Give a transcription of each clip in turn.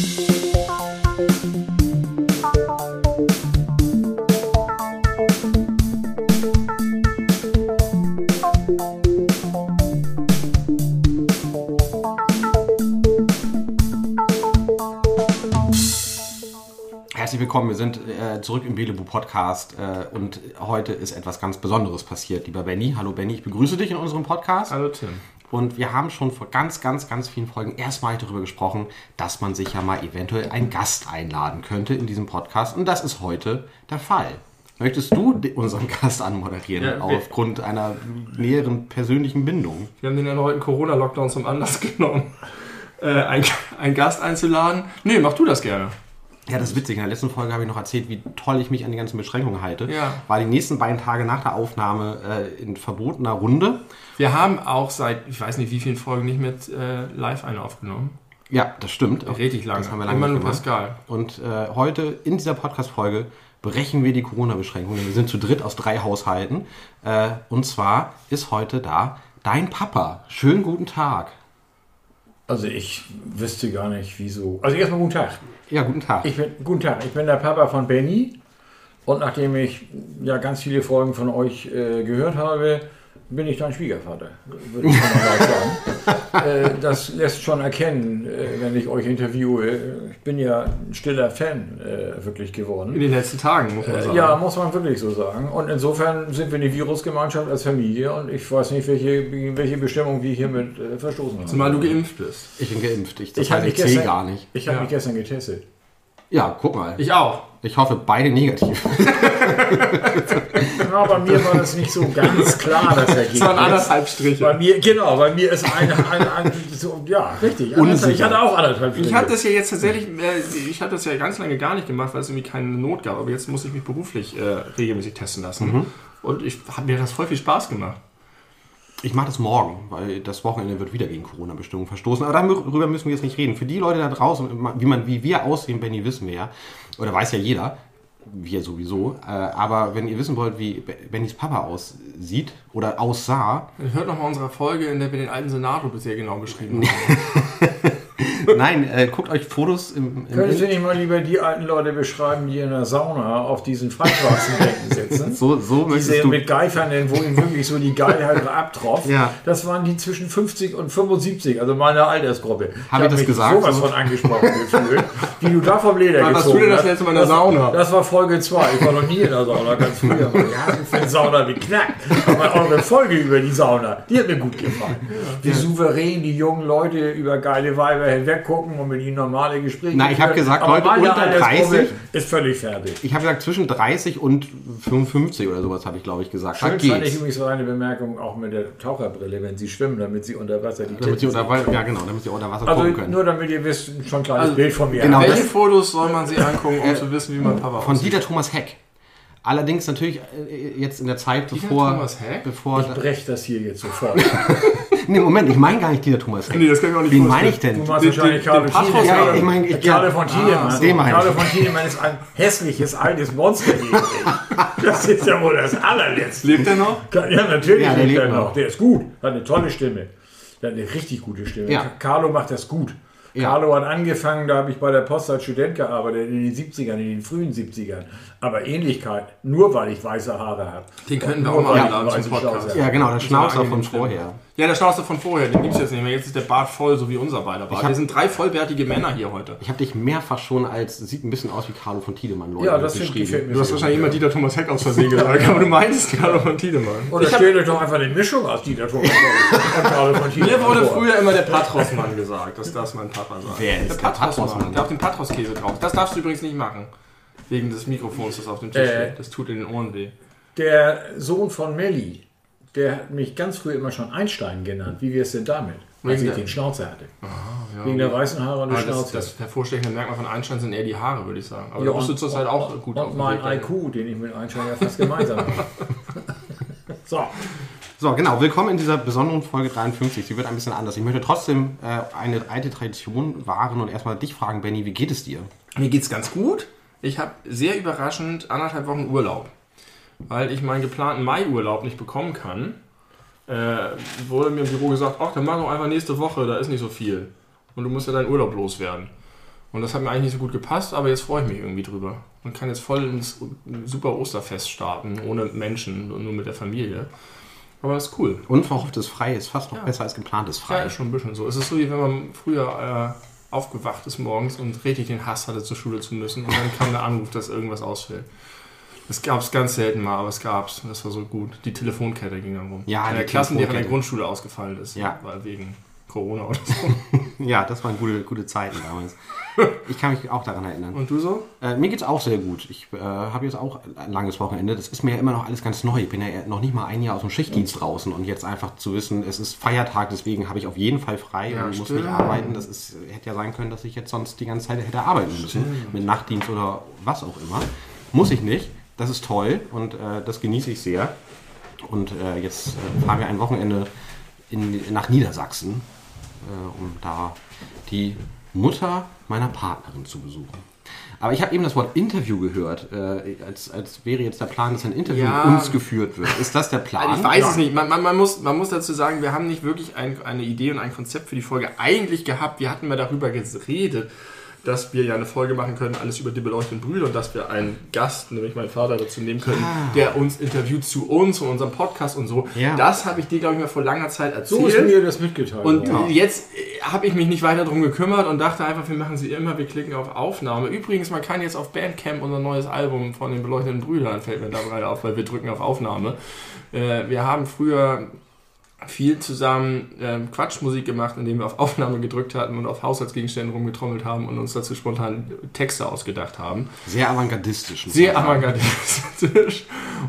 Herzlich willkommen, wir sind äh, zurück im Belebu Podcast äh, und heute ist etwas ganz Besonderes passiert, lieber Benny. Hallo Benny, ich begrüße dich in unserem Podcast. Hallo Tim. Und wir haben schon vor ganz, ganz, ganz vielen Folgen erstmal darüber gesprochen, dass man sich ja mal eventuell einen Gast einladen könnte in diesem Podcast. Und das ist heute der Fall. Möchtest du unseren Gast anmoderieren Ja, aufgrund einer näheren persönlichen Bindung? Wir haben den erneuten Corona-Lockdown zum Anlass genommen, äh, einen, einen Gast einzuladen. Nee, mach du das gerne. Ja, das ist witzig. In der letzten Folge habe ich noch erzählt, wie toll ich mich an die ganzen Beschränkungen halte. Ja. War die nächsten beiden Tage nach der Aufnahme äh, in verbotener Runde. Wir haben auch seit, ich weiß nicht wie vielen Folgen nicht mit äh, live eine aufgenommen. Ja, das stimmt. Richtig lange. Das haben wir lange Immer nur. Pascal. Und äh, heute in dieser Podcast-Folge brechen wir die Corona-Beschränkungen. Wir sind zu dritt aus drei Haushalten. Äh, und zwar ist heute da dein Papa. Schönen guten Tag. Also ich wüsste gar nicht, wieso. Also erstmal guten Tag. Ja, guten Tag. Ich bin, guten Tag, ich bin der Papa von Benny. Und nachdem ich ja ganz viele Folgen von euch äh, gehört habe, bin ich dein Schwiegervater, würde ich mal sagen. äh, das lässt schon erkennen, äh, wenn ich euch interviewe. Ich bin ja ein stiller Fan äh, wirklich geworden. In den letzten Tagen, muss man Äh, sagen. Ja, muss man wirklich so sagen. Und insofern sind wir eine Virusgemeinschaft als Familie und ich weiß nicht, welche, welche Bestimmung wir hiermit äh, verstoßen haben. Zumal du geimpft bist. ich bin geimpft. Ich, das Ich habe heißt, mich, ich zähle gestern- gar nicht. ich hab Ja. mich gestern getestet. Ja, guck mal. Ich, Ich auch. hoffe, beide negativ. Ja, bei mir war das nicht so ganz klar, das Ergebnis. Das waren anderthalb Striche. Bei mir, genau, bei mir ist ein, ein, ein so, ja, richtig. Unsicher. Ich hatte auch anderthalb Ich Striche. habe das ja jetzt tatsächlich, äh, ich habe das ja ganz lange gar nicht gemacht, weil es irgendwie keine Not gab. Aber jetzt muss ich mich beruflich äh, regelmäßig testen lassen. Und ich habe mir das voll viel Spaß gemacht. Ich mache das morgen, weil das Wochenende wird wieder gegen Corona-Bestimmungen verstoßen. Aber darüber müssen wir jetzt nicht reden. Für die Leute da draußen, wie, man, wie wir aussehen, Benny, wissen wir ja. Oder weiß ja jeder. Wir sowieso. Äh, aber wenn ihr wissen wollt, wie Be- Bennys Papa aussieht oder aussah, Hört nochmal unsere Folge, in der wir den alten Senator bisher genau beschrieben haben. nein, äh, guckt euch Fotos im, im Könntest du nicht mal lieber die alten Leute beschreiben, die in der Sauna auf diesen Freischwarzenbänken sitzen? So, so möchtest Diese du. mit Geifernden, wo ihm wirklich so die Geilheit abtropft. Ja. Das waren die zwischen 50 und 75, also meine Altersgruppe. Hab ich das mich gesagt? sowas So? von angesprochen gefühlt, wie du da vom Leder Wann warst gezogen du denn das hast. letzte Mal in der Sauna? Das war Folge 2. Ich war noch nie in der Sauna, ganz früher. Ja, ich finde Sauna wie Knack. Aber eure Folge über die Sauna, die hat mir gut gefallen. Wie souverän die jungen Leute über geile Weiber hinweggucken und mit ihnen normale Gespräche Na, ich hab führen. gesagt, Aber Leute unter Altersgruppe 30. ist völlig fertig. Ich habe gesagt, zwischen 30 und 55 oder sowas habe ich, glaube ich, gesagt. Da Schön fand ich übrigens so eine Bemerkung auch mit der Taucherbrille, wenn sie schwimmen, damit sie unter Wasser die Damit sie unter, ja, genau, damit sie unter Wasser Also gucken können. nur damit ihr wisst, schon ein kleines Also, Bild von mir. genau. Welche Fotos soll man sich angucken, um zu wissen, wie mein Papa Von aussieht? Dieter Thomas Heck. Allerdings natürlich äh, jetzt in der Zeit, Dieter bevor. Thomas Heck? bevor Ich breche das hier jetzt sofort. nee, Moment, ich meine gar nicht Dieter Thomas Heck. Nee, das kann ich auch nicht Wen meine ich denn? Du meinst Den- wahrscheinlich den- Carlo den Patros- Tiedemann. Ja, ich meine, ich- Carlo ja. von Tiedemann. Ah, ich. Carlo von Tiedemann ist ein hässliches, altes Monster gegen. Das ist ja wohl das allerletzte. Lebt er noch? Ja, natürlich Ja, lebt er noch. noch. Der ist gut. Hat eine tolle Stimme. Der hat eine richtig gute Stimme. Ja. Carlo macht das gut. Ja. Carlo hat angefangen, da habe ich bei der Post als Student gearbeitet, in den 70ern, in den frühen 70ern. Aber Ähnlichkeit, nur weil ich weiße Haare habe. Den könnten wir auch mal einladen zum Podcast. Ja, genau, der Schnauzer von vorher. Ja, der Schnauzer von vorher, den gibt's jetzt nicht mehr. Jetzt ist der Bart voll, so wie unser beider Bart. Wir sind drei vollbärtige Männer hier heute. Ich habe dich mehrfach schon als, sieht ein bisschen aus wie Carlo von Tiedemann, Leute, Ja, das mir. Du hast wahrscheinlich immer Dieter Thomas Heck aus Versehen gesagt, aber du meinst Carlo von Tiedemann. Oder Ich stellt euch doch einfach eine Mischung aus Dieter Thomas und Carlo von Tiedemann Mir wurde früher immer der Patrosmann gesagt, dass das mein Papa sagt. Wer ist der Patrosmann? Der auf dem Patros-Käse drauf. Das darfst du übrigens nicht machen. Wegen des Mikrofons, das auf dem Tisch Äh. steht. Das tut in den Ohren weh. Der Sohn von Melli, der hat mich ganz früh immer schon Einstein genannt. Wie wäre es denn damit? Als Wegen ich der- den Schnauzer hatte. Ja, Wegen der weißen Haare und der aber das, Schnauze. das hervorstechende Merkmal von Einstein sind eher die Haare, würde ich sagen. Aber Ja, da bist du zurzeit auch gut Und mein Weg. IQ, den ich mit Einstein ja fast gemeinsam habe. so, So, genau, willkommen in dieser besonderen Folge 53. Sie wird ein bisschen anders. Ich möchte trotzdem äh, eine alte Tradition wahren und erstmal dich fragen, Benny, wie geht es dir? Mir geht's ganz gut. Ich habe sehr überraschend anderthalb Wochen Urlaub. Weil ich meinen geplanten Mai-Urlaub nicht bekommen kann, äh, wurde mir im Büro gesagt, ach, dann mach doch einfach nächste Woche, da ist nicht so viel. Und du musst ja deinen Urlaub loswerden. Und das hat mir eigentlich nicht so gut gepasst, aber jetzt freue ich mich irgendwie drüber. Man kann jetzt voll ins super Osterfest starten, ohne Menschen und nur mit der Familie. Aber das ist cool. Unverhofftes Frei ist fast noch Ja. besser als geplantes Ja, Frei. ist schon ein bisschen so. Es ist so, wie wenn man früher äh, aufgewacht ist morgens und richtig den Hass hatte, zur Schule zu müssen. Und dann kam der Anruf, dass irgendwas ausfällt. Das gab es ganz selten mal, aber es gab es. Das war so gut. Die Telefonkette ging dann rum. Ja, der Klassen, die in der. Grundschule ausgefallen ist. Ja. Weil wegen Corona oder so. Ja, das waren gute, gute Zeiten damals. Ich kann mich auch daran erinnern. Und du so? Äh, mir geht's auch sehr gut. Ich äh, habe jetzt auch ein langes Wochenende. Das ist mir ja immer noch alles ganz neu. Ich bin ja noch nicht mal ein Jahr aus dem Schichtdienst draußen und jetzt einfach zu wissen, es ist Feiertag, deswegen habe ich auf jeden Fall frei Ja, und muss stimmt. nicht arbeiten. Das ist, hätte ja sein können, dass ich jetzt sonst die ganze Zeit hätte arbeiten müssen. Mit Nachtdienst oder was auch immer. Muss ich nicht. Das ist toll und äh, das genieße ich sehr. Und äh, jetzt äh, fahren wir ein Wochenende in, nach Niedersachsen, äh, um da die Mutter meiner Partnerin zu besuchen. Aber ich habe eben das Wort Interview gehört, äh, als, als wäre jetzt der Plan, dass ein Interview Ja. mit uns geführt wird. Ist das der Plan? Ich weiß es nicht. Man, man, man, muss, man muss dazu sagen, wir haben nicht wirklich ein, eine Idee und ein Konzept für die Folge eigentlich gehabt. Wir hatten mal darüber geredet, dass wir ja eine Folge machen können, alles über die beleuchteten Brüder und dass wir einen Gast, nämlich meinen Vater, dazu nehmen können, der uns interviewt zu uns und unserem Podcast und so. Ja. Das habe ich dir, glaube ich, mal vor langer Zeit So ist erzählt. mir das mitgeteilt. Und worden. jetzt äh, habe ich mich nicht weiter darum gekümmert und dachte einfach, wir machen sie immer, wir klicken auf Aufnahme. Übrigens, man kann jetzt auf Bandcamp unser neues Album von den beleuchteten Brüdern, fällt mir dabei auf, weil wir drücken auf Aufnahme. Äh, wir haben früher viel zusammen ähm, Quatschmusik gemacht, indem wir auf Aufnahme gedrückt hatten und auf Haushaltsgegenständen rumgetrommelt haben und uns dazu spontan Texte ausgedacht haben. Sehr avantgardistisch. Sehr avantgardistisch.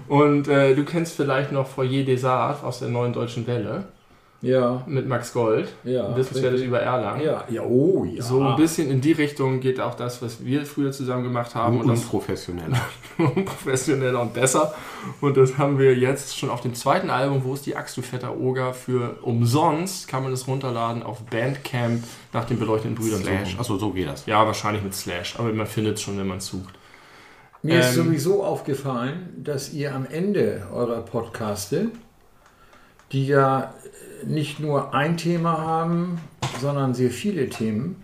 Und äh, du kennst vielleicht noch Foyer des Arts aus der neuen deutschen Welle ja, mit Max Gold. ja. Wissenswertes über Erlangen. Ja, ja, oh ja. So ein bisschen in die Richtung geht auch das, was wir früher zusammen gemacht haben. Und das Unprofessionell. professioneller und besser. Und das haben wir jetzt schon auf dem zweiten Album, wo ist die Axt, du fetter Oger, für umsonst kann man das runterladen auf Bandcamp nach den beleuchteten Brüdern. Slash. Achso, so geht das. Ja, wahrscheinlich mit Slash, aber man findet es schon, wenn man sucht. Mir ist Ähm, sowieso aufgefallen, dass ihr am Ende eurer Podcaste, die ja nicht nur ein Thema haben, sondern sehr viele Themen,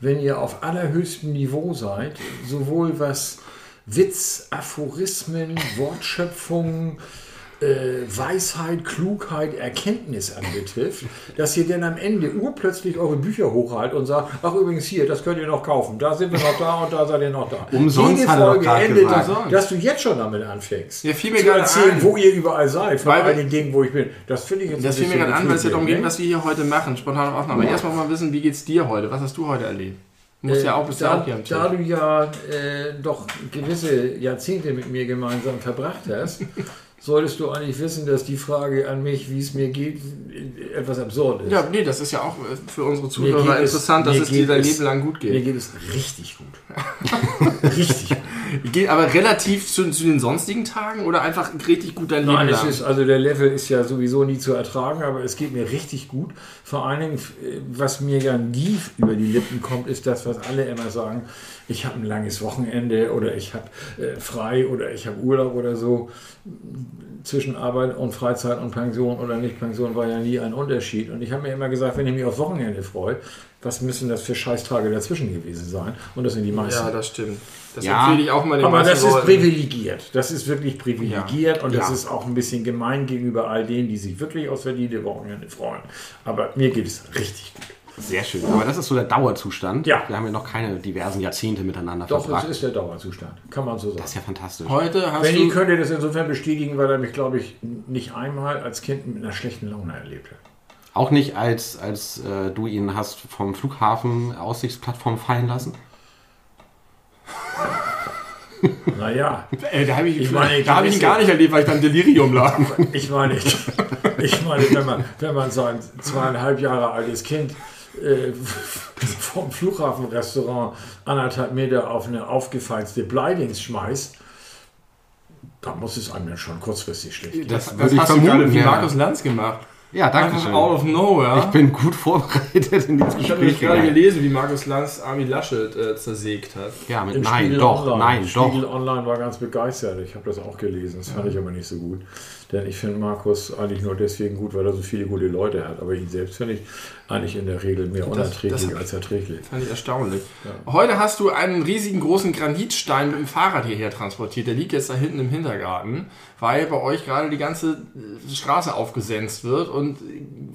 wenn ihr auf allerhöchstem Niveau seid, sowohl was Witz, Aphorismen, Wortschöpfung, äh, Weisheit, Klugheit, Erkenntnis anbetrifft, dass ihr dann am Ende urplötzlich eure Bücher hochhaltet und sagt, ach übrigens hier, das könnt ihr noch kaufen, da sind wir noch da und da seid ihr noch da. Umsonst Jede er Folge endet, gesagt. dass, du jetzt schon damit anfängst. Ja, fiel mir zu gerade erzählen, ein. wo ihr überall seid, von all den Dingen, wo ich bin. Das finde ich jetzt Das ein fiel mir gerade an, weil es ja darum geht, ne? was wir hier heute machen. Spontane Aufnahme. Erstmal mal wissen, wie geht's dir heute? Was hast du heute erlebt? Du musst ja auch, bist ja da, auch hier am Tisch. da du ja äh, doch gewisse Jahrzehnte mit mir gemeinsam verbracht hast, solltest du eigentlich wissen, dass die Frage an mich, wie es mir geht, etwas absurd ist. Ja, nee, das ist ja auch äh, für unsere Zuhörer geht es- interessant, dass es dir geht dein Leben lang gut Mir geht. geht es richtig gut. richtig gut. Geht aber relativ zu, zu den sonstigen Tagen oder einfach richtig gut dein Leben Nein, es lang? ist, also der Level ist ja sowieso nie zu ertragen, aber es geht mir richtig gut. Vor allen Dingen, äh, was mir ja nie über die Lippen kommt, ist das, was alle immer sagen. Ich habe ein langes Wochenende oder ich habe äh, frei oder ich habe Urlaub oder so. Zwischen Arbeit und Freizeit und Pension oder nicht Pension war ja nie ein Unterschied. Und ich habe mir immer gesagt, wenn ich mich aufs Wochenende freue, was müssen das für Scheißtage dazwischen gewesen sein? Und das sind die meisten. Ja, das stimmt. Das Ja, empfehle ich auch mal den Aber meisten das ist Leuten. privilegiert. Das ist wirklich privilegiert und das Ja. ist auch ein bisschen gemein gegenüber all denen, die sich wirklich aufs verdiente Wochenende freuen. Aber mir geht es richtig gut. Sehr schön. Aber das ist so der Dauerzustand. Ja. Wir haben ja noch keine diversen Jahrzehnte miteinander Doch, verbracht. das ist der Dauerzustand. Kann man so sagen. Das ist ja fantastisch. Heute hast Benny du... könnte das insofern bestätigen, weil er mich, glaube ich, nicht einmal als Kind mit einer schlechten Laune erlebt hat. Auch nicht, als, als äh, du ihn hast vom Flughafen Aussichtsplattform fallen lassen? Naja, da habe ich, Ich meine, da habe ich ihn gar nicht erlebt, weil ich beim Delirium lag. ich meine, ich meine wenn, man, wenn man so ein zweieinhalb Jahre altes Kind äh, vom Flughafenrestaurant anderthalb Meter auf eine aufgefalzte Bleidings schmeißt, da muss es einem dann schon kurzfristig schlecht gehen. Das, Das ich hast du gerade vermuten. wie Ja. Markus Lanz gemacht. Ja, danke Einfach schön. out of nowhere. Ich bin gut vorbereitet in dieses Ich habe nämlich Gespräch gerade gelesen, wie Markus Lanz Armin Laschet äh, zersägt hat. Ja, mit Im nein, Spiegel doch, Online. nein, Spiegel doch. Online war ganz begeistert. Ich habe das auch gelesen. Das fand ich aber nicht so gut. Denn ich finde Markus eigentlich nur deswegen gut, weil er so viele gute Leute hat. Aber ihn selbst finde ich eigentlich in der Regel mehr unerträglich das- als erträglich. Fand ich erstaunlich. Heute hast du einen riesigen großen Granitstein mit dem Fahrrad hierher transportiert. Der liegt jetzt da hinten im Hintergarten, weil bei euch gerade die ganze äh, Straße aufgesenzt wird und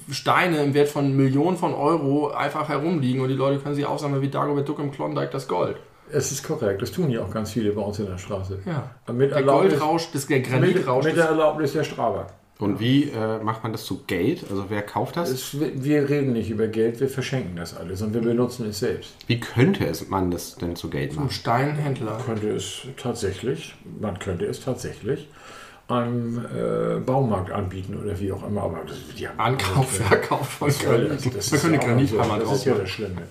Steine im Wert von Millionen von Euro einfach herumliegen und die Leute können sie aufsammeln wie Dagobert Duck im Klondike das Gold. Es ist korrekt. Das tun ja auch ganz viele bei uns in der Straße. Ja. Mit Der Erlaubnis, Goldrausch, das, der mit, Granitrausch. mit der Erlaubnis der Strabag. Und wie äh, macht man das zu Geld? Also wer kauft das? Es, wir reden nicht über Geld, wir verschenken das alles und wir benutzen es selbst. Wie könnte es man das denn zu Geld Vom machen? Steinhändler. könnte es tatsächlich, man könnte es tatsächlich einem äh, Baumarkt anbieten oder wie auch immer. Aber das, die haben Ankauf, Verkauf von soll das? Granit. Das Man könnte Granithammer so. Das ist ja das Schlimme.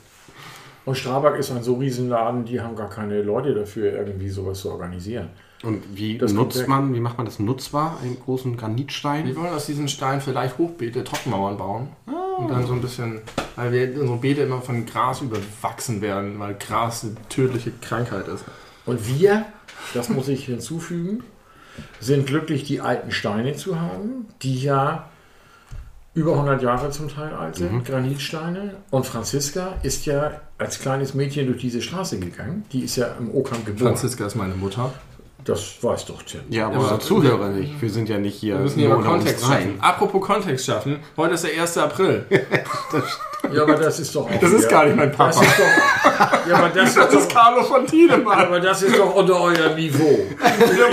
Und Strabag ist ein so Riesenladen, die haben gar keine Leute dafür, irgendwie sowas zu organisieren. Und wie Das nutzt man, wie macht man das nutzbar, einen großen Granitstein? Wir wollen aus diesen Steinen vielleicht Hochbeete, Trockenmauern bauen. Ah. Und dann so ein bisschen, weil wir unsere Beete immer von Gras überwachsen werden, weil Gras eine tödliche Krankheit ist. Und wir, das muss ich hinzufügen, sind glücklich, die alten Steine zu haben, die ja über 100 Jahre zum Teil alt sind, Granitsteine. Und Franziska ist ja als kleines Mädchen durch diese Straße gegangen. Die ist ja im Okamp geboren. Franziska ist meine Mutter. Das weiß doch Tim. Ja, aber unsere Zuhörer nicht. Wir sind ja nicht hier Wir müssen hier mal Kontext schaffen. Apropos Kontext schaffen, heute ist der 1. April. Ja, aber das ist doch auch Das ist wieder- gar nicht mein Das Papa. ist doch, ja, aber das, Das ist ist doch, Carlo von Tiedemann. aber das ist doch unter eurem Niveau.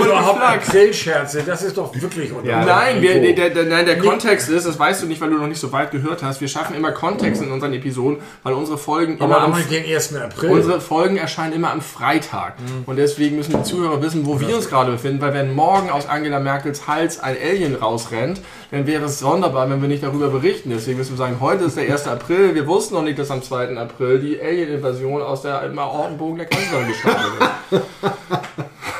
Überhaupt Aprilscherze, das ist doch wirklich unter Ja, eurem Nein, wir, Niveau. der, der, nein, der Kontext ist, das weißt du nicht, weil du noch nicht so weit gehört hast, wir schaffen immer Kontext in unseren Episoden, weil unsere Folgen immer aber am am den 1. April. Unsere Folgen erscheinen immer am Freitag. Und deswegen müssen die Zuhörer wissen, wo wir uns gerade befinden. Weil wenn morgen aus Angela Merkels Hals ein Alien rausrennt, dann wäre es sonderbar, wenn wir nicht darüber berichten. Deswegen müssen wir sagen, heute ist der 1. April. Wir wussten noch nicht, dass am 2. April die Alien-Invasion aus der Ortenbogen der Kanzlerin gestartet ist.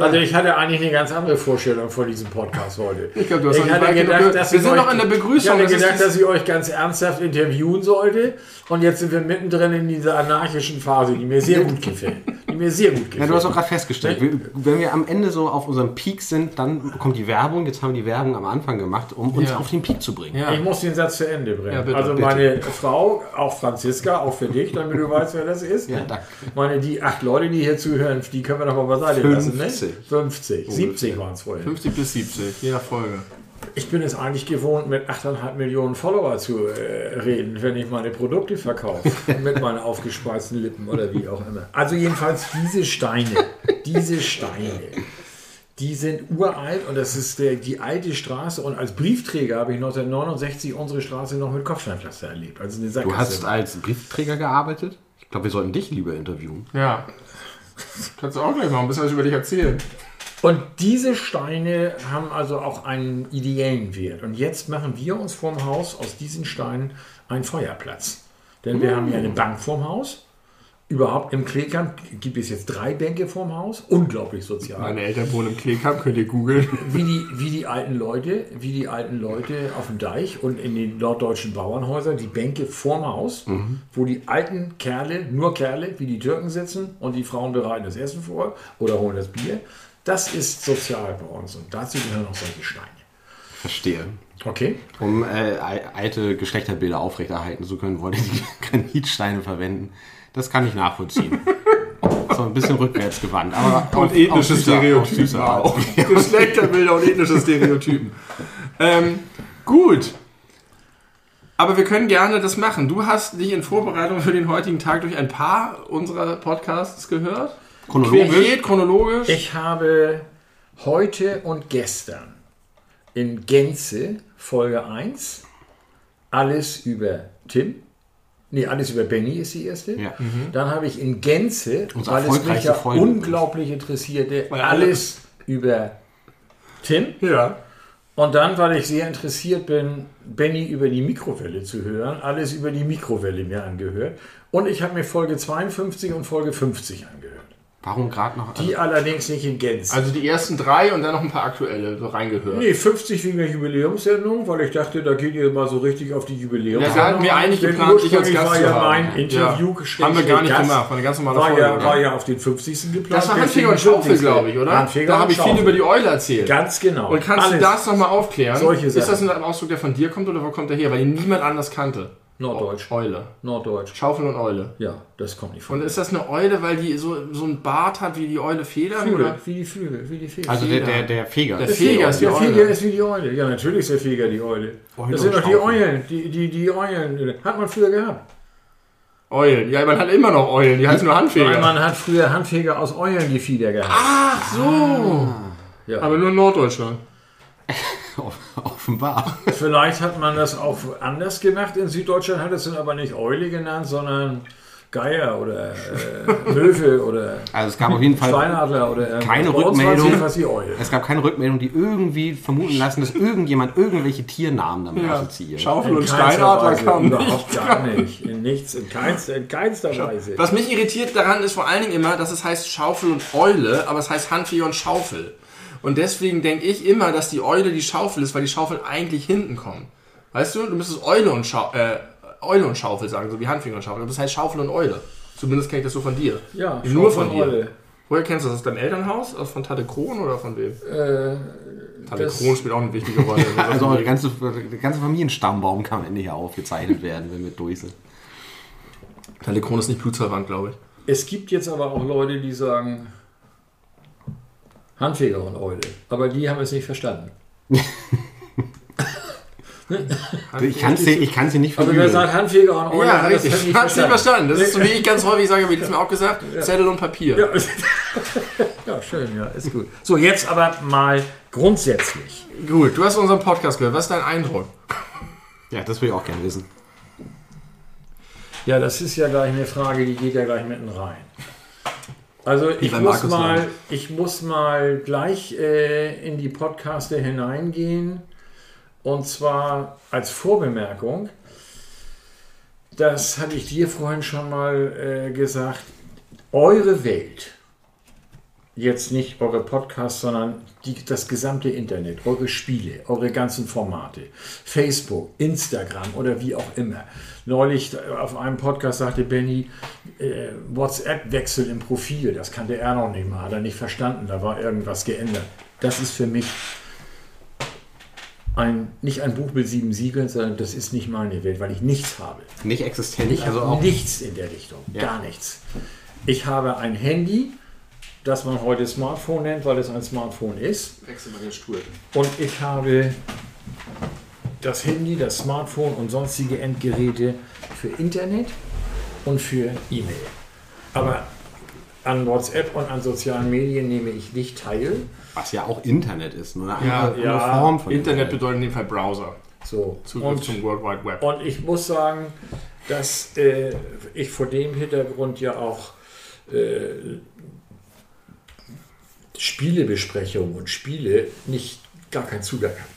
Also ich hatte eigentlich eine ganz andere Vorstellung von diesem Podcast heute. Ich glaube, du hast Ich hatte gedacht, genug- dass Wir sind euch- noch in der Begrüßung. Ich hatte das ist gedacht, dass ich euch ganz ernsthaft interviewen sollte. Und jetzt sind wir mittendrin in dieser anarchischen Phase, die mir sehr gut gefällt. Die mir sehr gut gefällt. Ja, du hast auch gerade festgestellt, wenn wir am Ende so auf unserem Peak sind, dann kommt die Werbung. Jetzt haben wir die Werbung am Anfang gemacht, um uns Ja. auf den Peak zu bringen. Ja. Ich muss den Satz zu Ende bringen. Bitte, also bitte. meine Frau, auch Franziska, auch für dich, damit du weißt, wer das ist. Ja, danke. Meine, die acht Leute, die hier zuhören, die können wir doch mal beiseite lassen, ne? 50. 50. 70 waren es vorhin. 50 bis 70, je nach Folge. Ich bin es eigentlich gewohnt, mit 8,5 Millionen Follower zu äh, reden, wenn ich meine Produkte verkaufe. mit meinen aufgespeisten Lippen oder wie auch immer. Also jedenfalls diese Steine, diese Steine, die sind uralt und das ist der, die alte Straße. Und als Briefträger habe ich 1969 unsere Straße noch mit Kopfsteinpflaster erlebt. Also eine Sackgasse. Du hast als Briefträger gearbeitet? Ich glaube, wir sollten dich lieber interviewen. Ja. Kannst du auch gleich mal ein bisschen was über dich erzählen. Und diese Steine haben also auch einen ideellen Wert. Und jetzt machen wir uns vorm Haus aus diesen Steinen einen Feuerplatz. Denn wir haben hier eine Bank vorm Haus. Überhaupt im Kleekamp gibt es jetzt drei Bänke vorm Haus. Unglaublich sozial. Meine Eltern wohnen im Kleekamp, könnt ihr googeln. Wie die, wie die alten Leute, wie die alten Leute auf dem Deich und in den norddeutschen Bauernhäusern, die Bänke vorm Haus, wo die alten Kerle, nur Kerle, wie die Türken sitzen und die Frauen bereiten das Essen vor oder holen das Bier. Das ist sozial bei uns und dazu gehören auch solche Steine. Verstehe. Okay. Um äh, alte Geschlechterbilder aufrechterhalten zu können, wollte ich die Granitsteine verwenden. Das kann ich nachvollziehen. so ein bisschen rückwärts gewandt. Aber Und auf- ethnische auf Stereotypen auch. Geschlechterbilder und ethnische Stereotypen. ähm, gut. Aber wir können gerne das machen. Du hast dich in Vorbereitung für den heutigen Tag durch ein paar unserer Podcasts gehört. Chronologisch. Querbeet, chronologisch. Ich habe heute und gestern in Gänze Folge 1 alles über Tim. Nee, alles über Benny ist die erste. Ja. Dann habe ich in Gänze, Unsere weil es mich ja Folge. unglaublich interessierte, alles über Tim. ja. Und dann, weil ich sehr interessiert bin, Benny über die Mikrowelle zu hören, alles über die Mikrowelle mir angehört. Und ich habe mir Folge 52 und Folge 50 angehört. Warum gerade noch? Die allerdings nicht in Gänze. Also die ersten drei und dann noch ein paar aktuelle so reingehört. Nee, 50 wegen der Jubiläumssendung, weil ich dachte, da geht ihr mal so richtig auf die Ja, Jubiläumssendung. wir hatten wir eigentlich geplant, dich als Gast war zu ja haben. mein Interview Ja. Haben wir gar nicht Gast, gemacht, war eine ganz normale war Folge. ja, war ja auf den 50. geplant. das war Handfeger und Schaufel, 50. glaube ich, oder? Handfeger da habe ich viel über die Eule erzählt. Ganz genau. Und kannst Alles du das nochmal aufklären? Solche Ist das Sachen. ein Ausdruck, der von dir kommt oder wo kommt der her? Weil ihn niemand anders kannte. Norddeutsch. Eule. Norddeutsch. Schaufel und Eule. Ja, das kommt nicht von. Und ist das eine Eule, weil die so, so ein Bart hat wie die Eule Federn? Flügel, Oder? wie die Flügel, wie die Feder. Also der, der, der Feger. Der Der Feger Feger ist die der Eule. Feger ist wie die Eule. Ja, natürlich ist der Feger die Eule. Eule das sind doch die. Eulen. Die, die, die Eulen. Hat man früher gehabt. Eulen. Ja, man hat immer noch Eulen, die heißen nur Weil Handfeger. man hat früher Handfeger aus Eulen die Fieder gehabt. Ach so. Ja. Aber nur in Norddeutschland. Offenbar. Vielleicht hat man das auch anders gemacht. In Süddeutschland hat es dann aber nicht Eule genannt, sondern Geier oder äh, Löwe oder Also es gab auf jeden Fall Steinadler oder irgendwas. Keine Rückmeldung. Es gab keine Rückmeldung, die irgendwie vermuten lassen, dass irgendjemand irgendwelche Tiernamen damit assoziiert. Schaufel In und Steinadler kamen Überhaupt gar nicht. In nichts, in keinster, in keinster Weise. Was mich irritiert daran ist vor allen Dingen immer, dass es heißt Schaufel und Eule, aber es heißt Handfeger und Schaufel. Und deswegen denke ich immer, dass die Eule die Schaufel ist, weil die Schaufel eigentlich hinten kommen. Weißt du, du müsstest Eule und, Schau äh, Eule und Schaufel sagen, so wie Handfinger und Schaufel. Aber das heißt Schaufel und Eule. Zumindest kenne ich das so von dir. Ja, nur Schaufel von dir. Eule. Woher kennst du das? Aus deinem Elternhaus? Aus von Tante Kron oder von wem? Äh, Tante Kron spielt auch eine wichtige Rolle. Also der ganze, der ganze Familienstammbaum kann am Ende hier aufgezeichnet werden, wenn wir durch sind. Tante Kron ist nicht blutsverwandt, glaube ich. Es gibt jetzt aber auch Leute, die sagen Handfeger und Eule. Aber die haben es nicht verstanden. Ich kann dir, ich kann's dir nicht Also wer sagt Handfeger und Eule, Ja, hat das richtig. Ich hab's nicht verstanden. Das ist so, wie ich ganz häufig sage, wie das mir auch gesagt, Zettel und Papier. Ja. ja, schön, ja, ist gut. So, jetzt aber mal grundsätzlich. Gut, du hast unseren Podcast gehört. Was ist dein Eindruck? Ja, das will ich auch gerne wissen. Ja, das ist ja gleich eine Frage, die geht ja gleich mitten rein. Also ich muss, Markus mal, ich muss mal gleich äh, in die Podcaster hineingehen. Und zwar als Vorbemerkung. Das hatte ich dir vorhin schon mal äh, gesagt. Eure Welt, jetzt nicht eure Podcasts, sondern die, das gesamte Internet, eure Spiele, eure ganzen Formate, Facebook, Instagram oder wie auch immer. Neulich auf einem Podcast sagte Benny, äh, WhatsApp-Wechsel im Profil, das kannte er noch nicht mal, hat er nicht verstanden, da war irgendwas geändert. Das ist für mich ein, nicht ein Buch mit sieben Siegeln, sondern das ist nicht meine Welt, weil ich nichts habe. Nicht existent, Ich also auch nichts in der Richtung, Ja. gar nichts. Ich habe ein Handy, das man heute Smartphone nennt, weil es ein Smartphone ist. Wechsel mal den Stuhl. Und ich habe das Handy, das Smartphone und sonstige Endgeräte für Internet und für E-Mail. Aber an WhatsApp und an sozialen Medien nehme ich nicht teil. was ja auch Internet ist, nur eine Ja, andere, ja, Form von Internet bedeutet in dem Fall Browser. So. Zugriff Und, zum World Wide Web. und ich muss sagen, dass äh, ich vor dem Hintergrund ja auch äh, Spielebesprechungen und Spiele nicht gar keinen Zugang habe.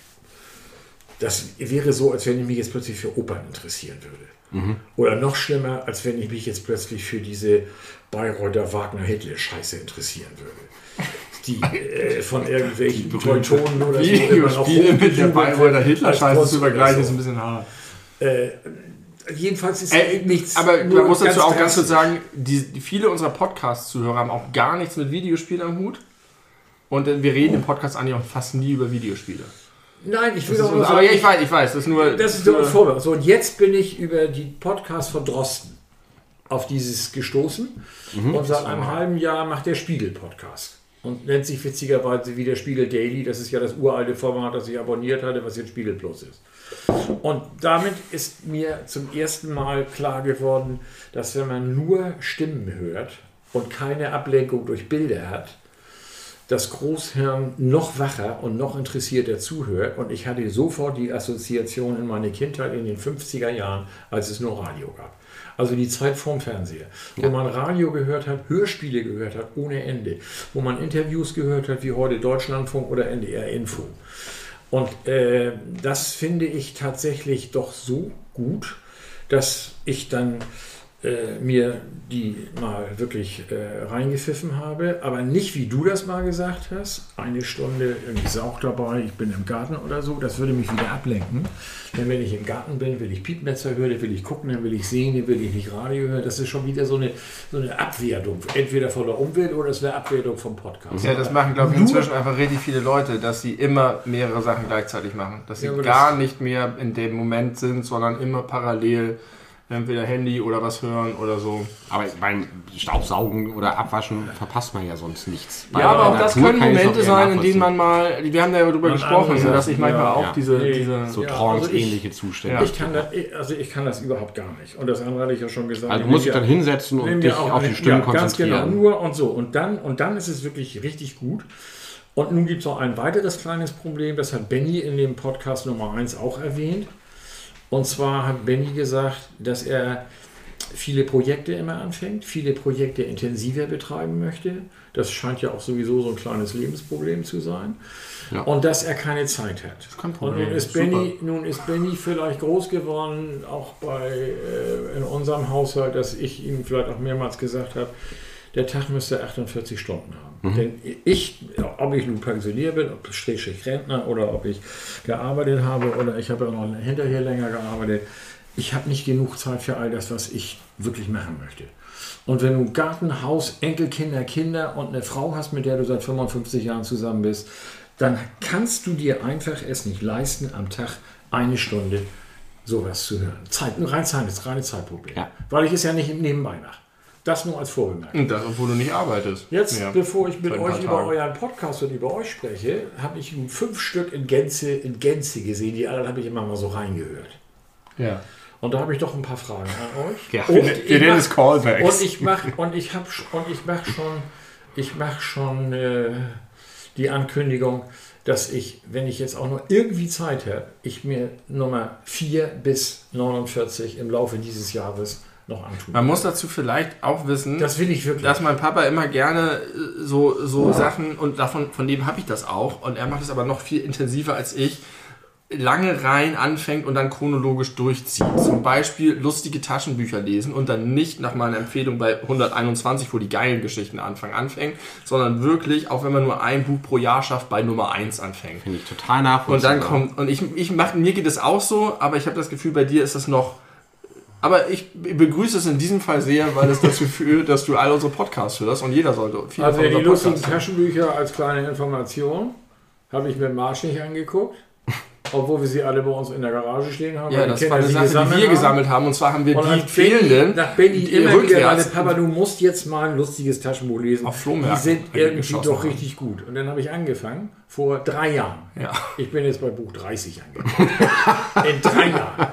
Das wäre so, als wenn ich mich jetzt plötzlich für Opern interessieren würde. Oder noch schlimmer, als wenn ich mich jetzt plötzlich für diese Bayreuther Wagner-Hitler-Scheiße interessieren würde. Die äh, von irgendwelchen Teutonen oder so immer noch Videospiele mit der Bayreuther Hitler-Scheiße zu vergleichen, ist ein bisschen hart. Äh, jedenfalls ist Äh, nichts. aber man muss dazu auch ganz kurz sagen, die viele unserer Podcast-Zuhörer haben auch gar nichts mit Videospielen am Hut. Und äh, wir reden im Podcast eigentlich auch fast nie über Videospiele. Nein, ich will Das doch nur aber ja, ich weiß, ich weiß. Das ist nur. das ist nur ein Vorwurf. So, und jetzt bin ich über die Podcast von Drosten auf dieses gestoßen. und seit einem halben Jahr macht der Spiegel Podcast. Und nennt sich witzigerweise wie der Spiegel Daily. Das ist ja das uralte Format, das ich abonniert hatte, was jetzt Spiegel Plus ist. Und damit ist mir zum ersten Mal klar geworden, dass wenn man nur Stimmen hört und keine Ablenkung durch Bilder hat, das Großhirn noch wacher und noch interessierter zuhört. Und ich hatte sofort die Assoziation in meine Kindheit in den 50er Jahren, als es nur Radio gab. Also die Zeit vorm Fernseher, wo man Radio gehört hat, Hörspiele gehört hat ohne Ende, wo man Interviews gehört hat, wie heute Deutschlandfunk oder NDR Info. Und äh, das finde ich tatsächlich doch so gut, dass ich dann äh, mir die mal wirklich äh, reingepfiffen habe, aber nicht wie du das mal gesagt hast, eine Stunde irgendwie Sauch dabei, ich bin im Garten oder so, das würde mich wieder ablenken. Denn wenn ich im Garten bin, will ich Piepmetzer hören, dann will ich gucken, dann will ich sehen, dann will ich nicht Radio hören. Das ist schon wieder so eine, so eine Abwertung, entweder von der Umwelt oder es wäre Abwertung vom Podcast. Ja, das machen, glaube ich, inzwischen einfach richtig viele Leute, dass sie immer mehrere Sachen gleichzeitig machen. Dass sie Ja, gar das- nicht mehr in dem Moment sind, sondern immer parallel entweder Handy oder was hören oder so. Aber beim Staubsaugen oder Abwaschen verpasst man ja sonst nichts. Bei Ja, aber auch das Natur können Momente sein, in denen man mal, wir haben ja darüber Man gesprochen, andere dass ich manchmal ja, auch ja. diese, Nee, diese So Ja, trance-ähnliche Zustände. Ich kann, das, also ich kann das überhaupt gar nicht. Und das andere hatte ich ja schon gesagt. also du Ich musst dich dann hinsetzen und dich auch auf die Stimmen ja, Ganz genau, konzentrieren. nur und so. Und dann, und dann ist es wirklich richtig gut. Und nun gibt es noch ein weiteres kleines Problem, das hat Benny in dem Podcast Nummer 1 auch erwähnt. Und zwar hat Benny gesagt, dass er viele Projekte immer anfängt, viele Projekte intensiver betreiben möchte. Das scheint ja auch sowieso so ein kleines Lebensproblem zu sein. Ja. Und dass er keine Zeit hat. kein Und Problem. nun ist. Benny, nun ist Benny vielleicht groß geworden, auch bei, äh, in unserem Haushalt, dass ich ihm vielleicht auch mehrmals gesagt habe, der Tag müsste 48 Stunden haben. Denn ich, ob ich nun Pensionier bin, ob Schrägstrich Rentner oder ob ich gearbeitet habe oder ich habe ja noch hinterher länger gearbeitet, ich habe nicht genug Zeit für all das, was ich wirklich machen möchte. Und wenn du Garten, Haus, Enkelkinder, Kinder und eine Frau hast, mit der du seit 55 Jahren zusammen bist, dann kannst du dir einfach es nicht leisten, am Tag eine Stunde sowas zu hören. Zeit, nur rein Zeit, ist reine Zeitproblem. Ja. Weil ich es ja nicht nebenbei mache. Das nur als Vorbemerkung. Und das, obwohl du nicht arbeitest. Jetzt, Ja. bevor ich mit euch über Tagen. euren Podcast und über euch spreche, habe ich fünf Stück in Gänze, in Gänze gesehen. Die anderen habe ich immer mal so reingehört. Ja. Und da habe ich doch ein paar Fragen an euch. Ja. und Wir, wir nennen es Callbacks. und ich mache und ich habe und ich mache schon ich mache schon äh, die Ankündigung, dass ich, wenn ich jetzt auch nur irgendwie Zeit habe, ich mir Nummer 4 bis 49 im Laufe dieses Jahres noch antun. Man muss dazu vielleicht auch wissen, Das will ich wirklich. dass mein Papa immer gerne äh, so, so Sachen und davon von dem habe ich das auch und er macht es aber noch viel intensiver als ich lange rein anfängt und dann chronologisch durchzieht. Zum Beispiel lustige Taschenbücher lesen und dann nicht nach meiner Empfehlung bei 121, wo die geilen Geschichten anfangen, anfängt, sondern wirklich, auch wenn man nur ein Buch pro Jahr schafft, bei Nummer 1 anfängt. Finde ich total Und nachvollziehbar. dann kommt, und ich, ich mach, mir geht es auch so, aber ich habe das Gefühl, bei dir ist das noch. Aber ich begrüße es in diesem Fall sehr, weil es dazu führt, dass du all unsere Podcasts hörst und jeder sollte viele also die lustigen Taschenbücher als kleine Information habe ich mit Marsch nicht angeguckt. Obwohl wir sie alle bei uns in der Garage stehen haben. Ja, das Kinder war eine Sache, die wir haben. gesammelt haben. Und zwar haben wir Und die fehlenden nach Benny immer wieder, rückwärts meine Papa, du musst jetzt mal ein lustiges Taschenbuch lesen. Auf Flohmärkten Die sind irgendwie doch haben. richtig gut. Und dann habe ich angefangen, vor drei Jahren. Ja. Ich bin jetzt bei Buch 30 angekommen. In drei Jahren.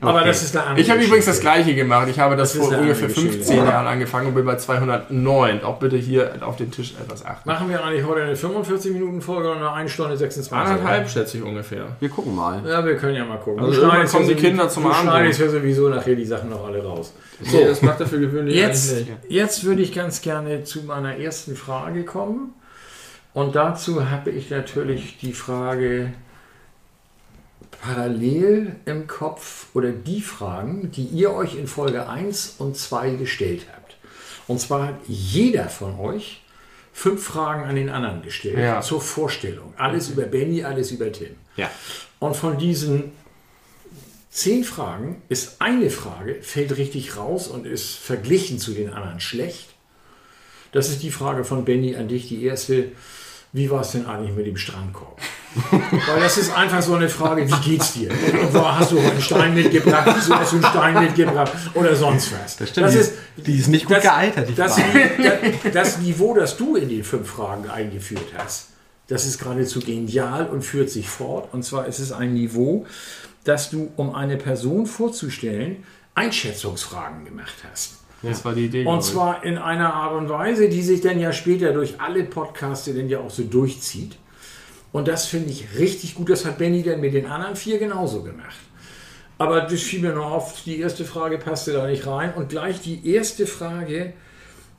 Aber das ist eine andere Ich habe übrigens das gleiche gemacht. Ich habe das, Das vor ungefähr andere Geschichte. 15 Jahren angefangen und bin bei 209. Auch bitte hier auf den Tisch etwas achten. Machen wir eigentlich heute eine 45-Minuten-Folge oder eine 1 Stunde 26? Anderthalb schätze ich ungefähr. Wir gucken mal. Ja, wir können ja mal gucken. Also Du irgendwann schneidest kommen die so- Kinder zum Abendbrot. schneidest ja sowieso nachher die Sachen noch alle raus. So, das macht er für gewöhnlich Jetzt, jetzt würde ich ganz gerne zu meiner ersten Frage kommen. Und dazu habe ich natürlich die Frage parallel im Kopf oder die Fragen, die ihr euch in Folge 1 und 2 gestellt habt. Und zwar hat jeder von euch fünf Fragen an den anderen gestellt Ja. zur Vorstellung. Alles über Benny, alles über Tim. Ja. Und von diesen zehn Fragen ist eine Frage, fällt richtig raus und ist verglichen zu den anderen schlecht. Das ist die Frage von Benny an dich, die erste. Wie war es denn eigentlich mit dem Strandkorb? Weil das ist einfach so eine Frage, wie geht's dir? Und wo hast du heute einen Stein mitgebracht? Wieso hast du einen Stein mitgebracht? Oder sonst was. Das, stimmt, die ist- die ist nicht gut gealtert, die das, Frage. das, das Niveau, das du in den fünf Fragen eingeführt hast, das ist geradezu genial und führt sich fort. Und zwar ist es ein Niveau, dass du, um eine Person vorzustellen, Einschätzungsfragen gemacht hast. Das war die Idee. Und zwar in einer Art und Weise, die sich dann ja später durch alle Podcasts dann ja auch so durchzieht. Und das finde ich richtig gut. Das hat Benny dann mit den anderen vier genauso gemacht. Aber das fiel mir nur auf, die erste Frage passte da nicht rein. Und gleich die erste Frage,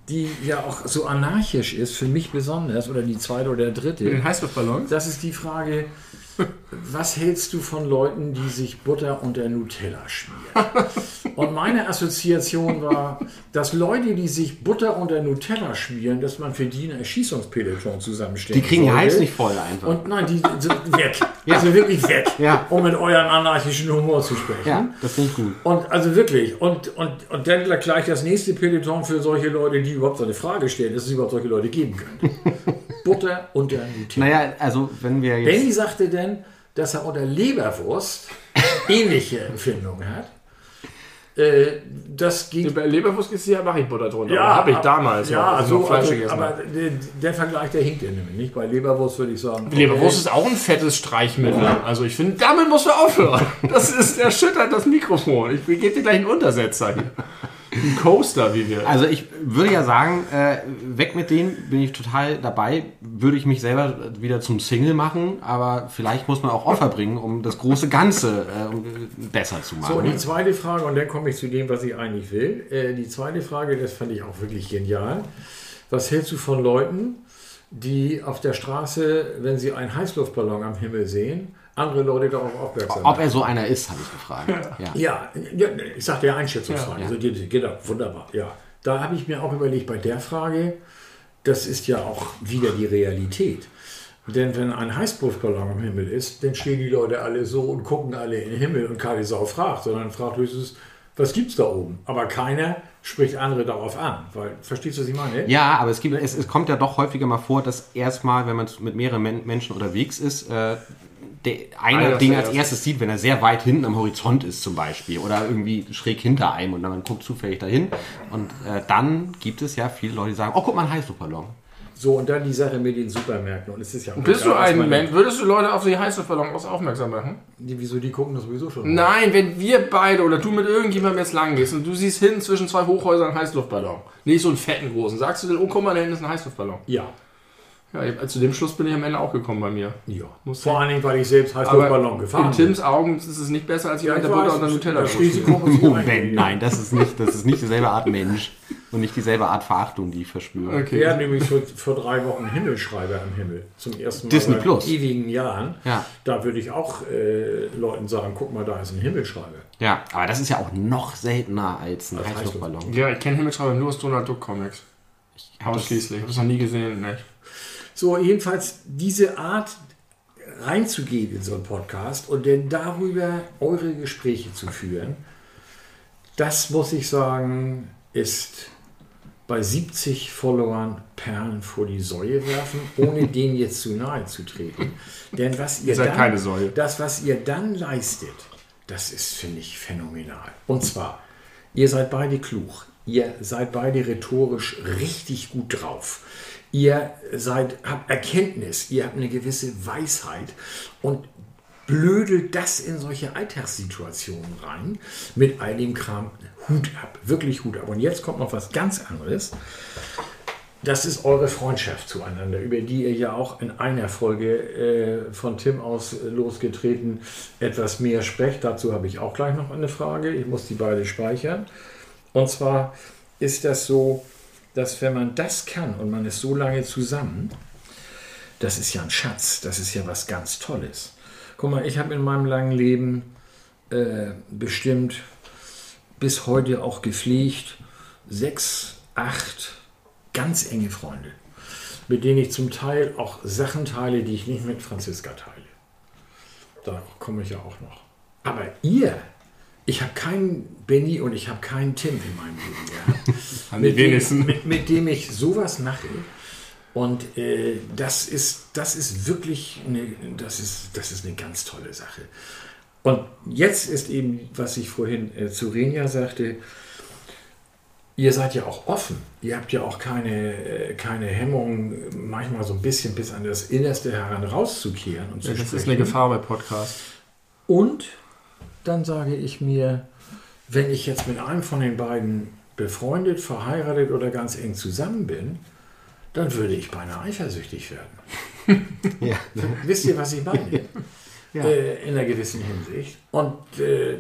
die ja auch so anarchisch ist, für mich besonders, oder die zweite oder dritte. Den Heißluftballons? Das ist die Frage, was hältst du von Leuten, die sich Butter unter Nutella schmieren? Und meine Assoziation war, dass Leute, die sich Butter unter Nutella schmieren, dass man für die ein Erschießungspeloton zusammenstellen Die kriegen den. Hals nicht voll einfach. Und nein, die sind weg. Also wirklich weg. Ja. Um mit eurem anarchischen Humor zu sprechen. ja, das finde ich gut. Und also wirklich, und, und, und dann gleich das nächste Peloton für solche Leute, die überhaupt so eine Frage stellen, dass es überhaupt solche Leute geben könnte. Butter unter Nutella. Naja, also wenn wir jetzt. Benny sagte denn, dass er unter Leberwurst ähnliche Empfindungen hat. Äh, das ging. Bei Leberwurst ist ja, mache ich Butter drunter. Ja, habe ich damals. Ja, als ich so, Fleisch also, aber der, der Vergleich, der hinkt ja nämlich nicht. Bei Leberwurst würde ich sagen. Leberwurst ist auch ein fettes Streichmittel. Also ich finde, damit musst du aufhören. Das ist erschüttert das Mikrofon. Ich gebe dir gleich einen Untersetzer hier. Ein Coaster, wie wir. Also ich würde ja sagen, äh, weg mit denen bin ich total dabei. Würde ich mich selber wieder zum Single machen, aber vielleicht muss man auch Opfer bringen, um das große Ganze äh, um, besser zu So, und die machen. zweite Frage, und dann komme ich zu dem, was ich eigentlich will. Äh, die zweite Frage, das fand ich auch wirklich genial. Was hältst du von Leuten, die auf der Straße, wenn sie einen Heißluftballon am Himmel sehen, andere Leute darauf aufmerksam Ob er so einer ist, habe ich gefragt. Ja. Ja, ja, ich sagte ja Einschätzungsfrage. Ja. Also genau, wunderbar. Ja, da habe ich mir auch überlegt bei der Frage, das ist ja auch wieder die Realität. Denn wenn ein Heißluftballon am Himmel ist, dann stehen die Leute alle so und gucken alle in den Himmel und keine Sau fragt, sondern fragt höchstens, was gibt's da oben? Aber keiner spricht andere darauf an. Weil, verstehst du, was ich meine? Ja, aber es, gibt, es, es kommt ja doch häufiger mal vor, dass erstmal, wenn man mit mehreren Men Menschen unterwegs ist, äh, der eine Einer Ding als erstes sieht, wenn er sehr weit hinten am Horizont ist zum Beispiel oder irgendwie schräg hinter einem und dann man guckt zufällig dahin und äh, dann gibt es ja viele Leute, die sagen, oh guck mal, ein Heißluftballon. So, und dann die Sache mit den Supermärkten. Und es ist ja auch Bist du egal, was ein Mensch? Würdest du Leute auf die Heißluftballons aufmerksam machen? Die, wieso, die gucken das sowieso schon. Nein, wenn wir beide oder du mit irgendjemandem jetzt lang gehst und du siehst hinten zwischen zwei Hochhäusern einen Heißluftballon, nicht so einen fetten großen, sagst du denn, oh guck mal, da hinten ist ein Heißluftballon. Ja. Ja, zu dem Schluss bin ich am Ende auch gekommen bei mir. ja. Muss Vor allen Dingen, weil ich selbst Heißluftballon Aber gefahren in Tims Augen ist es nicht besser als jemand, der Butter unter Nutella Moment, nein, das ist nicht, das ist nicht dieselbe Art Mensch und nicht dieselbe Art Verachtung, die ich verspüre. Okay. Wir hatten nämlich vor, vor drei Wochen Himmelschreiber am Himmel. Zum ersten Mal Disney seit Plus. ewigen Jahren. Ja. Da würde ich auch äh, Leuten sagen, guck mal, da ist ein Himmelschreiber. Ja, aber das ist ja auch noch seltener als ein Heißluftballon. Ja, ich kenne Himmelschreiber nur aus Donald Duck Comics. das- Ausschließlich. Ich habe es noch nie gesehen. Ne? So, jedenfalls diese Art reinzugehen in so einen Podcast und dann darüber eure Gespräche zu führen, das muss ich sagen, ist bei 70 Followern Perlen vor die Säue werfen, ohne denen jetzt zu nahe zu treten. Denn was ihr Ihr seid dann, keine Säue. das, was ihr dann leistet, das ist, finde ich, phänomenal. Und zwar, ihr seid beide klug. Ihr seid beide rhetorisch richtig gut drauf. Ihr seid, habt Erkenntnis, ihr habt eine gewisse Weisheit und blödelt das in solche Alltagssituationen rein mit all dem Kram. Hut ab, wirklich Hut ab. Und jetzt kommt noch was ganz anderes. Das ist eure Freundschaft zueinander, über die ihr ja auch in einer Folge äh, von Tim aus losgetreten etwas mehr sprecht. Dazu habe ich auch gleich noch eine Frage. Ich muss die beide speichern. Und zwar ist das so, dass wenn man das kann und man ist so lange zusammen, das ist ja ein Schatz, das ist ja was ganz Tolles. Guck mal, ich habe in meinem langen Leben äh, bestimmt bis heute auch gepflegt sechs, acht ganz enge Freunde, mit denen ich zum Teil auch Sachen teile, die ich nicht mit Franziska teile. Da komme ich ja auch noch. Aber ihr, ich habe keinen Benny und ich habe keinen Tim in meinem Leben gehabt, mit, dem, wenigsten. mit, mit dem ich sowas mache. Und äh, das, ist, das ist wirklich eine, das ist, das ist eine ganz tolle Sache. Und jetzt ist eben, was ich vorhin äh, zu Renja sagte, ihr seid ja auch offen. Ihr habt ja auch keine, äh, keine Hemmung, manchmal so ein bisschen bis an das Innerste heran rauszukehren und zu Das ist sprechen. eine Gefahr bei Podcasts. Und dann sage ich mir, wenn ich jetzt mit einem von den beiden befreundet, verheiratet oder ganz eng zusammen bin, dann würde ich beinahe eifersüchtig werden. Ja. Wisst ihr, was ich meine? Ja. Äh, in einer gewissen Hinsicht. Und äh,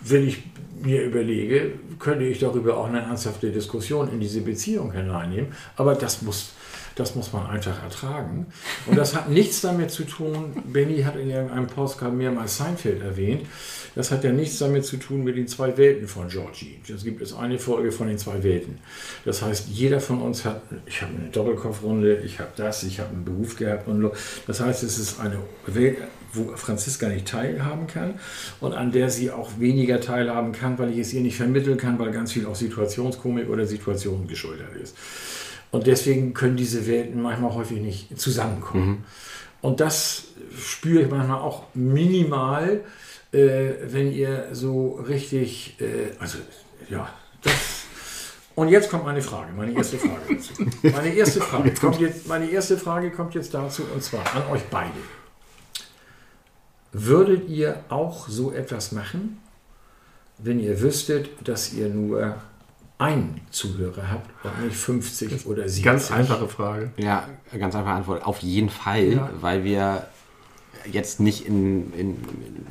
wenn ich mir überlege, könnte ich darüber auch eine ernsthafte Diskussion in diese Beziehung hineinnehmen. Aber das muss, Das muss man einfach ertragen. Und das hat nichts damit zu tun, Benny hat in irgendeinem Postcard mehrmals Seinfeld erwähnt, das hat ja nichts damit zu tun mit den zwei Welten von Georgie. Es gibt es eine Folge von den zwei Welten. Das heißt, jeder von uns hat, ich habe eine Doppelkopfrunde, ich habe das, ich habe einen Beruf gehabt und das heißt, es ist eine Welt, wo Franziska nicht teilhaben kann und an der sie auch weniger teilhaben kann, weil ich es ihr nicht vermitteln kann, weil ganz viel auch Situationskomik oder Situationen geschuldet ist. Und deswegen können diese Welten manchmal häufig nicht zusammenkommen. Mhm. Und das spüre ich manchmal auch minimal, äh, wenn ihr so richtig, äh, also ja, das. Und jetzt kommt meine Frage, meine erste Frage dazu. Meine erste Frage kommt jetzt, meine erste Frage kommt jetzt dazu und zwar an euch beide. Würdet ihr auch so etwas machen, wenn ihr wüsstet, dass ihr nur einen Zuhörer habt und nicht 50 oder 70? Ganz einfache Frage. Ja, ganz einfache Antwort. Auf jeden Fall, ja. weil wir jetzt nicht in, in,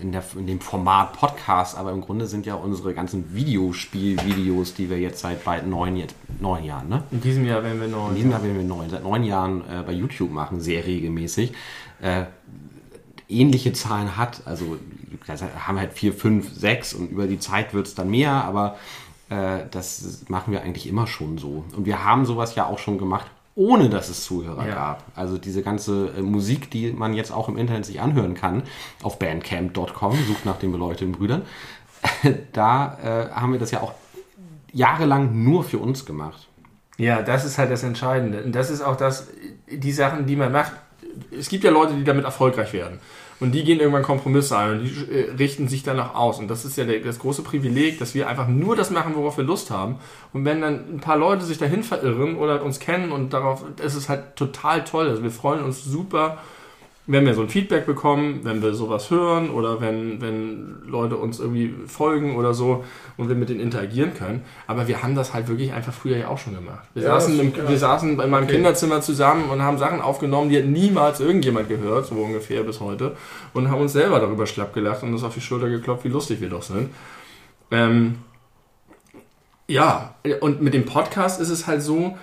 in, der, in, dem Format Podcast, aber im Grunde sind ja unsere ganzen Videospielvideos, die wir jetzt seit bald neun, jetzt, neun Jahren, ne? In diesem Jahr werden wir neun. In diesem Jahr werden wir neun, seit neun Jahren äh, bei YouTube machen, sehr regelmäßig. Äh, ähnliche Zahlen hat, also haben halt vier, fünf, sechs und über die Zeit wird es dann mehr, aber äh, das machen wir eigentlich immer schon so. Und wir haben sowas ja auch schon gemacht ohne dass es Zuhörer ja. gab. Also diese ganze äh, Musik, die man jetzt auch im Internet sich anhören kann, auf bandcamp.com, sucht nach den beleuchteten Brüdern, da äh, haben wir das ja auch jahrelang nur für uns gemacht. Ja, das ist halt das Entscheidende. Und das ist auch das, die Sachen, die man macht. Es gibt ja Leute, die damit erfolgreich werden. Und die gehen irgendwann Kompromisse ein und die äh, richten sich danach aus. Und das ist ja der, das große Privileg, dass wir einfach nur das machen, worauf wir Lust haben. Und wenn dann ein paar Leute sich dahin verirren oder uns kennen und darauf, ist es halt total toll. Also wir freuen uns super wenn wir so ein Feedback bekommen, wenn wir sowas hören oder wenn, wenn Leute uns irgendwie folgen oder so und wir mit denen interagieren können. Aber wir haben das halt wirklich einfach früher ja auch schon gemacht. Wir, ja, saßen, im, wir saßen in meinem okay. Kinderzimmer zusammen und haben Sachen aufgenommen, die hat niemals irgendjemand gehört, so ungefähr bis heute, und haben uns selber darüber schlapp gelacht und uns auf die Schulter geklopft, wie lustig wir doch sind. Ähm, ja, und mit dem Podcast ist es halt so,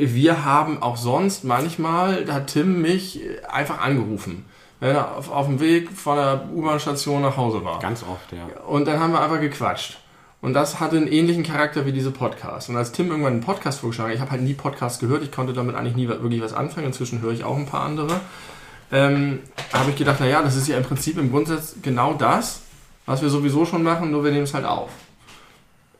wir haben auch sonst manchmal, da hat Tim mich einfach angerufen, wenn er auf, auf dem Weg von der U-Bahn-Station nach Hause war. Ganz oft, ja. Und dann haben wir einfach gequatscht. Und das hatte einen ähnlichen Charakter wie diese Podcasts. Und als Tim irgendwann einen Podcast vorgeschlagen hat, ich habe halt nie Podcasts gehört, ich konnte damit eigentlich nie wirklich was anfangen, inzwischen höre ich auch ein paar andere, ähm, habe ich gedacht, naja, das ist ja im Prinzip im Grundsatz genau das, was wir sowieso schon machen, nur wir nehmen es halt auf.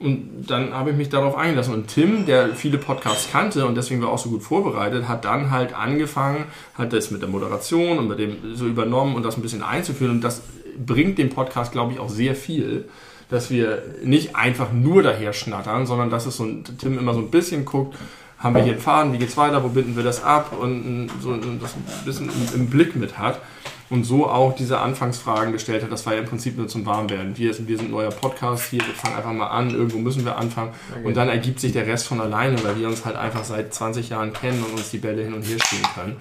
Und dann habe ich mich darauf eingelassen. Und Tim, der viele Podcasts kannte und deswegen war auch so gut vorbereitet, hat dann halt angefangen, hat das mit der Moderation und mit dem so übernommen und das ein bisschen einzuführen. Und das bringt dem Podcast, glaube ich, auch sehr viel, dass wir nicht einfach nur daher schnattern, sondern dass es so ein, Tim immer so ein bisschen guckt, haben wir hier einen Faden, wie geht's weiter, wo binden wir das ab und so das ein bisschen im, im Blick mit hat und so auch diese Anfangsfragen gestellt hat. Das war ja im Prinzip nur zum Warmwerden. Wir, wir sind ein neuer Podcast hier, wir fangen einfach mal an, irgendwo müssen wir anfangen und dann ergibt sich der Rest von alleine, weil wir uns halt einfach seit 20 Jahren kennen und uns die Bälle hin und her spielen können.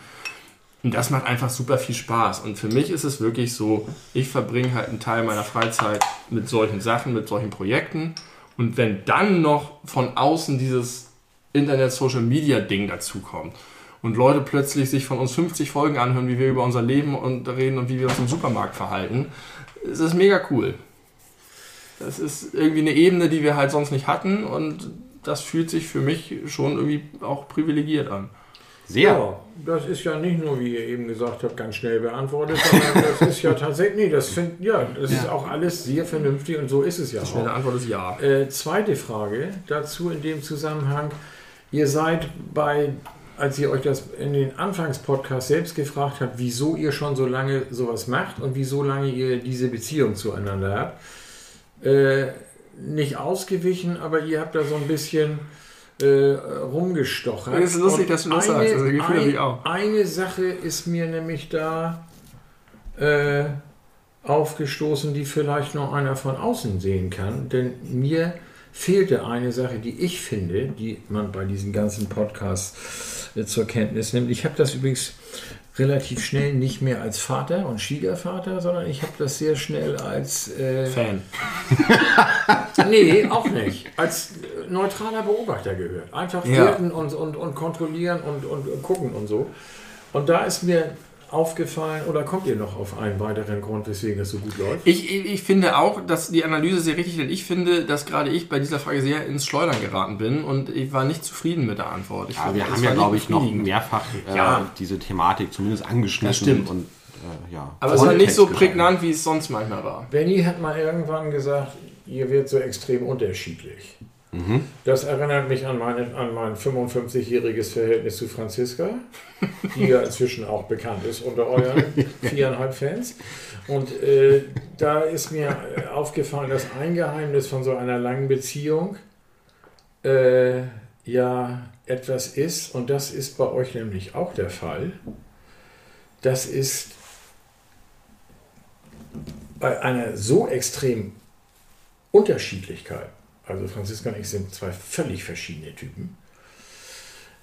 Und das macht einfach super viel Spaß. Und für mich ist es wirklich so, ich verbringe halt einen Teil meiner Freizeit mit solchen Sachen, mit solchen Projekten. Und wenn dann noch von außen dieses Internet-Social-Media-Ding dazukommt, und Leute plötzlich sich von uns 50 Folgen anhören, wie wir über unser Leben und reden und wie wir uns im Supermarkt verhalten. Es ist mega cool. Das ist irgendwie eine Ebene, die wir halt sonst nicht hatten und das fühlt sich für mich schon irgendwie auch privilegiert an. Sehr. Ja, das ist ja nicht nur, wie ihr eben gesagt habt, ganz schnell beantwortet, sondern das ist ja tatsächlich, nee, das find, ja, das ja. ist auch alles sehr vernünftig und so ist es ja Die schnelle Antwort ist ja. Äh, zweite Frage dazu in dem Zusammenhang. Ihr seid bei als ihr euch das in den Anfangspodcast selbst gefragt habt, wieso ihr schon so lange sowas macht und wieso lange ihr diese Beziehung zueinander habt, äh, nicht ausgewichen, aber ihr habt da so ein bisschen äh, rumgestochert. Es ist lustig, und dass du das eine, sagst. Also, ein, auch. Eine Sache ist mir nämlich da äh, aufgestoßen, die vielleicht noch einer von außen sehen kann, denn mir fehlte eine Sache, die ich finde, die man bei diesen ganzen Podcasts äh, zur Kenntnis nimmt. Ich habe das übrigens relativ schnell nicht mehr als Vater und Schwiegervater, sondern ich habe das sehr schnell als äh, Fan. nee, auch nicht. Als neutraler Beobachter gehört. Einfach Ja. und, und, und kontrollieren und, und gucken und so. Und da ist mir aufgefallen, oder kommt ihr noch auf einen weiteren Grund, weswegen es so gut läuft? Ich, ich finde auch, dass die Analyse sehr richtig ist. denn Ich finde, dass gerade ich bei dieser Frage sehr ins Schleudern geraten bin und ich war nicht zufrieden mit der Antwort. Ich Ja, finde, wir haben ja, glaube ich, noch mehrfach äh, Ja. diese Thematik zumindest angeschnitten. Das stimmt. Und, äh, ja, Aber es war nicht so prägnant, wie es sonst manchmal war. Benny hat mal irgendwann gesagt, ihr wird so extrem unterschiedlich. Das erinnert mich an, meine, an mein 55-jähriges Verhältnis zu Franziska, die ja inzwischen auch bekannt ist unter euren viereinhalb Fans. Und äh, da ist mir aufgefallen, dass ein Geheimnis von so einer langen Beziehung äh, ja etwas ist, und das ist bei euch nämlich auch der Fall. Das ist bei einer so extremen Unterschiedlichkeit, also Franziska und ich sind zwei völlig verschiedene Typen,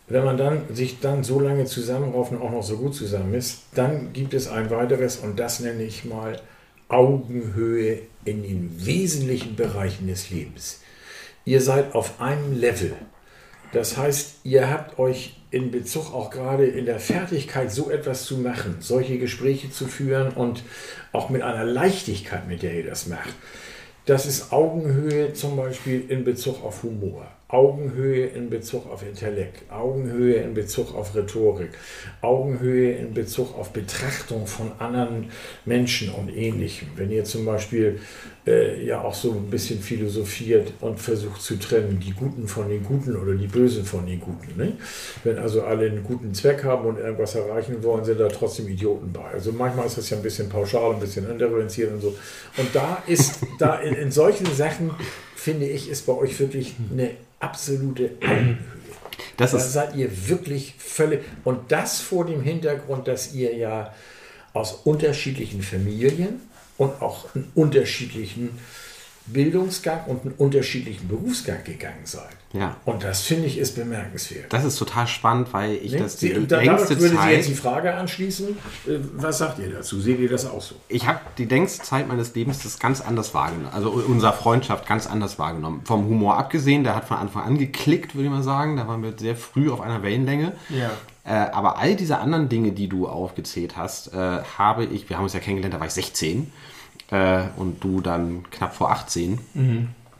wenn man dann sich dann so lange zusammenrauft und auch noch so gut zusammen ist, dann gibt es ein weiteres und das nenne ich mal Augenhöhe in den wesentlichen Bereichen des Lebens. Ihr seid auf einem Level. Das heißt, ihr habt euch in Bezug auch gerade in der Fertigkeit, so etwas zu machen, solche Gespräche zu führen und auch mit einer Leichtigkeit, mit der ihr das macht. Das ist Augenhöhe zum Beispiel in Bezug auf Humor, Augenhöhe in Bezug auf Intellekt, Augenhöhe in Bezug auf Rhetorik, Augenhöhe in Bezug auf Betrachtung von anderen Menschen und Ähnlichem. Wenn ihr zum Beispiel äh, ja auch so ein bisschen philosophiert und versucht zu trennen, die Guten von den Guten oder die Bösen von den Guten. Ne? Wenn also alle einen guten Zweck haben und irgendwas erreichen wollen, sind da trotzdem Idioten bei. Also manchmal ist das ja ein bisschen pauschal, ein bisschen interventiert und so. Und da ist, da in, in solchen Sachen, finde ich, ist bei euch wirklich eine absolute Augenhöhe. Das Da seid ihr wirklich völlig. Und das vor dem Hintergrund, dass ihr ja aus unterschiedlichen Familien und auch einen unterschiedlichen Bildungsgang und einen unterschiedlichen Berufsgang gegangen seid. ja. Und das finde ich ist bemerkenswert. Das ist total spannend, weil ich Ne? das die Sie, da, längste würde Sie jetzt die Zeit, Frage anschließen. Äh, Was sagt ihr dazu? Seht ihr das auch so? ich habe die längste Zeit meines Lebens das ganz anders wahrgenommen, also unserer Freundschaft ganz anders wahrgenommen. Vom Humor abgesehen, der hat von Anfang an geklickt, würde ich mal sagen. Da waren wir sehr früh auf einer Wellenlänge. Ja. Äh, aber all diese anderen Dinge, die du aufgezählt hast, äh, habe ich, wir haben uns ja kennengelernt, da war ich 16 äh, und du dann knapp vor 18.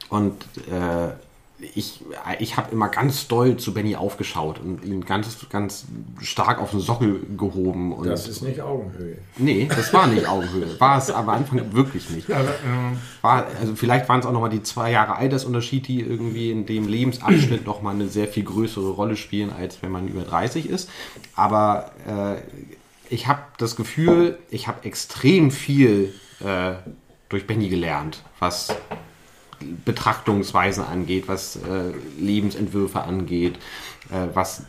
Und äh, ich, ich habe immer ganz doll zu Benny aufgeschaut und ihn ganz, ganz stark auf den Sockel gehoben. Und Das ist nicht Augenhöhe. nee, das war nicht Augenhöhe. War es am Anfang wirklich nicht. War, also vielleicht waren es auch nochmal die zwei Jahre Altersunterschied, die irgendwie in dem Lebensabschnitt nochmal eine sehr viel größere Rolle spielen, als wenn man über 30 ist. Aber äh, ich habe das Gefühl, ich habe extrem viel äh, durch Benny gelernt, was Betrachtungsweisen angeht, was äh, Lebensentwürfe angeht, äh, was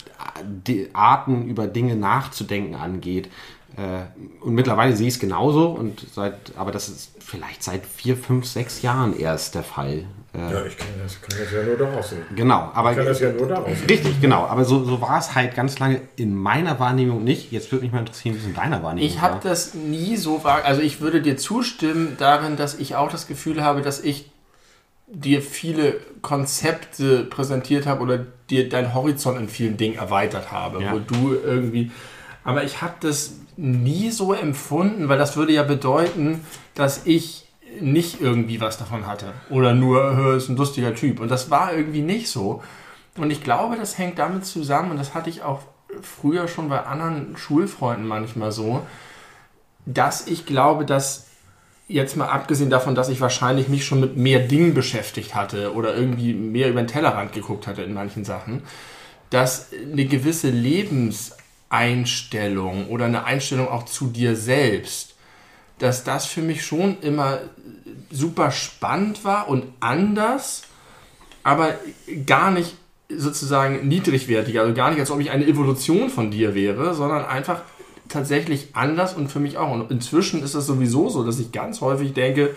die Arten über Dinge nachzudenken angeht. Äh, und mittlerweile sehe ich es genauso, und seit, aber das ist vielleicht seit vier, fünf, sechs Jahren erst der Fall. Ja, ich kann das, kann das ja nur daraus sehen. Genau, aber Ich kann das ja nur daraus sehen. richtig, genau. Aber so, so war es halt ganz lange in meiner Wahrnehmung nicht. Jetzt würde mich mal interessieren, wie es in deiner Wahrnehmung Ich habe das nie so wahr. Also ich würde dir zustimmen darin, dass ich auch das Gefühl habe, dass ich dir viele Konzepte präsentiert habe oder dir deinen Horizont in vielen Dingen erweitert habe, Ja. wo du irgendwie. Aber ich habe das nie so empfunden, weil das würde ja bedeuten, dass ich nicht irgendwie was davon hatte oder nur ist ein lustiger Typ und das war irgendwie nicht so. Und ich glaube, das hängt damit zusammen und das hatte ich auch früher schon bei anderen Schulfreunden manchmal so, dass ich glaube, dass jetzt mal abgesehen davon, dass ich wahrscheinlich mich schon mit mehr Dingen beschäftigt hatte oder irgendwie mehr über den Tellerrand geguckt hatte in manchen Sachen, dass eine gewisse Lebenseinstellung oder eine Einstellung auch zu dir selbst, dass das für mich schon immer super spannend war und anders, aber gar nicht sozusagen niedrigwertig, also gar nicht, als ob ich eine Evolution von dir wäre, sondern einfach tatsächlich anders und für mich auch. Und inzwischen ist es sowieso so, dass ich ganz häufig denke,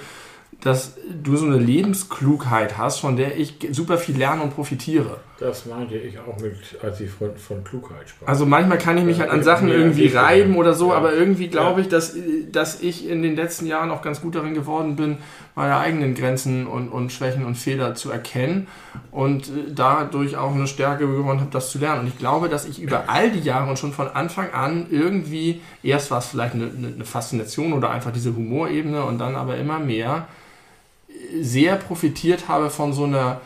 dass du so eine Lebensklugheit hast, von der ich super viel lerne und profitiere. Das meinte ich auch mit, als ich von, von Klugheit sprach. Also manchmal kann ich mich Ja, halt an Sachen irgendwie reiben oder so, aber irgendwie glaube ich, dass, dass ich in den letzten Jahren auch ganz gut darin geworden bin, meine eigenen Grenzen und, und Schwächen und Fehler zu erkennen und äh, dadurch auch eine Stärke gewonnen habe, das zu lernen. Und ich glaube, dass ich über all die Jahre und schon von Anfang an irgendwie, erst war es vielleicht eine, eine eine Faszination oder einfach diese Humorebene und dann aber immer mehr, äh, sehr profitiert habe von so einer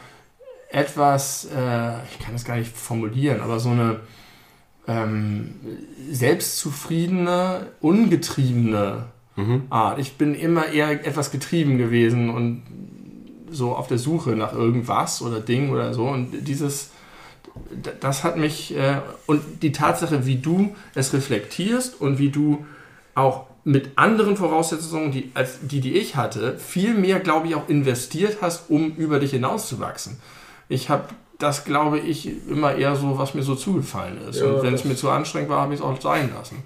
etwas, äh, ich kann das gar nicht formulieren, aber so eine ähm, selbstzufriedene, ungetriebene Mhm. Art. Ich bin immer eher etwas getrieben gewesen und so auf der Suche nach irgendwas oder Ding oder so. Und dieses, das hat mich, äh, und die Tatsache, wie du es reflektierst und wie du auch mit anderen Voraussetzungen, die, als die, die ich hatte, viel mehr, glaube ich, auch investiert hast, um über dich hinauszuwachsen. Ich habe das, glaube ich, immer eher so, was mir so zugefallen ist. Ja, und wenn es mir zu anstrengend war, habe ich es auch sein lassen.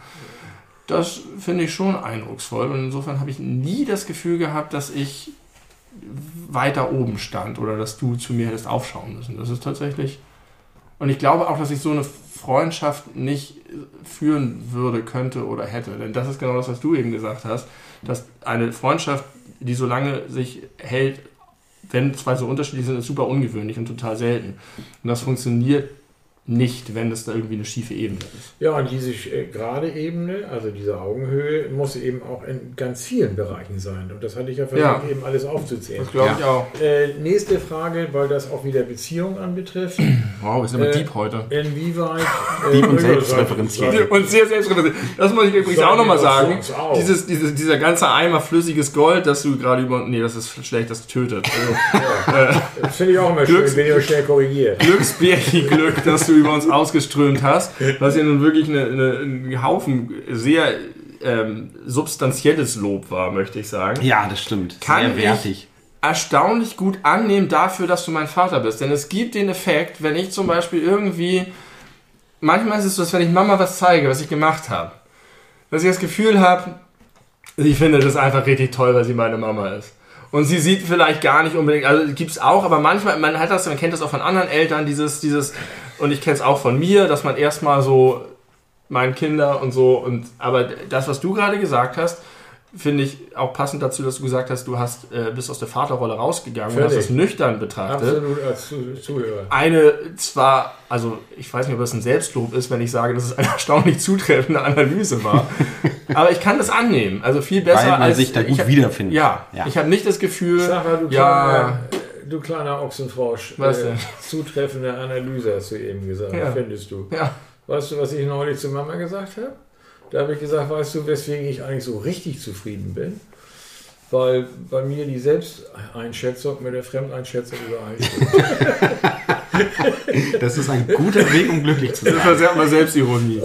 Das finde ich schon eindrucksvoll. Und insofern habe ich nie das Gefühl gehabt, dass ich weiter oben stand oder dass du zu mir hättest aufschauen müssen. Das ist tatsächlich. Und ich glaube auch, dass ich so eine Freundschaft nicht führen würde, könnte oder hätte. Denn das ist genau das, was du eben gesagt hast, dass eine Freundschaft, die so lange sich hält, wenn zwei so unterschiedlich sind, ist super ungewöhnlich und total selten. Und das funktioniert nicht, wenn es da irgendwie eine schiefe Ebene ist. Ja, und diese äh, gerade Ebene, also diese Augenhöhe, muss eben auch in ganz vielen Bereichen sein. Und das hatte ich ja versucht, Ja. eben alles aufzuzählen. Das glaube ich auch. Äh, nächste Frage, weil das auch wieder Beziehungen anbetrifft. Wow, wir sind aber Äh, deep heute. Inwieweit. Deep und ja, selbstreferenziell. Und sehr selbstreferenziell. Das muss ich übrigens Sagen auch nochmal sagen. auch. Dieses, dieses, dieser ganze Eimer flüssiges Gold, das du gerade über. Nee, das ist schlecht, das tötet. Also, Das finde ich auch immer Glücks- schön, wenn ihr schnell korrigiert. Glücksbärchen-Glück, das du über uns ausgeströmt hast, was ja nun wirklich eine, eine, ein Haufen sehr ähm, substanzielles Lob war, möchte ich sagen. Ja, das stimmt. Kann Sehr wertig. erstaunlich gut annehmen dafür, dass du mein Vater bist. Denn es gibt den Effekt, wenn ich zum Beispiel irgendwie, manchmal ist es so, dass wenn ich Mama was zeige, was ich gemacht habe, dass ich das Gefühl habe, sie findet es einfach richtig toll, weil sie meine Mama ist. Und sie sieht vielleicht gar nicht unbedingt, also gibt es auch, aber manchmal, man hat das, man kennt das auch von anderen Eltern, dieses, dieses, und ich kenne es auch von mir, dass man erstmal so meinen Kinder und so, und aber das, was du gerade gesagt hast, finde ich auch passend dazu, dass du gesagt hast, du hast, äh, bist aus der Vaterrolle rausgegangen und hast Völlig. das nüchtern betrachtet. Absolut als Zu Zuhörer. Eine zwar, also ich weiß nicht, ob das ein Selbstlob ist, wenn ich sage, dass es eine erstaunlich zutreffende Analyse war, aber ich kann das annehmen. Also viel besser Weil man als sich da ich gut hab- wiederfindet. Ja, Ja. ich habe nicht das Gefühl, Sag Ja. Du kleiner Ochsenfrosch. Was äh, denn? Zutreffende Analyse hast du eben gesagt, Ja. findest du. ja, Weißt du, was ich neulich zu Mama gesagt habe? Da habe ich gesagt, weißt du, weswegen ich eigentlich so richtig zufrieden bin? Weil bei mir die Selbsteinschätzung mit der Fremdeinschätzung übereinstimmt. Das ist ein guter Weg, um glücklich zu sein. das war mal Selbstironie.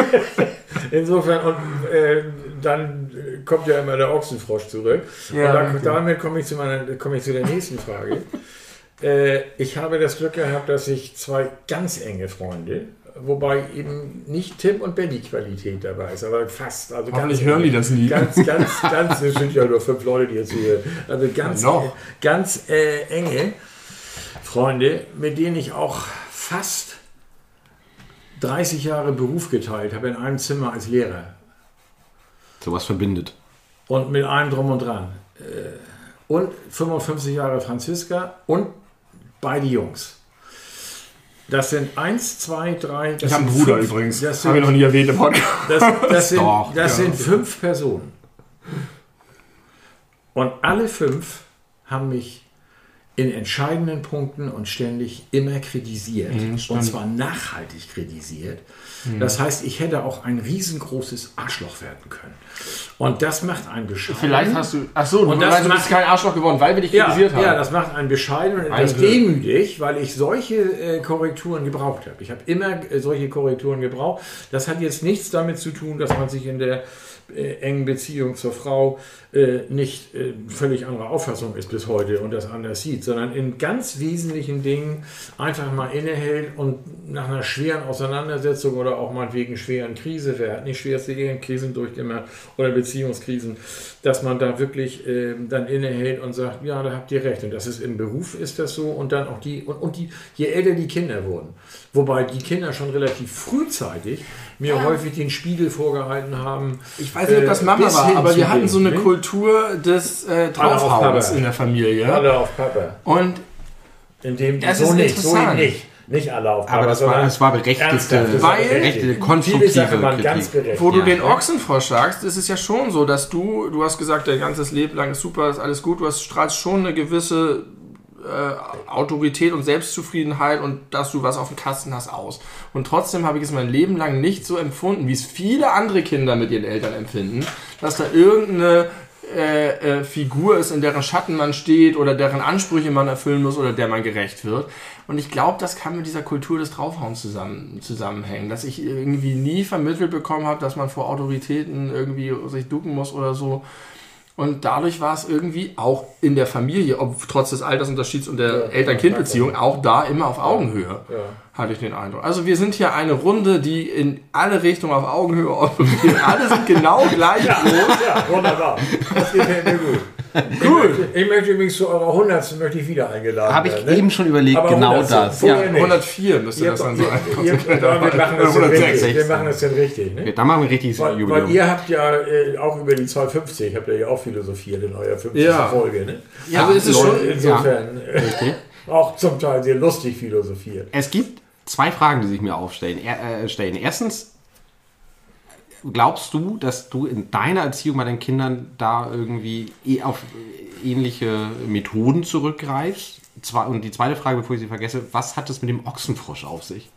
Insofern, und äh, dann kommt ja immer der Ochsenfrosch zurück. Ja, und okay. damit komme ich, zu meiner- komme ich zu der nächsten Frage. äh, ich habe das Glück gehabt, dass ich zwei ganz enge Freunde, wobei eben nicht Tim und Benny Qualität dabei ist, aber fast. Also Hoffentlich hören die das nie. Ganz, ganz, ganz, es sind ja nur fünf Leute, die jetzt hier, also ganz, noch. ganz äh, enge Freunde, mit denen ich auch fast 30 Jahre Beruf geteilt habe in einem Zimmer als Lehrer Sowas verbindet. und mit allem drum und dran. Äh, Und 55 Jahre Franziska und beide Jungs. Das sind eins, zwei, drei. das Ich habe einen sind Bruder fünf- übrigens. Das Habe ich noch sind, nie erwähnt im Podcast. das, das sind, Doch, das ja. sind fünf Personen. Und alle fünf haben mich in entscheidenden Punkten und ständig immer kritisiert. Mhm, und zwar nachhaltig kritisiert. Das heißt, ich hätte auch ein riesengroßes Arschloch werden können. Und das macht einen bescheiden. Vielleicht hast du. Ach so, du Und das meinst, du bist kein Arschloch geworden, weil wir dich ja, kritisiert haben. ja, das macht einen bescheiden und etwas demütig, weil ich solche äh, Korrekturen gebraucht habe. Ich habe immer äh, solche Korrekturen gebraucht. Das hat jetzt nichts damit zu tun, dass man sich in der engen Beziehung zur Frau äh, nicht äh, völlig anderer Auffassung ist bis heute und das anders sieht, sondern in ganz wesentlichen Dingen einfach mal innehält und nach einer schweren Auseinandersetzung oder auch mal wegen schweren Krise, wer hat nicht schwerste Ehenkrisen durchgemacht oder Beziehungskrisen, dass man da wirklich äh, dann innehält und sagt, ja, da habt ihr recht. Und das ist im Beruf ist das so und dann auch die, und, und die, je älter die Kinder wurden, wobei die Kinder schon relativ frühzeitig mir ja. häufig den Spiegel vorgehalten haben. Ich weiß nicht, ob das Mama war, aber wir hatten so eine ne? Kultur des äh, Draufhauens in der Familie. Alle auf Papa. Und in dem das so nicht, so nicht. Nicht alle auf Aber das war, es war berechtigte, weil berechtigte konstruktive Kritik. Wo du ja. den Ochsenfrosch sagst, ist es ja schon so, dass du, du hast gesagt, dein ganzes Leben lang ist super, ist alles gut, du hast, strahlst schon eine gewisse äh, Autorität und Selbstzufriedenheit und dass du was auf dem Kasten hast aus. Und trotzdem habe ich es mein Leben lang nicht so empfunden, wie es viele andere Kinder mit ihren Eltern empfinden, dass da irgendeine äh, äh, Figur ist, in deren Schatten man steht oder deren Ansprüche man erfüllen muss oder der man gerecht wird. Und ich glaube, das kann mit dieser Kultur des Draufhauens zusammen, zusammenhängen, dass ich irgendwie nie vermittelt bekommen habe, dass man vor Autoritäten irgendwie sich ducken muss oder so. Und dadurch war es irgendwie auch in der Familie, ob trotz des Altersunterschieds und der ja, Eltern-Kind-Beziehung, auch da immer auf Augenhöhe, ja. Hatte ich den Eindruck. Also wir sind hier eine Runde, die in alle Richtungen auf Augenhöhe operiert. Alle sind genau gleich ja, groß. Ja, wunderbar. Das gefällt mir gut. Gut. Ich möchte, übrigens zu eurer 100. möchte ich wieder eingeladen Habe ich werden, ne? eben schon überlegt, Aber genau 100, das. Ja. 104 müsste ihr das dann sein. wir, machen das 160, wir machen das dann richtig. Ne? dann machen wir richtig weil, Jubiläum. Weil ihr habt ja äh, auch über die 250, habt ihr ja auch philosophiert in eurer 50. Ja. Folge. Ne? Ja, also ist es schon insofern ja. Auch zum Teil sehr lustig philosophiert. Es gibt zwei Fragen, die sich mir aufstellen. Er, äh, stellen. Erstens, glaubst du, dass du in deiner Erziehung bei deinen Kindern da irgendwie eh auf ähnliche Methoden zurückgreifst? Und die zweite Frage, bevor ich sie vergesse, was hat es mit dem Ochsenfrosch auf sich?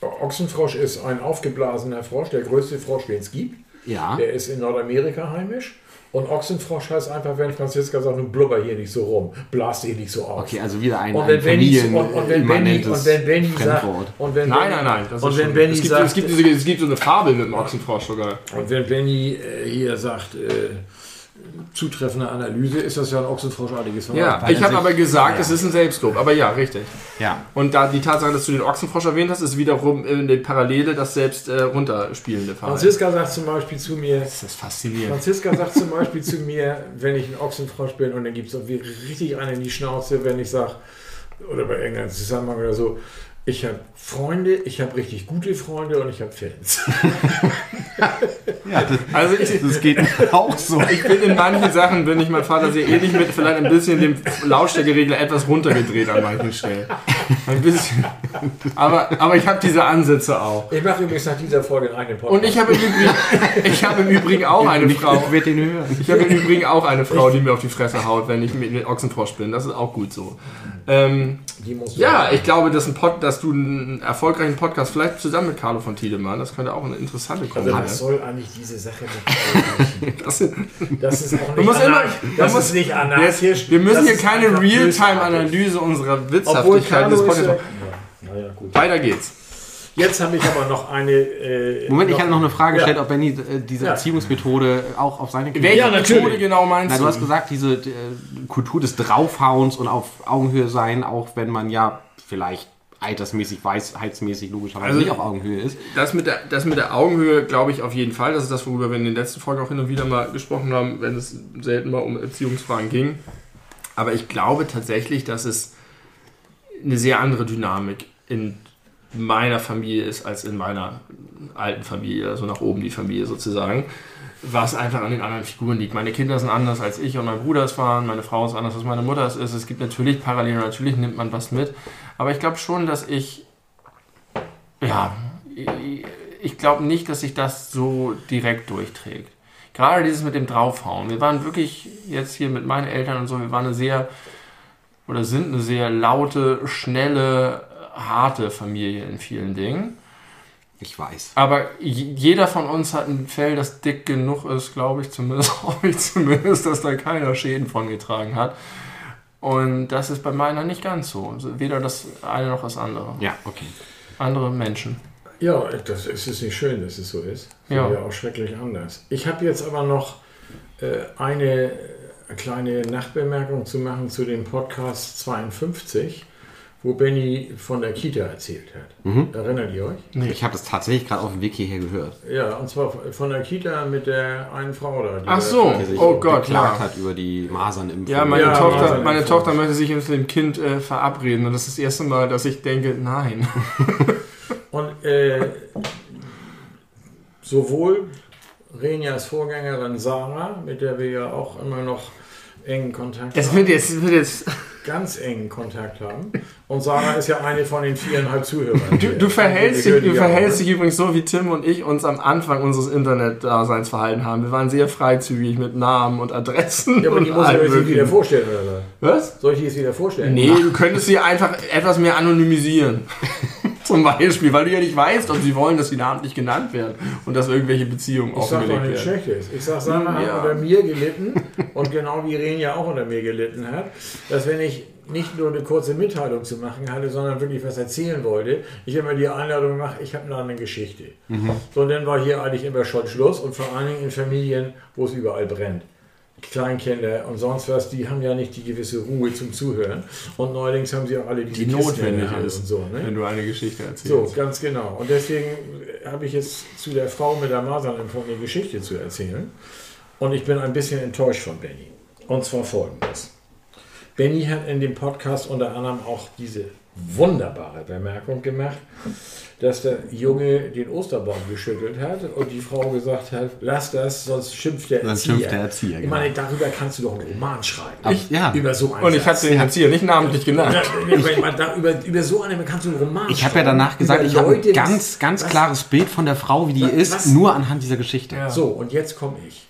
Ochsenfrosch ist ein aufgeblasener Frosch, der größte Frosch, den es gibt. Ja. Der ist in Nordamerika heimisch. Und Ochsenfrosch heißt einfach, wenn Franziska sagt, nun blubber hier nicht so rum, blast hier nicht so auf. Okay, also wieder ein, und wenn ein Familien und, und wenn Benny, und wenn Benny sagt, und wenn nein, nein, nein, das und wenn Benny es, gibt, sagt, es, gibt, es gibt so eine Fabel mit dem Ochsenfrosch sogar. Und wenn Benny äh, hier sagt, äh, zutreffende Analyse ist das ja ein Ochsenfroschartiges Ja, ich habe aber gesagt, ja. es ist ein Selbstlob. Aber ja, richtig. Ja. Und da die Tatsache, dass du den Ochsenfrosch erwähnt hast, ist wiederum in der Parallele das selbst äh, runterspielende Verhalten. Franziska sagt zum Beispiel zu mir. Das ist faszinierend. Franziska sagt zum Beispiel zu mir, wenn ich ein Ochsenfrosch bin und dann gibt es richtig einen in die Schnauze, wenn ich sage, oder bei irgendeinem Zusammenhang oder so, ich habe Freunde, ich habe richtig gute Freunde und ich habe Fans. ja, das, also ich, das geht auch so. Ich bin in manchen Sachen, bin ich mein Vater sehr ähnlich mit vielleicht ein bisschen dem Lautstärkeregler etwas runtergedreht an manchen Stellen. Ein bisschen. Aber, aber ich habe diese Ansätze auch. Ich mache übrigens nach dieser Folge einen eigenen Podcast. Und ich habe im Übrigen, ich habe im Übrigen auch eine ich, Frau. Ich, den hören. ich habe im Übrigen auch eine Frau, die mir auf die Fresse haut, wenn ich mit Ochsenfrosch bin. Das ist auch gut so. Ähm, ja, ich glaube, dass, ein Pod, dass du einen erfolgreichen Podcast, vielleicht zusammen mit Carlo von Tiedemann, das könnte auch eine interessante Kombi also, was soll eigentlich diese Sache nicht das, das ist auch nicht, immer, das muss, ist nicht anarchisch. Wir müssen hier keine Realtime-Analyse unserer Witzhaftigkeit des Podcasts machen. Ja, Weiter geht's. Jetzt habe ich aber noch eine. Äh, Moment, ich habe noch eine Frage gestellt, ja. ob Benny äh, diese ja. Erziehungsmethode auch auf seine Kinder. Welche Methode genau meinst Na, du? Du hast gesagt, diese äh, Kultur des Draufhauens und auf Augenhöhe sein, auch wenn man ja vielleicht altersmäßig, weisheitsmäßig logischerweise also, nicht auf Augenhöhe ist. Das mit, der, das mit der Augenhöhe glaube ich auf jeden Fall. Das ist das, worüber wir in den letzten Folgen auch hin und wieder mal gesprochen haben, wenn es selten mal um Erziehungsfragen ging. Aber ich glaube tatsächlich, dass es eine sehr andere Dynamik in meiner Familie ist als in meiner alten Familie, also nach oben die Familie sozusagen, was einfach an den anderen Figuren liegt. Meine Kinder sind anders als ich und mein Bruder es waren, meine Frau ist anders als meine Mutter es ist. Es gibt natürlich Parallelen, natürlich nimmt man was mit, aber ich glaube schon, dass ich, ja, ich glaube nicht, dass sich das so direkt durchträgt. Gerade dieses mit dem Draufhauen. Wir waren wirklich jetzt hier mit meinen Eltern und so, wir waren eine sehr, oder sind eine sehr laute, schnelle, harte Familie in vielen Dingen. Ich weiß. Aber jeder von uns hat ein Fell, das dick genug ist, glaube ich zumindest, hoffe ich zumindest, dass da keiner Schäden von getragen hat. Und das ist bei meiner nicht ganz so. Also weder das eine noch das andere. Ja, okay. Andere Menschen. Ja, das ist es nicht schön, dass es so ist. Ja. ja auch schrecklich anders. Ich habe jetzt aber noch äh, eine kleine Nachbemerkung zu machen zu dem Podcast 52 wo Benny von der Kita erzählt hat. Mhm. Erinnert ihr euch? Ich habe das tatsächlich gerade auf dem Weg hierher gehört. Ja, und zwar von der Kita mit der einen Frau da. die Ach da- so. Der sich Oh Gott, ja. hat über die Masernimpfung. Ja, meine, Ja, Tochter, meine Tochter möchte sich mit dem Kind äh, verabreden und das ist das erste Mal, dass ich denke, nein. Und äh, sowohl Renjas Vorgängerin Sarah, mit der wir ja auch immer noch engen Kontakt Es haben, wird jetzt, es wird jetzt ganz engen Kontakt haben. Und Sarah ist ja eine von den viereinhalb Zuhörern. du, du verhältst, dich, du verhältst dich übrigens so, wie Tim und ich uns am Anfang unseres Internet-Daseins verhalten haben. Wir waren sehr freizügig mit Namen und Adressen. Ja, aber die muss ich nicht wieder vorstellen, oder was? Was? Soll ich die jetzt wieder vorstellen? Nee, du könntest sie einfach etwas mehr anonymisieren. Zum Beispiel, weil du ja nicht weißt, ob sie wollen, dass sie namentlich genannt werden und dass irgendwelche Beziehungen Ich sag doch offengelegt nichts werden. Schlechtes. Ich sag, Sarah Ja. hat unter mir gelitten und genau wie Renja auch unter mir gelitten hat, dass wenn ich nicht nur eine kurze Mitteilung zu machen hatte, sondern wirklich was erzählen wollte, ich immer die Einladung gemacht, ich habe eine Geschichte. So, und dann war hier eigentlich immer schon Schluss und vor allen Dingen in Familien, wo es überall brennt. Kleinkinder und sonst was, die haben ja nicht die gewisse Ruhe zum Zuhören. Und neuerdings haben sie auch alle diese Die Kisten notwendig ist, und so. Ne? wenn du eine Geschichte erzählst. So, ganz genau. Und deswegen habe ich jetzt zu der Frau mit der Masernimpfung eine Geschichte zu erzählen. Und ich bin ein bisschen enttäuscht von Benny. Und zwar folgendes. Benny hat in dem Podcast unter anderem auch diese wunderbare Bemerkung gemacht, dass der Junge den Osterbaum geschüttelt hat und die Frau gesagt hat, lass das, sonst schimpft der Sonst Erzieher. schimpft der Erzieher, Ich genau. meine, darüber kannst du doch einen Roman schreiben. Ich- ja. Über so einen Und ich Satz. hatte den Erzieher nicht namentlich genannt. Da über, über so eine kannst du einen Roman Ich habe ja danach gesagt, ich habe ein ganz, ganz was- klares Bild von der Frau, wie die Was- ist, was? nur anhand dieser Geschichte. Ja. So, und jetzt komme ich.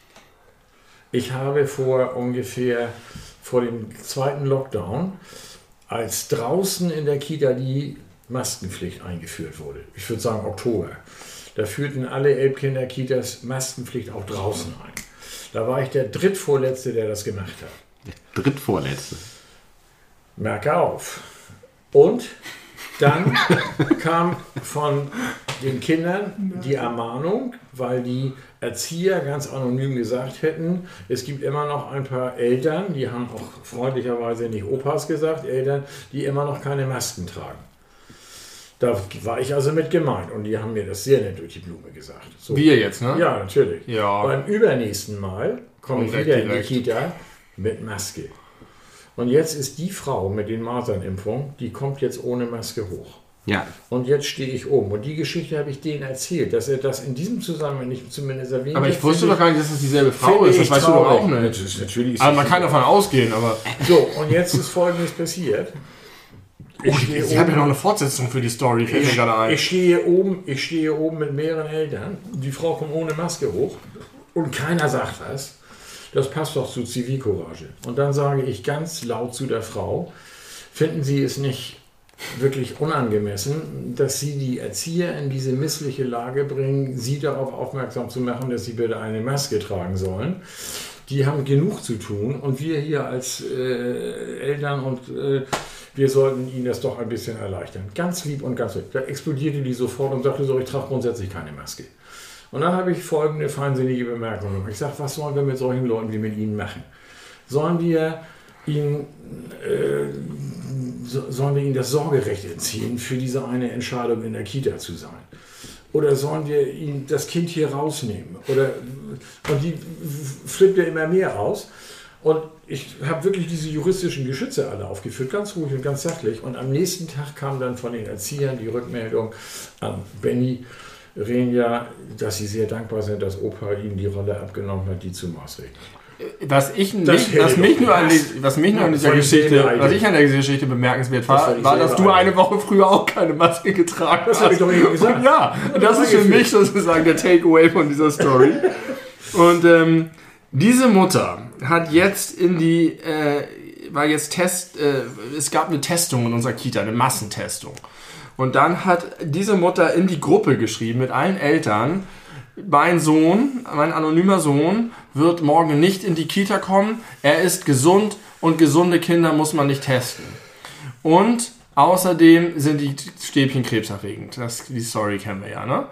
Ich habe vor ungefähr, vor dem zweiten Lockdown, als draußen in der Kita die Maskenpflicht eingeführt wurde, ich würde sagen Oktober, da führten alle Elbkinder-Kitas Maskenpflicht auch draußen ein. Da war ich der drittvorletzte, der das gemacht hat. Drittvorletzte. Merke auf. Und dann kam von den Kindern die Ermahnung, weil die Erzieher ganz anonym gesagt hätten, es gibt immer noch ein paar Eltern, die haben auch freundlicherweise nicht Opas gesagt, Eltern, die immer noch keine Masken tragen. Da war ich also mit gemeint und die haben mir das sehr nett durch die Blume gesagt. So. Wir jetzt, ne? Ja, natürlich. Ja. Beim übernächsten Mal komme ich wieder in die direkt. Kita mit Maske. Und jetzt ist die Frau mit den Masernimpfungen, die kommt jetzt ohne Maske hoch. Ja. Und jetzt stehe ich oben. Und die Geschichte habe ich denen erzählt, dass er das in diesem Zusammenhang nicht zumindest erwähnt Aber ich wusste doch gar nicht, dass es dieselbe Frau ist. Das weißt du doch traurig. auch nicht. Natürlich, natürlich ist Aber man kann so. davon ausgehen, aber. So, und jetzt ist Folgendes passiert. Ich stehe Ich habe ja noch eine Fortsetzung für die Story, fällt mir gerade ein. ich, stehe oben, ich stehe oben mit mehreren Eltern. Die Frau kommt ohne Maske hoch und keiner sagt was. Das passt doch zu Zivilcourage. Und dann sage ich ganz laut zu der Frau, finden Sie es nicht wirklich unangemessen, dass Sie die Erzieher in diese missliche Lage bringen, Sie darauf aufmerksam zu machen, dass Sie bitte eine Maske tragen sollen. Die haben genug zu tun und wir hier als äh, Eltern und äh, wir sollten ihnen das doch ein bisschen erleichtern. Ganz lieb und ganz lieb. Da explodierte die sofort und sagte so, ich trage grundsätzlich keine Maske. Und dann habe ich folgende feinsinnige Bemerkung gemacht. Ich sage, was sollen wir mit solchen Leuten wie mit ihnen machen? Sollen wir ihnen, äh, so, sollen wir ihnen das Sorgerecht entziehen, für diese eine Entscheidung in der Kita zu sein? Oder sollen wir ihnen das Kind hier rausnehmen? Oder, und die flippt ja immer mehr aus. Und ich habe wirklich diese juristischen Geschütze alle aufgeführt, ganz ruhig und ganz sachlich. Und am nächsten Tag kam dann von den Erziehern die Rückmeldung an Benny Renja, dass sie sehr dankbar sind, dass Opa ihnen die Rolle abgenommen hat, die zu maßregeln. Was, ich Das nicht, was mich nur an, die, was mich nur an Ja, dieser Geschichte, was ich an der Geschichte bemerkenswert Das war, ich war, dass du eine Woche früher auch keine Maske getragen Das hast. habe ich doch eben gesagt. Ja, und das ist für mich sozusagen der Takeaway von dieser Story. Und ähm, diese Mutter hat jetzt in die, äh, war jetzt Test, äh, es gab eine Testung in unserer Kita, eine Massentestung. Und dann hat diese Mutter in die Gruppe geschrieben mit allen Eltern, mein Sohn, mein anonymer Sohn, wird morgen nicht in die Kita kommen. Er ist gesund und gesunde Kinder muss man nicht testen. Und außerdem sind die Stäbchen krebserregend. Das, die Story kennen wir ja, ne?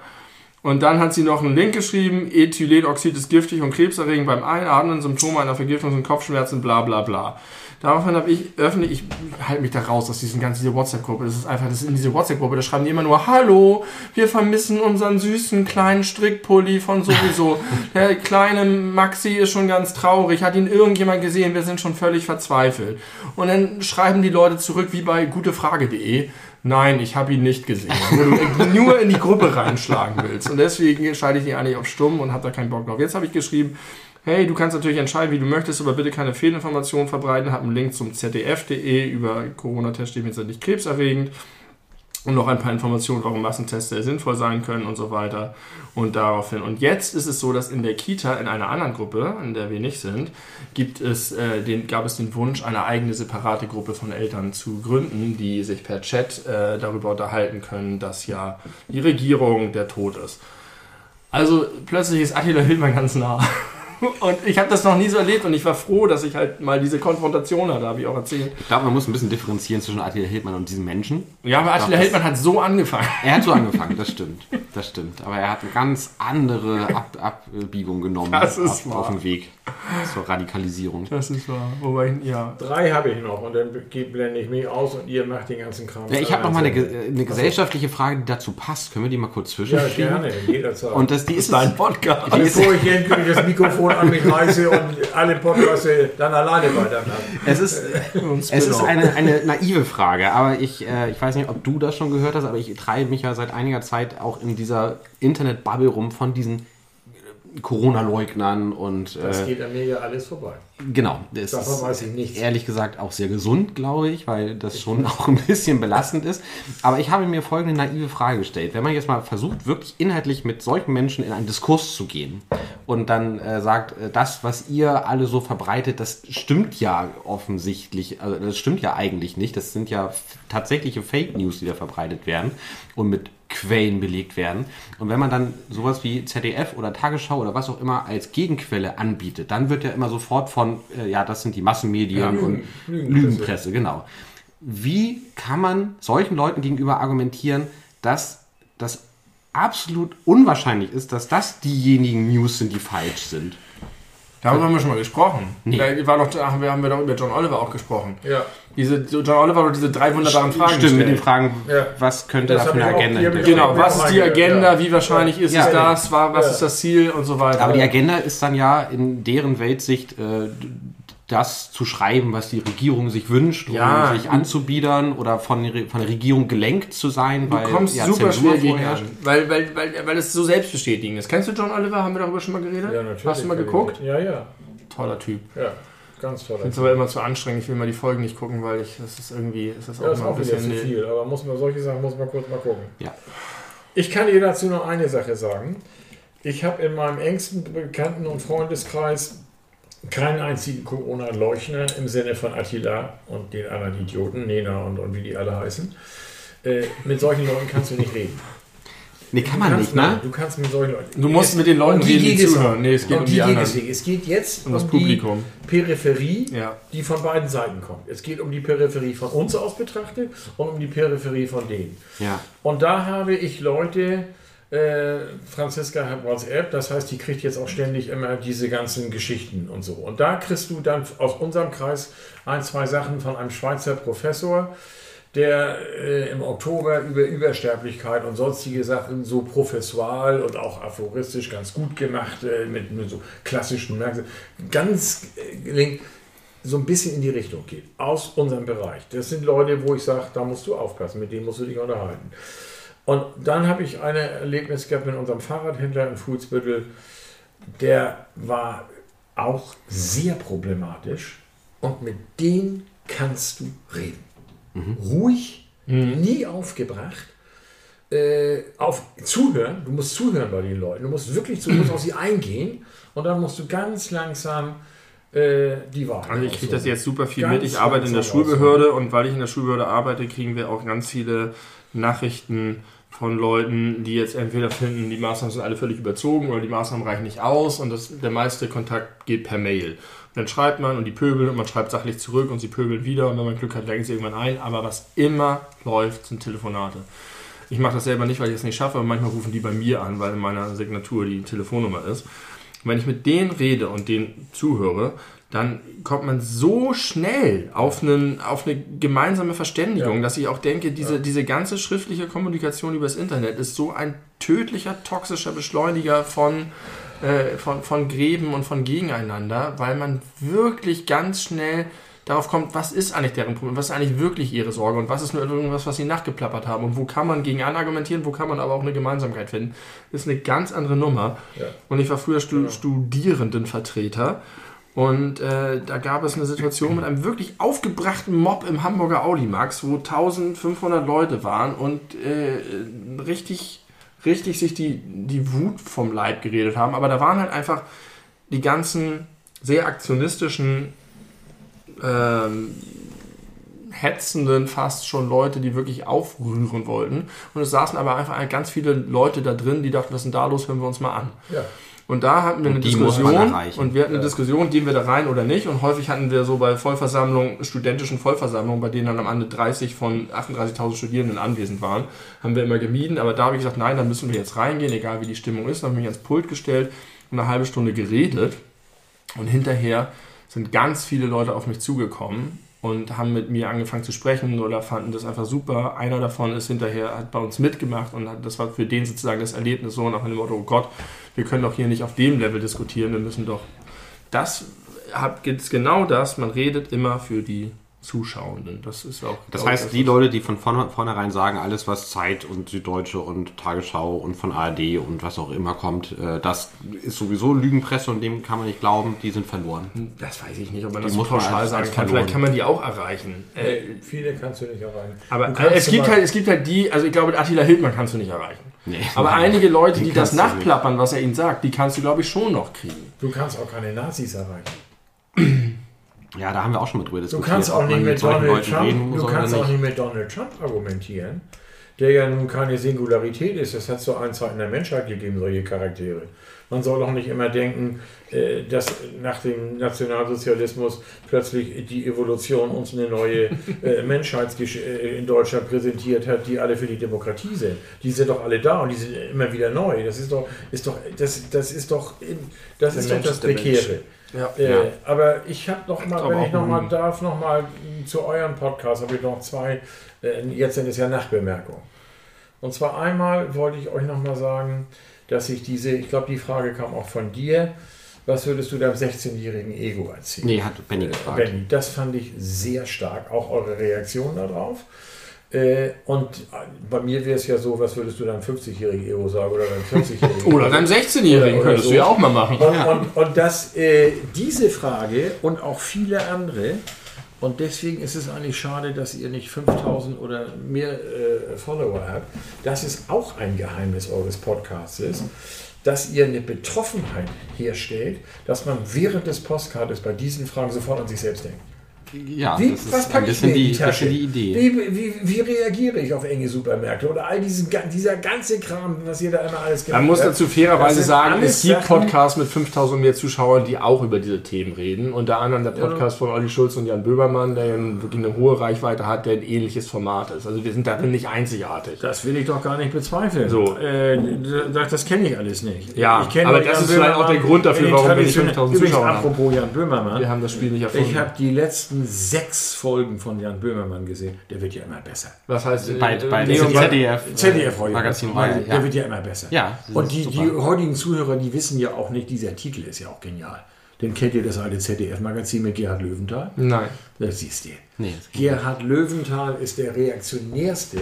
Und dann hat sie noch einen Link geschrieben, Ethylenoxid ist giftig und krebserregend beim Einatmen, Symptome einer Vergiftung sind Kopfschmerzen, bla bla bla. Daraufhin habe ich öffentlich, ich halte mich da raus aus diesen ganzen diese WhatsApp-Gruppe. Das ist einfach, das ist in diese WhatsApp-Gruppe, da schreiben die immer nur, Hallo, wir vermissen unseren süßen kleinen Strickpulli von sowieso. Der kleine Maxi ist schon ganz traurig, hat ihn irgendjemand gesehen, wir sind schon völlig verzweifelt. Und dann schreiben die Leute zurück wie bei gutefrage.de. Nein, ich habe ihn nicht gesehen. Wenn du nur in die Gruppe reinschlagen willst. Und deswegen schalte ich die eigentlich auf stumm und habe da keinen Bock drauf. Jetzt habe ich geschrieben, hey, du kannst natürlich entscheiden, wie du möchtest, aber bitte keine Fehlinformationen verbreiten. Hab einen Link zum zdf.de über sind nicht krebserregend und noch ein paar Informationen, warum Massentests sehr sinnvoll sein können und so weiter und daraufhin. Und jetzt ist es so, dass in der Kita, in einer anderen Gruppe, in der wir nicht sind, gibt es, äh, den, gab es den Wunsch, eine eigene separate Gruppe von Eltern zu gründen, die sich per Chat äh, darüber unterhalten können, dass ja die Regierung der Tod ist. Also plötzlich ist Attila Hildmann ganz nah. Und ich habe das noch nie so erlebt und ich war froh, dass ich halt mal diese Konfrontation hatte, habe ich auch erzählt. Ich glaube, man muss ein bisschen differenzieren zwischen Attila Hildmann und diesem Menschen. Ja, aber Attila Hildmann hat so angefangen. Er hat so angefangen, das stimmt. Das stimmt. Aber er hat eine ganz andere Ab Abbiegung genommen auf, auf dem Weg zur Radikalisierung. Das ist wahr. Wobei, ja. Drei habe ich noch und dann blende ich mich aus und ihr macht den ganzen Kram. Ja, ich habe noch mal eine, Also, eine gesellschaftliche Frage, die dazu passt. Können wir die mal kurz Ja, zwischenschieben? gerne, jederzeit. Und das, die ist Dein Podcast. Bevor ich endgültig das Mikrofon an mich reiße und alle Podcasts dann alleine weitermache. Es ist, es ist eine, eine naive Frage, aber ich, äh, ich weiß nicht, ob du das schon gehört hast, aber ich treibe mich ja seit einiger Zeit auch in dieser Internet-Bubble rum von diesen Corona-Leugnern und Das äh, geht an mir ja alles vorbei. genau, das Davon ist weiß ich nichts. ehrlich gesagt auch sehr gesund, glaube ich, weil das schon auch ein bisschen belastend ist. Aber ich habe mir folgende naive Frage gestellt. Wenn man jetzt mal versucht, wirklich inhaltlich mit solchen Menschen in einen Diskurs zu gehen und dann äh, sagt, äh, das, was ihr alle so verbreitet, das stimmt ja offensichtlich, also das stimmt ja eigentlich nicht. Das sind ja tatsächliche Fake News, die da verbreitet werden und mit Quellen belegt werden. Und wenn man dann sowas wie ZDF oder Tagesschau oder was auch immer als Gegenquelle anbietet, dann wird ja immer sofort von, äh, ja, das sind die Massenmedien Ja, und Lügen- Lügenpresse. Lügenpresse. genau. Wie kann man solchen Leuten gegenüber argumentieren, dass das absolut unwahrscheinlich ist, dass das diejenigen News sind, die falsch sind? Darüber haben wir schon mal gesprochen. Nee. Da war doch, da haben wir, haben wir doch über John Oliver auch gesprochen. Ja. Diese, John Oliver doch diese drei wunderbaren Fragen Stimmt, mit den. Fragen, Ja. was könnte Das da für eine auch Agenda hinterstehen? Genau, was ist die Ja. Agenda, wie wahrscheinlich ist Ja. es das, war, was Ja. ist das Ziel und so weiter. Aber die Agenda ist dann ja in deren Weltsicht äh, das zu schreiben, was die Regierung sich wünscht, Ja. um sich anzubiedern oder von, von der Regierung gelenkt zu sein, Du weil kommst ja, super Zensur schwer gegen weil, weil, weil, weil es so selbstbestätigend ist. Kennst du John Oliver? Haben wir darüber schon mal geredet? Ja, natürlich. Hast du mal geguckt? Ja, ja. Toller Typ. Ja, ganz toll. Ich finde es aber immer zu anstrengend. Ich will mal die Folgen nicht gucken, weil ich, das ist irgendwie, ist das auch Ja, das ist ein auch wieder bisschen. zu viel, aber muss man solche Sachen muss man kurz mal gucken. Ja. Ich kann dir dazu noch eine Sache sagen. Ich habe in meinem engsten Bekannten- und Freundeskreis keinen einzigen Corona-Leugner im Sinne von Attila und den anderen Idioten, Nena und, und wie die alle heißen. Äh, mit solchen Leuten kannst du nicht reden. Nee, kann Du man kannst, nicht, ne? Du kannst mit solchen Leuten. Du musst mit den Leuten die reden, die zuhören. Nee, es geht um die geht anderen. es geht jetzt Um das um Publikum. die Peripherie, Ja. die von beiden Seiten kommt. Es geht um die Peripherie von uns aus betrachtet und um die Peripherie von denen. Ja. Und da habe ich Leute, äh, Franziska hat WhatsApp, das heißt, die kriegt jetzt auch ständig immer diese ganzen Geschichten und so. Und da kriegst du dann aus unserem Kreis ein, zwei Sachen von einem Schweizer Professor, der äh, im Oktober über Übersterblichkeit und sonstige Sachen so professual und auch aphoristisch ganz gut gemacht, äh, mit, mit so klassischen Merkmalen, ganz äh, gelingt, so ein bisschen in die Richtung geht, aus unserem Bereich. Das sind Leute, wo ich sage, da musst du aufpassen, mit denen musst du dich unterhalten. Und dann habe ich ein Erlebnis gehabt mit unserem Fahrradhändler in Fuhlsbüttel, der war auch sehr problematisch und mit dem kannst du reden. Ruhig, nie aufgebracht, äh, auf zuhören, du musst zuhören bei den Leuten, du musst wirklich zu, du musst auf sie eingehen und dann musst du ganz langsam äh, die Wahrheit Also ich kriege das jetzt super viel Ganz mit. Ich arbeite in der Schulbehörde und weil ich in der Schulbehörde arbeite, kriegen wir auch ganz viele Nachrichten von Leuten, die jetzt entweder finden, die Maßnahmen sind alle völlig überzogen oder die Maßnahmen reichen nicht aus und das, der meiste Kontakt geht per Mail. Dann schreibt man und die pöbeln und man schreibt sachlich zurück und sie pöbeln wieder und wenn man Glück hat, lenken sie irgendwann ein. Aber was immer läuft, sind Telefonate. Ich mache das selber nicht, weil ich es nicht schaffe, aber manchmal rufen die bei mir an, weil in meiner Signatur die Telefonnummer ist. Und wenn ich mit denen rede und denen zuhöre, dann kommt man so schnell auf, einen, auf eine gemeinsame Verständigung, Ja. dass ich auch denke, diese, diese ganze schriftliche Kommunikation übers Internet ist so ein tödlicher, toxischer Beschleuniger von, äh, von, von Gräben und von Gegeneinander, weil man wirklich ganz schnell darauf kommt, was ist eigentlich deren Problem, was ist eigentlich wirklich ihre Sorge und was ist nur irgendwas, was sie nachgeplappert haben und wo kann man gegen argumentieren, wo kann man aber auch eine Gemeinsamkeit finden, ist eine ganz andere Nummer. Ja. Und ich war früher Stu Studierendenvertreter und äh, da gab es eine Situation mit einem wirklich aufgebrachten Mob im Hamburger Audimax, wo 1500 Leute waren und äh, richtig, richtig sich die, die Wut vom Leib geredet haben. Aber da waren halt einfach die ganzen sehr aktionistischen, ähm, hetzenden fast schon Leute, die wirklich aufrühren wollten. Und es saßen aber einfach ganz viele Leute da drin, die dachten, was ist denn da los, hören wir uns mal an. Ja. Und da hatten wir eine Diskussion und wir hatten eine. Diskussion, gehen wir da rein oder nicht. Und häufig hatten wir so bei Vollversammlungen, studentischen Vollversammlungen, bei denen dann am Ende 30 von 38.000 Studierenden anwesend waren, haben wir immer gemieden. Aber da habe ich gesagt, nein, da müssen wir jetzt reingehen, egal wie die Stimmung ist. Dann habe ich mich ans Pult gestellt und eine halbe Stunde geredet. Und hinterher sind ganz viele Leute auf mich zugekommen und haben mit mir angefangen zu sprechen oder fanden das einfach super. Einer davon ist hinterher, hat bei uns mitgemacht und hat, das war für den sozusagen das Erlebnis so nach dem Motto, oh Gott, wir können doch hier nicht auf dem Level diskutieren, wir müssen doch. Das gibt es genau das, man redet immer für die Zuschauenden. Das ist auch. Das heißt, die Leute, die von vorne- vornherein sagen, alles was Zeit und Süddeutsche und Tagesschau und von ARD und was auch immer kommt, äh, das ist sowieso Lügenpresse und dem kann man nicht glauben, die sind verloren. Das weiß ich nicht, ob man Die das so muss man pauschal als- sagen als kann. verloren. Vielleicht kann man die auch erreichen. Äh, Äh, viele kannst du nicht erreichen. aber kannst es gibt, halt, es gibt halt die, also ich glaube, Attila Hildmann kannst du nicht erreichen. Nee. Aber einige Leute, Die das nachplappern, was er ihnen sagt, die kannst du, glaube ich, schon noch kriegen. Du kannst auch keine Nazis erreichen. Ja, da haben wir auch schon mal drüber Du diskutiert. kannst auch nicht mit Donald Trump, reden du kannst auch nicht. mit Donald Trump argumentieren, der ja nun keine Singularität ist. Das hat zu allen Zeiten der Menschheit gegeben, solche Charaktere. Man soll auch nicht immer denken, äh, dass nach dem Nationalsozialismus plötzlich die Evolution uns eine neue äh, Menschheitsgeschichte in Deutschland präsentiert hat, die alle für die Demokratie sind. Die sind doch alle da und die sind immer wieder neu. Das ist doch, ist doch, das, das ist doch, das Der ist doch Mensch das Prekäre. Ja. Äh, Ja. Aber ich habe noch mal, Aber wenn ich noch mal darf, noch mal zu eurem Podcast habe ich noch zwei. Äh, jetzt sind es ja Nachbemerkungen. Und zwar einmal wollte ich euch noch mal sagen, dass ich diese, ich glaube, die Frage kam auch von dir. Was würdest du deinem 16-jährigen Ego erzählen? Nee, hat Benny gefragt. Benny, das fand ich sehr stark, auch eure Reaktion darauf. Äh, und bei mir wäre es ja so, was würdest du deinem 50-jährigen Ego sagen oder deinem 40-jährigen? Oder deinem 16-Jährigen Oder- oder könntest so. du ja auch mal machen. Und, und, und dass äh, diese Frage und auch viele andere, und deswegen ist es eigentlich schade, dass ihr nicht 5000 oder mehr äh, Follower habt, das ist auch ein Geheimnis eures Podcasts ist, dass ihr eine Betroffenheit herstellt, dass man während des Postkartes bei diesen Fragen sofort an sich selbst denkt. Ja, Wie, das ist was ein packe ich bisschen mir in die, bisschen die Idee. Wie, wie, wie reagiere ich auf enge Supermärkte oder all diesen, dieser ganze Kram, was ihr da immer alles Man muss dazu fairerweise sagen, es gibt Sachen- Podcasts mit 5000 mehr Zuschauern, die auch über diese Themen reden. Unter anderem der Podcast von Olli Schulz und Jan Böbermann, der ja wirklich eine hohe Reichweite hat, der ein ähnliches Format ist. Also wir sind darin nicht einzigartig. Das will ich doch gar nicht bezweifeln. So. Äh, das das kenne ich alles nicht. Ja, aber das Jan ist vielleicht auch der Böhmermann Grund dafür, warum wir nicht traditionellen- 5000 Übrigens, Zuschauer haben. apropos Jan Böhmermann. Wir haben das Spiel nicht erfunden. Ich habe die letzten sechs Folgen von Jan Böhmermann gesehen. Der wird ja immer besser. Was heißt Bei, äh, bei Neo- der ZDF, ZDF äh, Magazinreihe. Der Ja. wird ja immer besser. Ja, Und die, die heutigen Zuhörer, die wissen ja auch nicht, dieser Titel ist ja auch genial. Denn kennt ihr das alte ZDF-Magazin mit Gerhard Löwenthal? Nein. Das siehst du. Nee, Gerhard Löwenthal ist der reaktionärste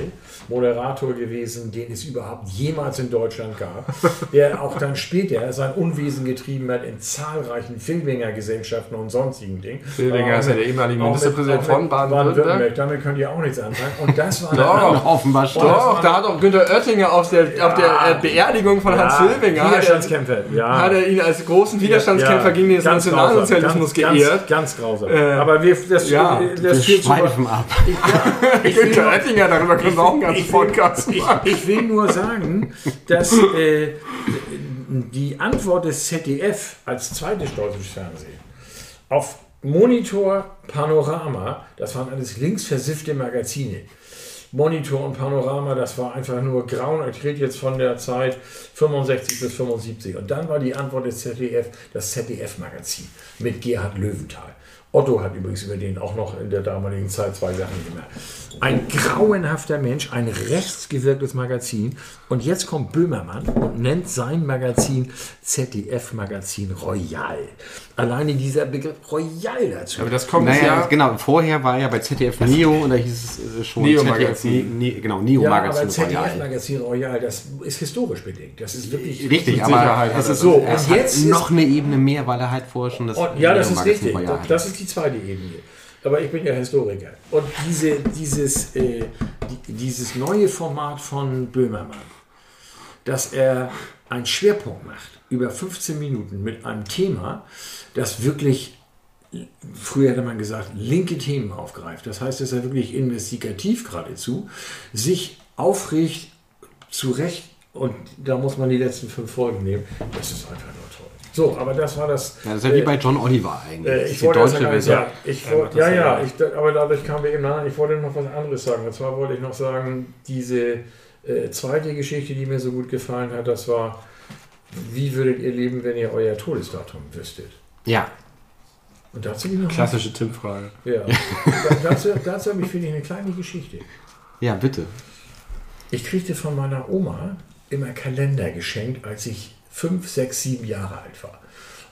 Moderator gewesen, den es überhaupt jemals in Deutschland gab, der auch dann später sein Unwesen getrieben hat in zahlreichen Filminger Gesellschaften und sonstigen Dingen. Filbinger ist ja der ehemalige Ministerpräsident von Baden-Württemberg. Damit könnt ihr auch nichts anfangen. Und das war Doch. Offenbar stimmt. Doch, da hat auch Günter Oettinger auf der, auf der äh, Beerdigung von Hans Filbinger hat er, Widerstandskämpfer. Ja. hat er ihn als großen Widerstandskämpfer Ja, gegen den Nationalsozialismus geehrt. Ganz, ganz grausam. Äh, Aber wir, das, ja, das Wir führt zu- schweifen ab. Günter Oettinger, darüber können wir auch einen ganzen ich, will, Podcast ich, machen. ich will nur sagen, dass äh, die Antwort des ZDF als zweites deutsches Fernsehen auf Monitor, Panorama, das waren alles links versiffte Magazine, Monitor und Panorama, das war einfach nur grauen. Ich rede jetzt von der Zeit 65 bis 75. Und dann war die Antwort des ZDF, das ZDF-Magazin mit Gerhard Löwenthal. Otto hat übrigens über den auch noch in der damaligen Zeit zwei Sachen gemacht. Ein grauenhafter Mensch, ein rechtsgewirktes Magazin. Und jetzt kommt Böhmermann und nennt sein Magazin ZDF-Magazin Royal. Alleine dieser Begriff Royal dazu. Aber das kommt Naja, ja. genau. Vorher war ja bei ZDF Neo und da hieß es äh, schon Neo-Magazin. ZDF, Ne- genau, Ja, Neo-Magazin. aber. ZDF-Magazin Royal, das ist historisch bedingt. Das ist wirklich. Richtig, aber Sicherheit es ist er so, Und hat jetzt ist- noch eine Ebene mehr, weil er halt vorher schon das Und, ja, das ist Neo-Magazin richtig. Royal hatte. Das ist die zweite Ebene. Aber ich bin ja Historiker. Und diese, dieses, äh, die, dieses neue Format von Böhmermann, dass er einen Schwerpunkt macht über 15 Minuten mit einem Thema, das wirklich, früher hätte man gesagt, linke Themen aufgreift. Das heißt, dass er wirklich investigativ geradezu sich aufregt, zu Recht, und da muss man die letzten fünf Folgen nehmen. Das ist einfach. So, aber das war das. Ja, das ist ja wie äh, bei John Oliver eigentlich. äh, ich die wollte deutsche Version. ja, ich das ja, ja ich, aber dadurch kamen wir eben an, ich wollte noch was anderes sagen. Und zwar wollte ich noch sagen, diese äh, zweite Geschichte, die mir so gut gefallen hat, das war, wie würdet ihr leben, wenn ihr euer Todesdatum wüsstet? Ja, Und dazu noch Klassische Tippfrage. Ja. Da- dazu, dazu habe ich, finde ich, eine kleine Geschichte. ja, bitte. Ich kriegte von meiner Oma immer Kalender geschenkt, als ich fünf, sechs, sieben Jahre alt war.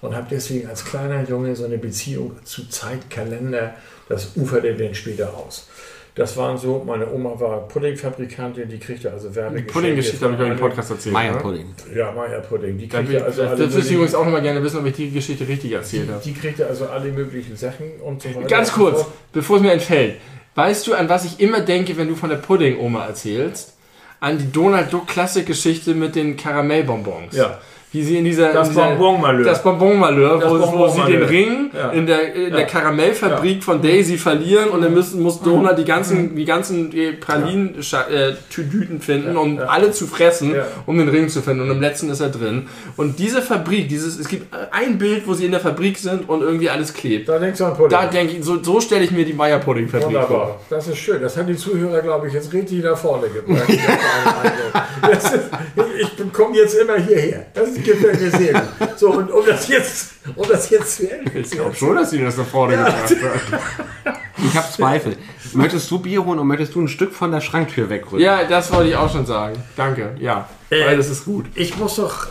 Und habe deswegen als kleiner Junge so eine Beziehung zu Zeitkalender, das uferte dann später aus. Das waren so, meine Oma war Puddingfabrikantin, die kriegte also Die Werbegeschenke. Pudding-Geschichte habe ich dem allen- Podcast erzählt. Meier ne? Pudding. Ja, Meier Pudding. Die kriegte ich, also das alle das würde ich übrigens auch noch mal gerne wissen, ob ich die Geschichte richtig erzählt habe. die, die kriegte also alle möglichen Sachen und so weiter. Ganz kurz, bevor es mir entfällt. Weißt du, an was ich immer denke, wenn du von der Pudding-Oma erzählst? An die Donald Duck Klassik-Geschichte mit den Karamellbonbons. Ja. Wie sie in dieser. Das Bonbon-Malheur. Das Bonbon-Malheur, wo, wo sie den Ring Ja. in der, in der Ja. Karamellfabrik von Daisy verlieren und dann müssen, muss Donald die ganzen, die ganzen äh, Pralinen-Tütüten finden, Ja. um Ja. alle zu fressen, Ja. um den Ring zu finden. Und im letzten ist er drin. Und diese Fabrik, dieses, es gibt ein Bild, wo sie in der Fabrik sind und irgendwie alles klebt. Da denkst du an Pudding. Da denke ich, so, so stelle ich mir die Meier-Pudding-Fabrik vor. Wunderbar. Das ist schön. Das haben die Zuhörer, glaube ich, jetzt richtig nach vorne gebracht. Ist, ich komme jetzt immer hierher. Das gefällt mir sehr gut. So, und um das jetzt, um das jetzt zu Ende Ich glaube schon, dass sie das nach vorne gebracht hat. Ich habe Zweifel. möchtest du Bier holen und möchtest du ein Stück von der Schranktür wegrücken? Ja, das wollte ich auch schon sagen. Danke, ja. Äh, Weil das ist gut. Ich muss doch,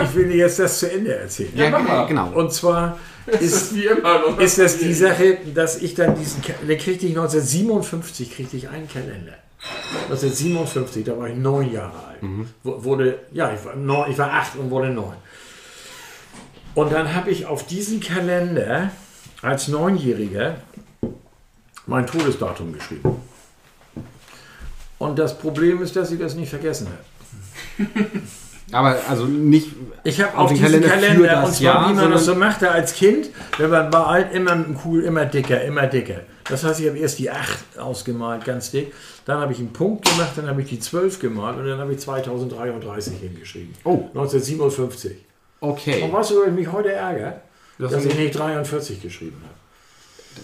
ich will dir jetzt das zu Ende erzählen. Ja, mach mal. genau. Und zwar ist, wie immer. ist das die Sache, dass ich dann diesen, den kriegte ich 1957, kriegte ich einen Kalender. 1957, da war ich neun Jahre alt. Wo- Wurde, ja, ich war, neun, ich war acht und wurde neun. Und dann habe ich auf diesen Kalender als Neunjähriger mein Todesdatum geschrieben. Und das Problem ist, dass ich das nicht vergessen habe. Aber also nicht. Ich habe Auf den diesen Kalender Kalender, und zwar, Jahr, wie man das so machte als Kind, wenn man war alt, immer cool, immer dicker, immer dicker. Das heißt, ich habe erst die 8 ausgemalt, ganz dick. Dann habe ich einen Punkt gemacht, dann habe ich die 12 gemalt und dann habe ich 2033 hingeschrieben. Oh. 1957. Und Okay. weißt du, ich mich heute ärgere? Das dass ich nicht 43 geschrieben habe.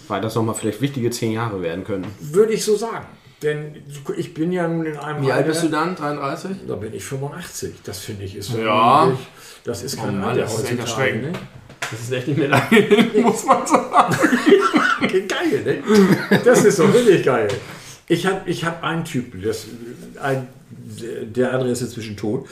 Weil das nochmal vielleicht wichtige zehn Jahre werden können. Würde ich so sagen. Denn ich bin ja nun in einem Wie alt bist du dann? 33? Da bin ich 85. Das finde ich ist Ja. Das ist kein Oh Mann, Alter das ist heutzutage. Ne? Das ist echt nicht mehr lange hin, muss man sagen. Geil, ne? Das ist doch wirklich geil. Ich habe ich hab einen Typen, das, ein, der andere ist inzwischen tot.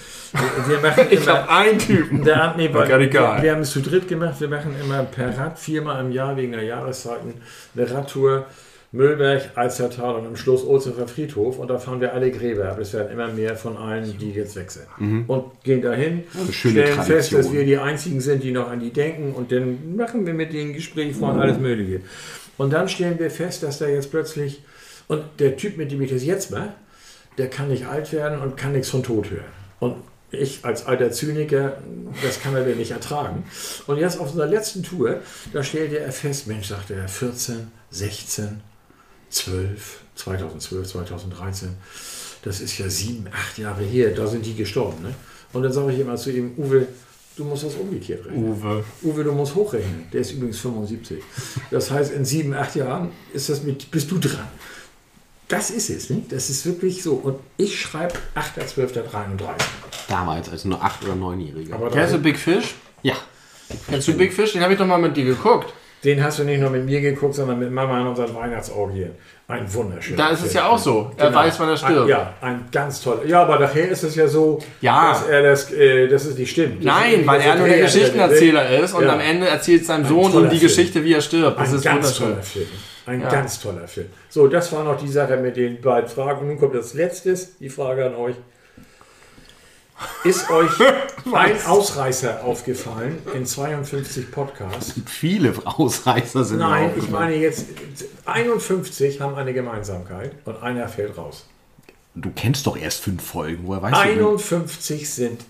Wir machen Ich habe einen Typen. der, nee, weil, Gar egal. wir, wir haben es zu dritt gemacht. Wir machen immer per Rad viermal im Jahr wegen der Jahreszeiten eine Radtour. Müllberg, Alzertal und am Schluss Ohlshofer Friedhof. Und da fahren wir alle Gräber ab. Es werden immer mehr von allen, die jetzt weg sind. Und gehen dahin, stellen fest, Tradition. dass wir die Einzigen sind, die noch an die denken. Und dann machen wir mit denen Gespräche von alles Mögliche. Und dann stellen wir fest, dass da jetzt plötzlich, und der Typ, mit dem ich das jetzt mache, der kann nicht alt werden und kann nichts von Tod hören. Und ich als alter Zyniker, das kann er denn nicht ertragen. Und jetzt auf unserer letzten Tour, da stellte er fest, Mensch, sagte er, 14, 16, 12, 2012, 2013, das ist ja sieben, acht Jahre her, da sind die gestorben. Ne? Und dann sage ich immer zu ihm, Uwe, du musst das umgekehrt rechnen. Uwe. Uwe, du musst hochrechnen. Der ist übrigens 75. Das heißt, in sieben, acht Jahren ist das mit, bist du dran. Das ist es, ne? Das ist wirklich so. Und ich schreibe 8.12.33. Damals, als nur 8- oder 9-Jährige. Aber Kennst du Big Fish? Ja. Kennst du Big Fish? Den habe ich doch mal mit dir geguckt. Den hast du nicht nur mit mir geguckt, sondern mit Mama an unseren Weihnachtsorgien. Ein wunderschöner Da ist es Film. ja auch so. Er Genau. weiß, wann er stirbt. Ein, ja, ein ganz toller. Ja, aber nachher ist es ja so, Ja. dass er das, äh, dass es nicht stimmt. Nein, Das weil ist- er nur der Geschichtenerzähler ist und Ja. am Ende erzählt seinem Sohn ihm die Film. Geschichte, wie er stirbt. Das Ein ist ganz wunderschön. toller Film. Ein Ja. ganz toller Film. So, das war noch die Sache mit den beiden Fragen. Und nun kommt das Letzte, die Frage an euch. Ist euch ein Ausreißer aufgefallen in 52 Podcasts? Viele Ausreißer sind Nein, ich meine jetzt 51 haben eine Gemeinsamkeit und einer fällt raus. Du kennst doch erst fünf Folgen. Woher weißt du? 51 sind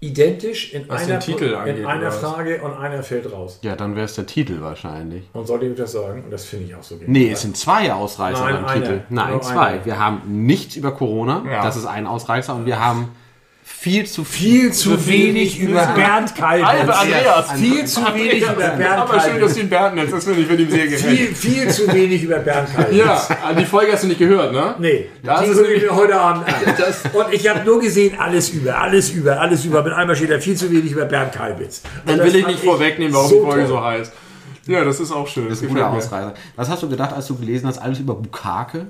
identisch in Was einer, Titel angeht, in einer? Frage und einer fällt raus. Ja, dann wäre es der Titel wahrscheinlich. Und soll ich das sagen? Und das finde ich auch so Nee, es sind zwei Ausreißer Nein, beim. Titel. Nein, Nur zwei. einer. Wir haben nichts über Corona. Ja. Das ist ein Ausreißer. Und wir haben viel zu viel zu wenig über Bernd Halbe Kalbitz. Andreas. Viel zu wenig über Bernd Aber schön, dass Kalbitz. du ihn Bernd nennst. Das finde ich, wird ihm sehr gefällt. Viel, viel zu wenig über Bernd Kalbitz. Ja, an die Folge hast du nicht gehört, ne? Nee, Das die ist gucke ich mir heute Abend an. Und ich habe nur gesehen, alles über, alles über, alles über. Mit einmal steht da viel zu wenig über Bernd Kalbitz. Dann will ich nicht vorwegnehmen, warum die Folge toll. so heißt. Ja, das ist auch schön. Das ist ein gefällt guter mir. Ausreißer. Was hast du gedacht, als du gelesen hast, alles über Bukake?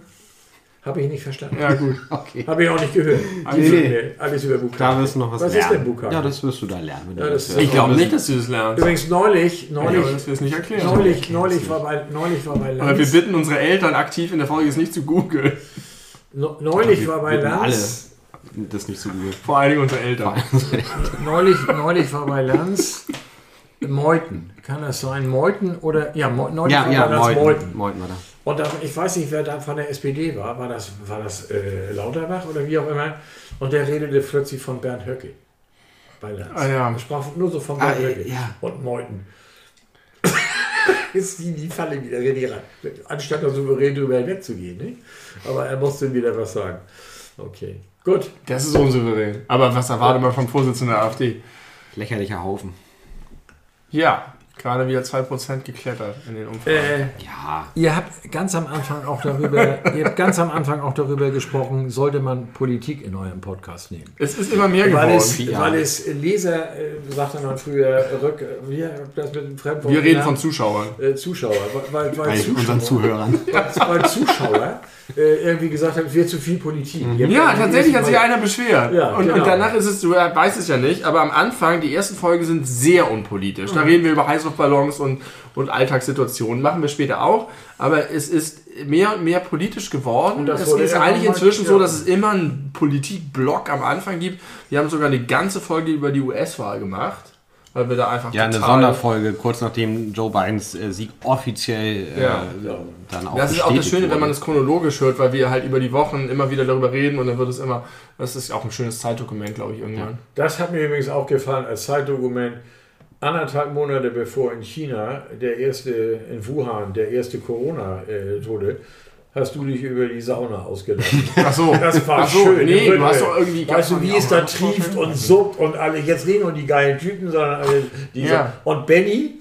Habe ich nicht verstanden. Ja, gut. Okay. Habe ich auch nicht gehört. Die Nee. Filme, alles über Bukake. Da wirst du noch was, Was lernen. ist denn Bukake? Ja, das wirst du da lernen. Wenn Ja, du das das Ich glaube nicht, dass du das lernst. Übrigens neulich, Ja, neulich, aber das nicht erklären. neulich, neulich war bei, neulich war bei Aber wir Lanz, bitten unsere Eltern aktiv in der Folge es nicht zu googeln. neulich war bei Lanz, Das ist nicht so gut. Vor allen Dingen unsere Eltern. neulich, neulich war bei Lanz Meuthen. Kann das sein? Meuthen oder, ja, neulich Ja, war ja, Lanz. Meuthen. Meuthen war da. Und da, ich weiß nicht, wer da von der SPD war. War das, war das äh, Lauterbach oder wie auch immer? Und der redete plötzlich von Bernd Höcke. Bei Lanz. Ah, ja. Er sprach nur so von Ah, Bernd Höcke. ja. Und Meuthen. ist die, die Falle wieder rein. Anstatt da souverän drüber hinwegzugehen. Nicht? Aber er musste wieder was sagen. Okay. Gut. Das ist unsouverän. Aber was erwartet man vom Vorsitzenden der AfD? Lächerlicher Haufen. Ja, gerade wieder 2% geklettert in den Umfragen. Äh, Ja. Ihr habt ganz am Anfang auch darüber, ihr habt ganz am Anfang auch darüber gesprochen, sollte man Politik in eurem Podcast nehmen. es ist immer mehr Weil geworden. es, ja. weil es Leser, äh, sagte man früher, rück, wie das mit dem Fremdwort Wir reden genannt? von Zuschauern. äh, Zuschauer, weil, weil, Bei Zuschauer, unseren Zuhörern. weil Zuschauer äh, irgendwie gesagt haben, es wird zu viel Politik. Habt Ja, tatsächlich hat sich einer beschwert. Ja, und, genau. und danach ist es, du weißt es ja nicht, aber am Anfang, die ersten Folgen sind sehr unpolitisch. Da reden wir über Heißluftballons und, und Alltagssituationen. Machen wir später auch. Aber es ist mehr und mehr politisch geworden. Und das es ist eigentlich inzwischen so, ja. dass es immer einen Politikblock am Anfang gibt. Wir haben sogar eine ganze Folge über die US-Wahl gemacht. Weil wir da einfach Ja, eine Sonderfolge, kurz nachdem Joe Bidens äh, Sieg offiziell äh, Ja. dann auch Das ist auch das Schöne, wenn wurde. man es chronologisch hört, weil wir halt über die Wochen immer wieder darüber reden und dann wird es immer, das ist auch ein schönes Zeitdokument, glaube ich, irgendwann. Das hat mir übrigens auch gefallen als Zeitdokument. Anderthalb Monate bevor in China der erste, in Wuhan, der erste Corona-Tode, hast du dich über die Sauna ausgelassen. Ach so, Das war so, schön. nee, du hast doch irgendwie... Weißt du, wie es da trieft und suppt und alle, jetzt reden nur die geilen Typen, sondern alle diese. Ja. Und Benny,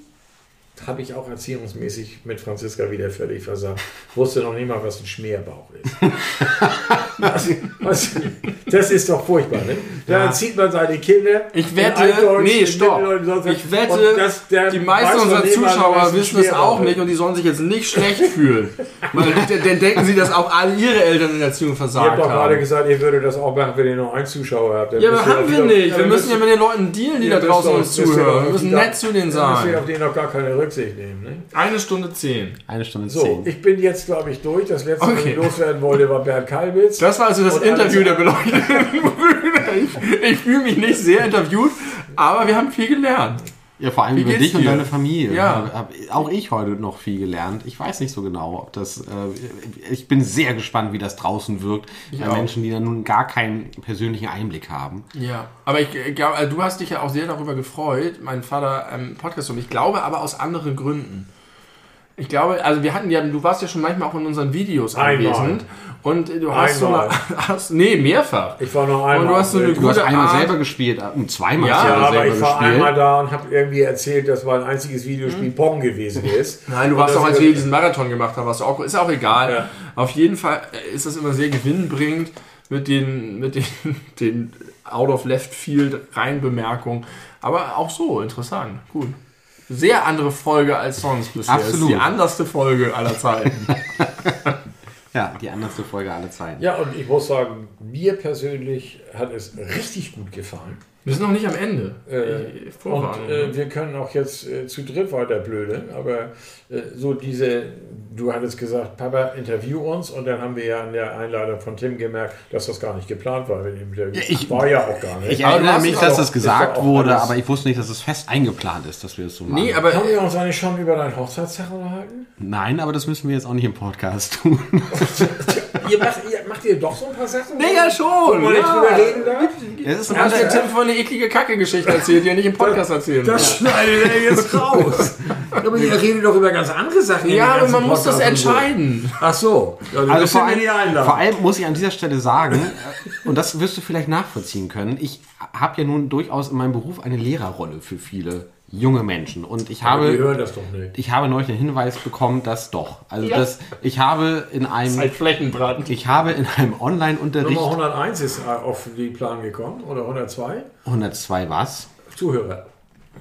habe ich auch erziehungsmäßig mit Franziska wieder völlig versagt, wusste noch nicht mal, was ein Schmerbauch ist. das, was, das ist doch furchtbar, ne? Da Ja. zieht man seine Kinder. Ich wette, nee, stopp. Was. Ich wette, das- die meisten unserer was Zuschauer wissen es auch nicht und die sollen sich jetzt nicht schlecht fühlen. Weil dann dann denken sie, dass auch alle ihre Eltern in der Erziehung Ihr habt versagt doch gerade haben. gesagt, ihr würdet das auch machen, wenn ihr nur einen Zuschauer habt. Dann Ja, aber haben wir nicht. Wir müssen ja mit den Leuten dealen, die da draußen uns zuhören. Wir müssen nett zu denen sein. auf denen noch gar keine Rücksicht nehmen. Ne? Eine Stunde zehn. Eine Stunde So, zehn. ich bin jetzt, glaube ich, durch. Das letzte, was Okay. ich loswerden wollte, war Bernd Kalbitz. Das war also das Und Interview der beleuchteten Brüder. Ich, ich fühle mich nicht sehr interviewt, aber wir haben viel gelernt. Ja, vor allem Wie über dich und dir? deine Familie. Ja. Hab, auch ich heute noch viel gelernt. Ich weiß nicht so genau, ob das. Äh, ich bin sehr gespannt, wie das draußen wirkt. Ich bei auch. Menschen, die da nun gar keinen persönlichen Einblick haben. Ja, aber ich glaube, also du hast dich ja auch sehr darüber gefreut, mein Vater ähm, Podcast und ich glaube aber aus anderen Gründen. Ich glaube, also wir hatten ja, du warst ja schon manchmal auch in unseren Videos Einmal. anwesend. Und du hast Einmal. so eine, hast, nee, mehrfach. Ich war noch einmal. Und du hast so eine Du hast Gute einmal Art. selber gespielt, äh, und zweimal Ja, hast ja, aber selber ich war gespielt. einmal da und habe irgendwie erzählt, dass mein einziges Videospiel Pong gewesen ist. Nein, du Und warst auch, als wir diesen Marathon gemacht haben, warst du auch, ist auch egal. Ja. Auf jeden Fall ist das immer sehr gewinnbringend mit den, mit den, den Out of Left Field Reinbemerkungen. Aber auch so, interessant, gut. Sehr andere Folge als sonst bisher. Absolut. Ist die anderste Folge aller Zeiten. Ja, die anderste Folge aller Zeiten. Ja, und ich muss sagen, mir persönlich hat es richtig gut gefallen. Wir sind noch nicht am Ende. Äh. Und äh, wir können auch jetzt äh, zu dritt weiter blödeln, aber äh, so diese, du hattest gesagt, Papa, interview uns und dann haben wir ja in der Einladung von Tim gemerkt, dass das gar nicht geplant war mit dem Interview. Ja, ich- war ja auch gar nicht. Ich erinnere mich, dass doch- das gesagt auch wurde, alles- aber ich wusste nicht, dass es fest eingeplant ist, dass wir es so machen. nee, aber haben wir uns eigentlich schon über deinen Hochzeitstag unterhalten? Nein, aber das müssen wir jetzt auch nicht im Podcast tun. ihr, macht, ihr macht ihr doch so ein paar Sachen? Digga, schon! Wo man nicht ja. drüber reden darf? Es ist ein der Tim von eine eklige Kacke-Geschichte erzählt, die er nicht im Podcast erzählen will. Das schneidet er jetzt raus. aber ihr redet doch über ganz andere Sachen. Ja, aber man muss das entscheiden. Ach so. Ja, also vor vor allem, vor allem muss ich an dieser Stelle sagen, äh, und das wirst du vielleicht nachvollziehen können, ich habe ja nun durchaus in meinem Beruf eine Lehrerrolle für viele junge Menschen. Und ich Aber die habe, hören das doch nicht. ich habe neulich einen Hinweis bekommen, dass doch. Also Ja. das, ich habe in einem, Halt Flächenbraten. ich habe in einem Nummer Online-Unterricht 101 ist auf den Plan gekommen oder 102 102 was? Zuhörer.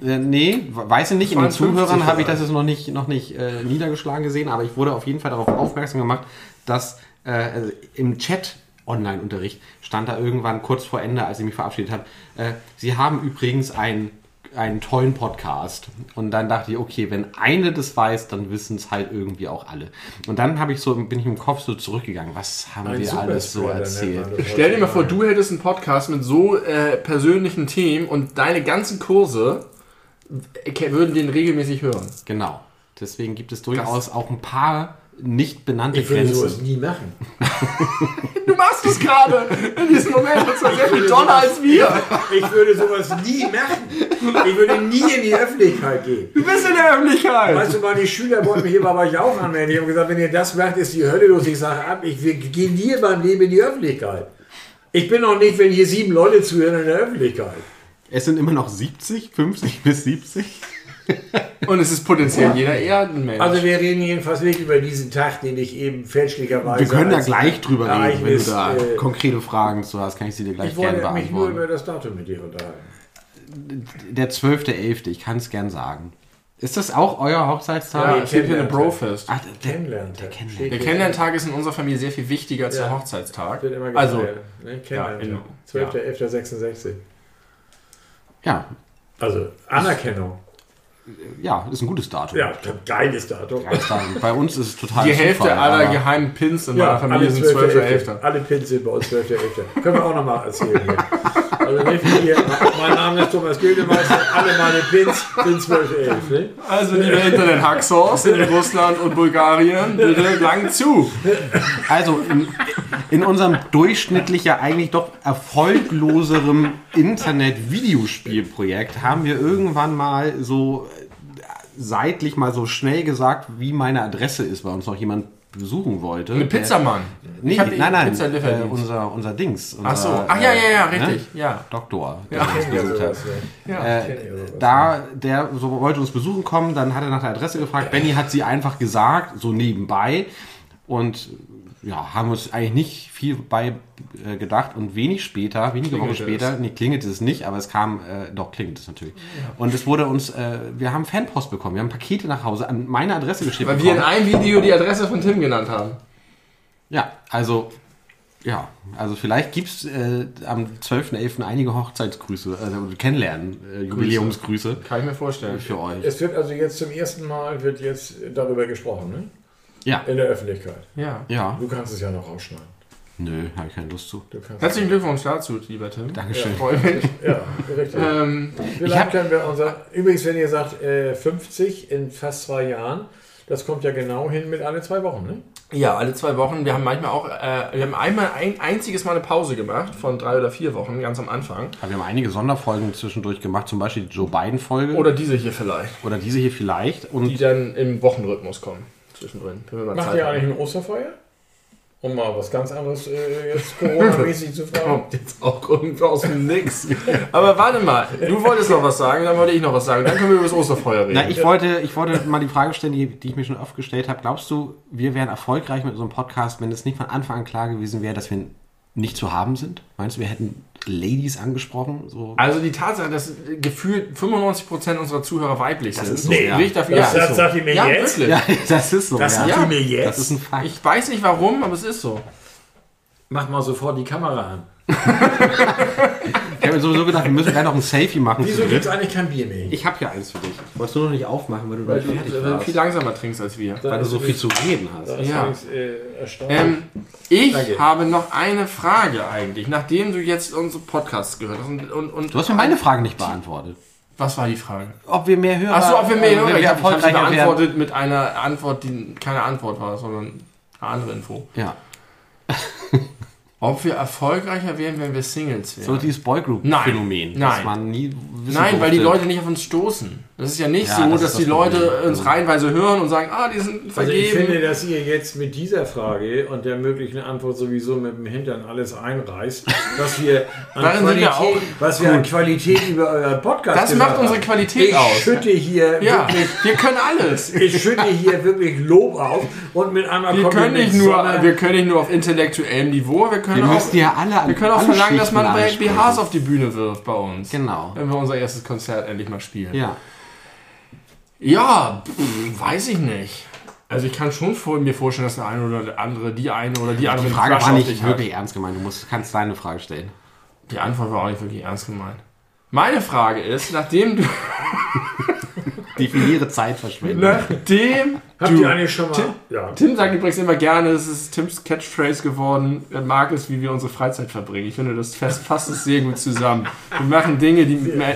Äh, nee, weiß ich nicht. In den 52 Zuhörern habe ich das jetzt noch nicht, noch nicht äh, niedergeschlagen gesehen, aber ich wurde auf jeden Fall darauf aufmerksam gemacht, dass äh, also im Chat Online-Unterricht stand da irgendwann kurz vor Ende, als ich mich verabschiedet habe, äh, Sie haben übrigens einen, einen tollen Podcast. Und dann dachte ich, okay, wenn eine das weiß, dann wissen es halt irgendwie auch alle. Und dann habe ich so, bin ich im Kopf so zurückgegangen, was haben Ein wir alles so Superspreader erzählt? das Stell dir mal vor, du hättest einen Podcast mit so äh, persönlichen Themen und deine ganzen Kurse äh, würden den regelmäßig hören. Genau. Deswegen gibt es durchaus auch ein paar nicht benannte Ich würde Grenzen. sowas nie machen. Du machst es gerade in diesem Moment. Das war sehr viel doller als wir. Ich würde sowas nie machen. Ich würde nie in die Öffentlichkeit gehen. Du bist in der Öffentlichkeit. Weißt du, meine Schüler wollten mich immer bei auch anmelden. Ich habe gesagt, wenn ihr das macht, ist die Hölle los. Ich sage ab, ich gehe nie in meinem Leben in die Öffentlichkeit. Ich bin auch nicht, wenn hier sieben Leute zuhören in der Öffentlichkeit. Es sind immer noch 70, 50 bis 70. Und es ist potenziell jeder Erdenmensch. Also wir reden jedenfalls nicht über diesen Tag, den ich eben fälschlicherweise... Wir können da gleich drüber reden, wenn du da äh, konkrete Fragen zu hast, kann ich sie dir gleich Ich gerne wollte mich nur beantworten. über das Datum mit dir unterhalten. Der 12.11., ich kann es gern sagen. Ist das auch euer ja, Hochzeitstag? es gibt hier eine. Brofest. Ach, der, Kennenlerntag. der Kennenlerntag. Der ist in unserer Familie sehr viel wichtiger als der Ja. Hochzeitstag. Wird immer Also, ne? Kennenlerntag. Ja, in- 12.11.66. Ja, Also Anerkennung. Ja, ist ein gutes Datum. Ja, geiles Datum. Geiles Datum. Bei uns ist es total Die Hälfte Zufall, aller geheimen Pins in Ja, meiner Familie sind 12.11. Alle Pins sind bei uns 12.11. Können wir auch nochmal erzählen. Hier. Also nicht hier, mein Name ist Thomas Gildemeister, alle meine Pins sind 12.11. Ne? Also liebe Internet-Hacksource in Russland und Bulgarien, bitte lang zu. Also in, in unserem durchschnittlich ja eigentlich doch erfolgloserem Internet-Videospielprojekt haben wir irgendwann mal so seitlich mal so schnell gesagt, wie meine Adresse ist, weil uns noch jemand besuchen wollte. Mit Pizzamann. Nee, nein, nein, äh, Pizzalieferdienst. unser, unser Dings. Unser, Ach so. Ach ja, ja, ja, äh, richtig. Ja. Doktor, der Ja. uns besucht hat. ne? Ja. Äh, da der so wollte uns besuchen kommen, dann hat er nach der Adresse gefragt. Benny hat sie einfach gesagt, so nebenbei. Und ja, haben uns eigentlich nicht viel bei äh, gedacht. Und wenig später, wenige Wochen Klingelte später, nee, klingelt es nicht, aber es kam, äh, doch, klingelt es natürlich. Und es wurde uns, äh, wir haben Fanpost bekommen, wir haben Pakete nach Hause an meine Adresse geschickt Weil wir in bekommen. einem Video die Adresse von Tim genannt haben. Ja, also, ja, also vielleicht gibt es äh, am 12.11. einige Hochzeitsgrüße, äh, Kennenlernen, äh, Jubiläumsgrüße Kann ich mir vorstellen. für euch. Es wird also jetzt zum ersten Mal wird jetzt darüber gesprochen, ne? Ja, In der Öffentlichkeit. Ja. ja. Du kannst es ja noch rausschneiden. Nö, habe ich keine Lust zu. Herzlichen Glückwunsch dazu, lieber Tim. Dankeschön. Ich freue mich. Ja, richtig. Ähm, Vielleicht können wir unser. Übrigens, wenn ihr sagt äh, 50 in fast zwei Jahren, Das kommt ja genau hin mit alle zwei Wochen, ne? Ja, alle zwei Wochen. Wir haben manchmal auch, äh, wir haben einmal ein einziges Mal eine Pause gemacht von drei oder vier Wochen, ganz am Anfang. Aber wir haben einige Sonderfolgen zwischendurch gemacht, zum Beispiel die Joe Biden-Folge. Oder diese hier vielleicht, oder diese hier vielleicht. die Und dann im Wochenrhythmus kommen. Zwischendrin. Wenn wir mal Macht Zeit ihr haben. eigentlich ein Osterfeuer? Um mal was ganz anderes äh, jetzt Corona-mäßig zu fragen. Kommt jetzt auch irgendwo aus dem Nix. Aber warte mal, du wolltest noch was sagen, dann wollte ich noch was sagen. Dann können wir über das Osterfeuer reden. na, ich, wollte, ich wollte mal die Frage stellen, die, die ich mir schon oft gestellt habe. Glaubst du, wir wären erfolgreich mit unserem Podcast, wenn es nicht von Anfang an klar gewesen wäre, dass wir nicht zu haben sind? Meinst du, wir hätten Ladies angesprochen? So? Also die Tatsache, dass gefühlt 95% unserer Zuhörer weiblich sind, ist so, ja. spricht dafür. Das ja, sagt- ist so. sagt ihr mir ja, jetzt? Wirklich. Ja, das ist so. Das ja. sagt Ja, ihr mir jetzt? Das ist ein Fakt. Ich weiß nicht warum, aber es ist so. Mach mal sofort die Kamera an. Ich habe mir sowieso gedacht, wir müssen gleich noch ein Selfie machen. Wieso gibt es eigentlich kein Bier mehr? Ich habe ja eins für dich. Wolltest du noch nicht aufmachen, weil du noch Weil nicht fertig du warst? viel langsamer trinkst als wir. Weil du so viel zu reden hast. Das Ja. äh. Ähm, ich Danke. habe noch eine Frage eigentlich, nachdem du jetzt unsere Podcasts gehört hast. Und, und, und Du hast mir meine Frage nicht beantwortet. Was war die Frage? Ob wir mehr hören. Achso, ob wir mehr hören. Ich habe hab sie erfolgreicher werden. beantwortet mit einer Antwort, die keine Antwort war, sondern eine andere Info. Ja. Ob wir erfolgreicher wären, wenn wir Singles wären. So dieses Boygroup-Phänomen. Nein. Nein. man nie wissen Nein, weil die. Leute nicht auf uns stoßen. Das ist ja nicht Ja, so, das dass die das Leute uns reihenweise hören und sagen, ah, die sind Also ich vergeben. finde, dass ihr jetzt mit dieser Frage und der möglichen Antwort sowieso mit dem Hintern alles einreißt, was wir an wir Qualität, auch was wir an Qualität über euren Podcast Das macht unsere haben. Qualität ich aus. schütte hier ja, wirklich, wir können alles. ich schütte hier wirklich Lob auf und mit einmal Wir können, nicht nur, wir können nicht nur auf intellektuellem Niveau, wir können Wir auch, ja alle an wir können auch alle verlangen, dass man bei. BHs auf die Bühne wirft bei uns. Genau. Wenn wir unser erstes Konzert endlich mal spielen. Ja. Ja, pff, weiß ich nicht. Also ich kann schon vor, mir vorstellen, dass der eine oder der andere, die eine oder die andere Die Frage Crush war nicht dich hat. wirklich ernst gemeint. Du musst, kannst deine Frage stellen. Die Antwort war auch nicht wirklich ernst gemeint. Meine Frage ist, nachdem du, Definiere Zeitverschwendung. nachdem Habt du, ihr eigentlich schon mal... Tim, ja. Tim sagt übrigens immer gerne, es ist Tims Catchphrase geworden, er mag es, wie wir unsere Freizeit verbringen. Ich finde, das fasst, fasst es sehr gut zusammen. Wir machen Dinge, die Me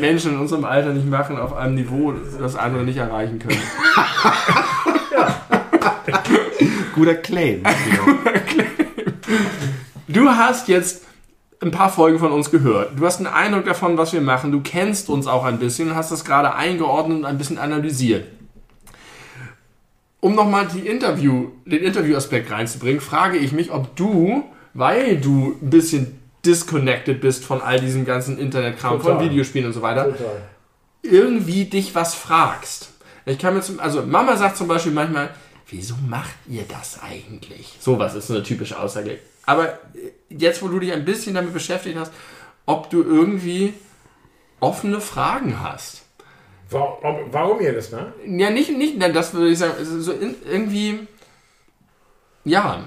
Menschen in unserem Alter nicht machen, auf einem Niveau, das andere nicht erreichen können. Guter Claim. Du hast jetzt ein paar Folgen von uns gehört. Du hast einen Eindruck davon, was wir machen. Du kennst uns auch ein bisschen und hast das gerade eingeordnet und ein bisschen analysiert. Um nochmal die Interview, den Interviewaspekt reinzubringen, frage ich mich, ob du, weil du ein bisschen disconnected bist von all diesem ganzen Internetkram, von Total. Videospielen und so weiter, Total. irgendwie dich was fragst. Ich kann mir zum, also Mama sagt zum Beispiel manchmal, wieso macht ihr das eigentlich? Sowas ist so eine typische Aussage. Aber äh, jetzt, wo du dich ein bisschen damit beschäftigt hast, ob du irgendwie offene Fragen hast. Warum, warum ihr das, ne? Ja, nicht, nicht, das würde ich sagen, so irgendwie, ja,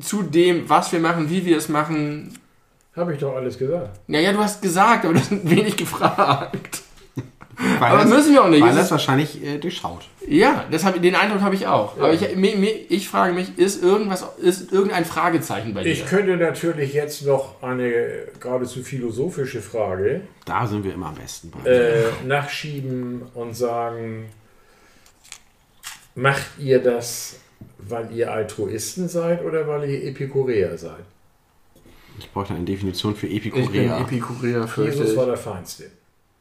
zu dem, was wir machen, wie wir es machen. Habe ich doch alles gesagt. Naja, du hast gesagt, aber du hast wenig gefragt. Weil Aber das, müssen wir auch nicht. Weil Es das wahrscheinlich äh, durchschaut. Ja, das hab, den Eindruck habe ich auch. Aber ich, mir, mir, ich frage mich, ist irgendwas, ist irgendein Fragezeichen bei dir? Ich könnte natürlich jetzt noch eine geradezu philosophische Frage Da sind wir immer am besten bei. äh, nachschieben und sagen, macht ihr das, weil ihr Altruisten seid oder weil ihr Epikureer seid? Ich bräuchte eine Definition für ich bin Epikureer. Epikureer, fürchte Jesus war der Feinste.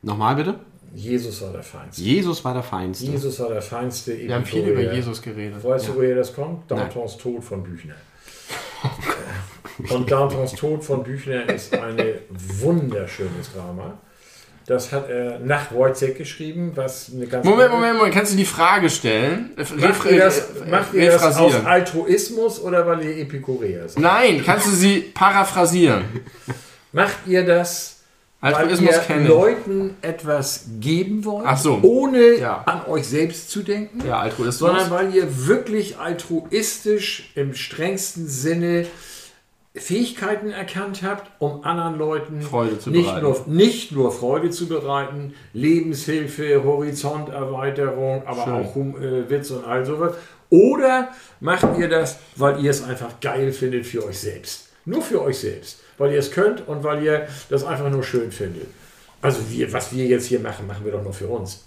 Nochmal bitte? Jesus war der Feinste. Jesus war der Feinste. Jesus war der Feinste Wir haben viel über. Jesus geredet. Weißt du, woher das kommt? Dantons Tod von Büchner. Und Dantons Tod von Büchner ist ein wunderschönes Drama. Das hat er nach Wojciech geschrieben, was eine ganz Moment, Moment, Moment. Kannst du die Frage stellen? Macht ihr das, Refra- macht ihr das aus. Altruismus oder weil ihr Epikureer seid? Nein, kannst du sie paraphrasieren? Macht ihr das, weil Altruismus ihr kenne ich. Leuten etwas geben wollt, so. ohne Ja. an euch selbst zu denken? Ja, sondern weil ihr wirklich altruistisch im strengsten Sinne Fähigkeiten erkannt habt, um anderen Leuten Freude zu nicht, nur, nicht nur Freude zu bereiten, Lebenshilfe, Horizonterweiterung, aber Schön. auch hum, äh, Witz und all sowas. Oder macht ihr das, weil ihr es einfach geil findet für euch selbst? Nur für euch selbst. Weil ihr es könnt und weil ihr das einfach nur schön findet. Also wir, was wir jetzt hier machen, machen wir doch nur für uns.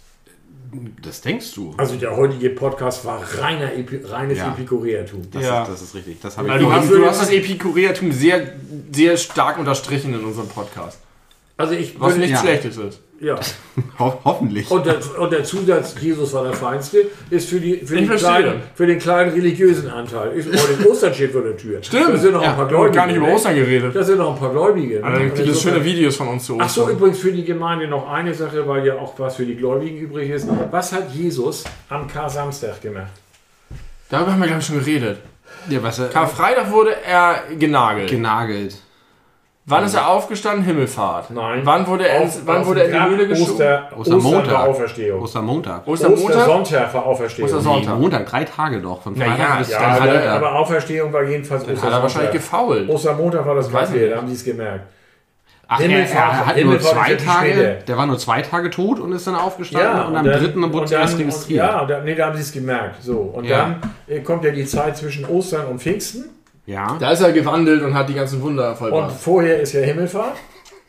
Das denkst du. Also der heutige Podcast war reiner Epi reines Ja. Epikureatum. Das, Ja. ist, das ist richtig. Das habe ich Also du, hast- du hast das Epikureatum sehr, sehr stark unterstrichen in unserem Podcast. Also ich Was würde- nichts ja. Schlechtes ist. Ja. Ho hoffentlich. Und der, und der Zusatz, Jesus war der Feinste, ist für, die, für, Ich den, kleinen, für den kleinen religiösen Anteil. Ist den Ostern steht vor der Tür. Stimmt. Da sind noch Ja, ein paar wir haben Gläubige. gar nicht über ne? Ostern geredet. Da sind noch ein paar Gläubige. Aber dann Und gibt es insofern- schöne Videos von uns zu Ostern. Ach so, übrigens für die Gemeinde noch eine Sache, weil ja auch was für die Gläubigen übrig ist. Was hat Jesus am Kar-Samstag gemacht? Darüber haben wir, glaube ich, schon geredet. Ja, was, äh, Karfreitag wurde er genagelt. genagelt. Wann ist er aufgestanden? Himmelfahrt. Nein. Wann wurde er, Auf- wann auf wurde er in die Höhle geschoben? Oster, Ostermontag. Auferstehung. Ostermontag. Ostermontag? Ostersonntag war Auferstehung. Ostersonntag. Nee, Montag, drei Tage doch. Von Freitag ja, bis ja, dann Ja, aber, er- aber Auferstehung war jedenfalls Dann hat er wahrscheinlich gefault. Ostermontag war das nicht. da haben die es gemerkt. Ach, er, Himmelfahrt- er hat nur zwei ja Tage, der war nur zwei Tage tot und ist dann aufgestanden und am dann- dritten wurde und es erst registriert. Und, ja, und dann, nee, da haben sie es gemerkt. So. Und Ja. dann äh, kommt ja die Zeit zwischen Ostern und Pfingsten. Ja. Da ist er gewandelt und hat die ganzen Wunder Und vollbracht. vorher ist ja Himmelfahrt.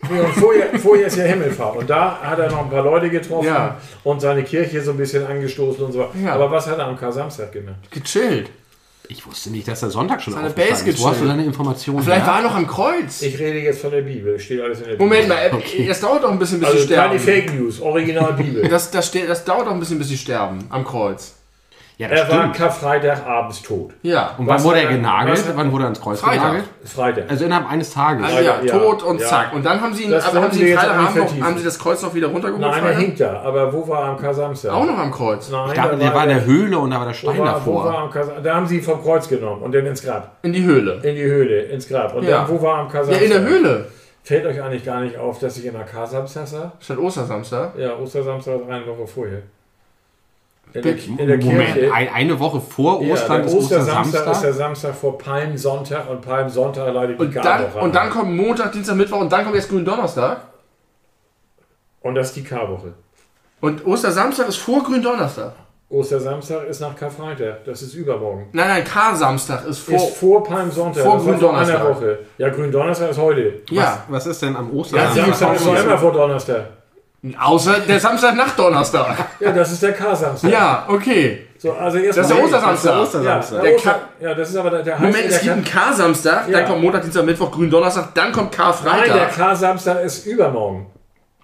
Nee, und vorher, vorher ist ja Himmelfahrt. Und da hat er noch ein paar Leute getroffen Ja. und seine Kirche so ein bisschen angestoßen und so. Ja. Aber was hat er am Kar-Samstag gemacht? Gechillt. Ich wusste nicht, dass der Sonntag schon Seine Base ist. Wo hast du deine Informationen Vielleicht war er noch am Kreuz. Ich rede jetzt von der Bibel. Steht alles in der Bibel. Moment mal, äh, das dauert doch ein bisschen, bis Also sie keine sterben. Fake News, Original Bibel. Das, das, steht, das dauert doch ein bisschen, bis sie sterben am Kreuz. Ja, er war stimmt. Karfreitag abends tot. Ja. Und wann Was wurde hat er er- genagelt? was hat- Wann wurde er ans Kreuz Freitag. genagelt? Freitag. Also innerhalb eines Tages. Also ja, ja, tot und ja. zack. Und dann haben sie ihn, Das aber haben sie Freitagabend noch, haben sie das Kreuz noch wieder runtergeholt? Nein, er hinkt da. Aber wo war er am Kar-Samstag? Auch noch am Kreuz. Nein, ich dachte, da der war in der er- Höhle und da war der Wo Stein war, wo war davor. am Kar da haben sie ihn vom Kreuz genommen und dann ins Grab. In die Höhle. In die Höhle, ins Grab. Und Ja. dann, wo war am Ja, Kar-Samstag? in der Höhle. Fällt euch eigentlich gar nicht auf, dass ich in der Kar-Samstag sah? Statt Ostersamstag. Ja, Ostersamstag war eine Woche vorher. In der, in der Moment, Kirche. ein, eine Woche vor Ja, Ostern der ist Ostersamstag ist der. Samstag vor Palmsonntag und Palmsonntag leidet die Und dann, Karwoche. und dann kommt Montag, Dienstag, Mittwoch und dann kommt jetzt Gründonnerstag. Und das ist die Karwoche. Und Ostersamstag ist vor Gründonnerstag. Ostersamstag ist nach Karfreitag. Das ist übermorgen. Nein, nein, Kar-Samstag ist vor. ist vor Palmsonntag. vor Gründonnerstag. einer Woche. Ja, Gründonnerstag ist heute. ja. Was ist denn am Ja, Ostersamstag? Samstag ist immer vor Donnerstag. Außer der Samstag nach Donnerstag. Ja, das ist der K-Samstag. ja, okay. So, also erst Das ist der Ostersamstag. Das ist der Ja, Ostersamstag. der Der Oster, ja, das ist aber der, der Moment, es der gibt einen Kar-Samstag, Ja. dann kommt Montag, Dienstag, Mittwoch, Gründonnerstag, dann kommt Nein, der. K-Samstag ist übermorgen.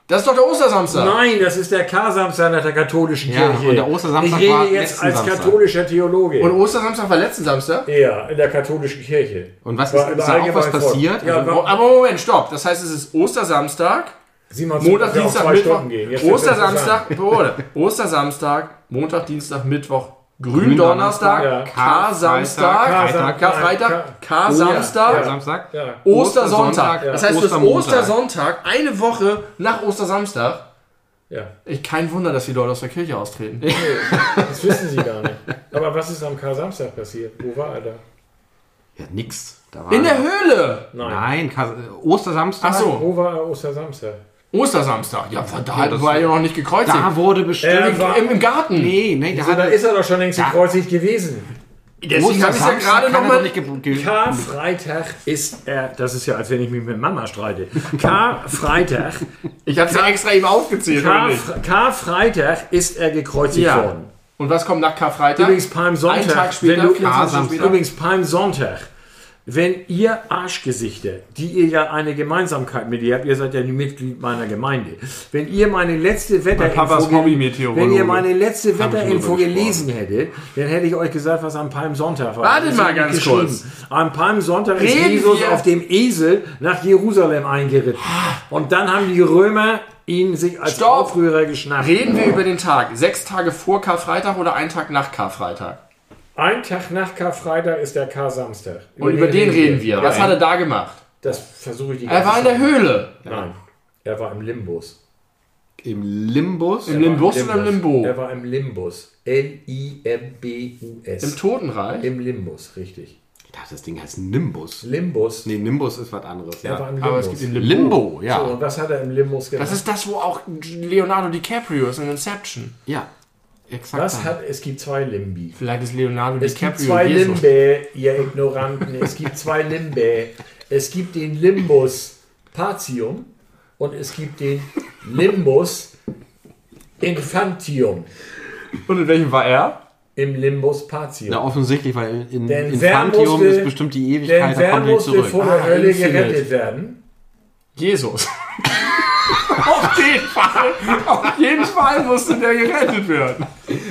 Das ist doch der Ostersamstag. Nein, das ist der K-Samstag nach der katholischen Ja, Kirche. und der Ostersamstag ich war rede jetzt als Samstag. katholischer Theologe. Und Ostersamstag war letzten Samstag? ja, in der katholischen Kirche. Und was War ist, ist da auch was passiert? Ja, Also, aber Moment, stopp. Das heißt, es ist Ostersamstag, Montag, Dienstag, zwei Mittwoch, Stunden gehen. Jetzt wird's Ostersamstag, Ostersamstag, Montag, Dienstag, Mittwoch, Gründonnerstag, Ja. Kar-Samstag, Karfreitag, Karfreitag, Kar- Kar-Samstag, Ja. Samstag? Ja. Ostersonntag. Das heißt, bis. Ostersonntag, eine Woche nach Ostersamstag, ja, ich, kein Wunder, dass die Leute aus der Kirche austreten. das wissen sie gar nicht. Aber was ist am K-Samstag passiert? Wo war er da? Ja, nix. Da war In der Höhle! Nein. Nein, Ostersamstag. Ach so. Wo war er Ostersamstag? Ostersamstag. Ja, da das- war er ja noch nicht gekreuzigt. Da wurde bestimmt. Er war- Im, Im Garten. nee, nee, da Also, da er. ist er doch schon längst Ja. gekreuzigt gewesen. Deswegen habe ich ja gerade er nochmal. Karfreitag ist er, das ist ja, als wenn ich mich mit Mama streite. Karfreitag, Ich habe es ja extra eben aufgezählt, Karfreitag ist er gekreuzigt Ja. worden. Und was kommt nach Karfreitag? Übrigens Palmsonntag. Ein Tag später, wenn du, 24 Stunden später. übrigens Palmsonntag. Wenn ihr Arschgesichter, die ihr ja eine Gemeinsamkeit mit ihr habt, ihr seid ja Mitglied meiner Gemeinde, wenn ihr meine letzte Wetterinfo, Hobby-Meteorologe. wenn ihr meine letzte Wetterinfo gelesen hättet, dann hätte ich euch gesagt, was am Palmsonntag war. Wartet mal ist ganz kurz. Am Palmsonntag ist Reden Jesus wir- auf dem Esel nach Jerusalem eingeritten. Und dann haben die Römer ihn sich als Stopp! Aufrührer geschnappt. Reden wir über den Tag. Sechs Tage vor Karfreitag oder ein Tag nach Karfreitag? Ein Tag nach Karfreitag ist der Kar-Samstag. Und über den reden wir. Was hat er da gemacht? Das versuche ich die Er war in der. Höhle. Nein, er war im Limbus. Im Limbus. Im Limbus oder im Limbo? Er war im Limbus. L-I-M-B-U-S. Im Totenreich? Im Limbus, richtig. Ich dachte, das Ding heißt Nimbus. Limbus. Nee, Nimbus ist was anderes. Er war Ja. im Aber es Limbus. gibt den Limbo. Limbo, ja. So, und was hat er im Limbus gemacht? Das ist das, wo auch Leonardo DiCaprio ist in Inception. Ja, exakt. was hat, es gibt zwei Limbi. Vielleicht ist Leonardo Es gibt DiCaprio zwei Jesus. Limbe, ihr Ignoranten. Es gibt zwei Limbe. Es gibt den Limbus Partium und es gibt den Limbus Infantium. Und in welchem war er? Im Limbus Patium. Ja, offensichtlich, weil in Denn Infantium musste- ist bestimmt die Denn Ewigkeit, da wer kommt nicht musste zurück. vor Ah, der Hölle gerettet werden? Jesus. auf jeden Fall. Auf jeden Fall musste der gerettet werden.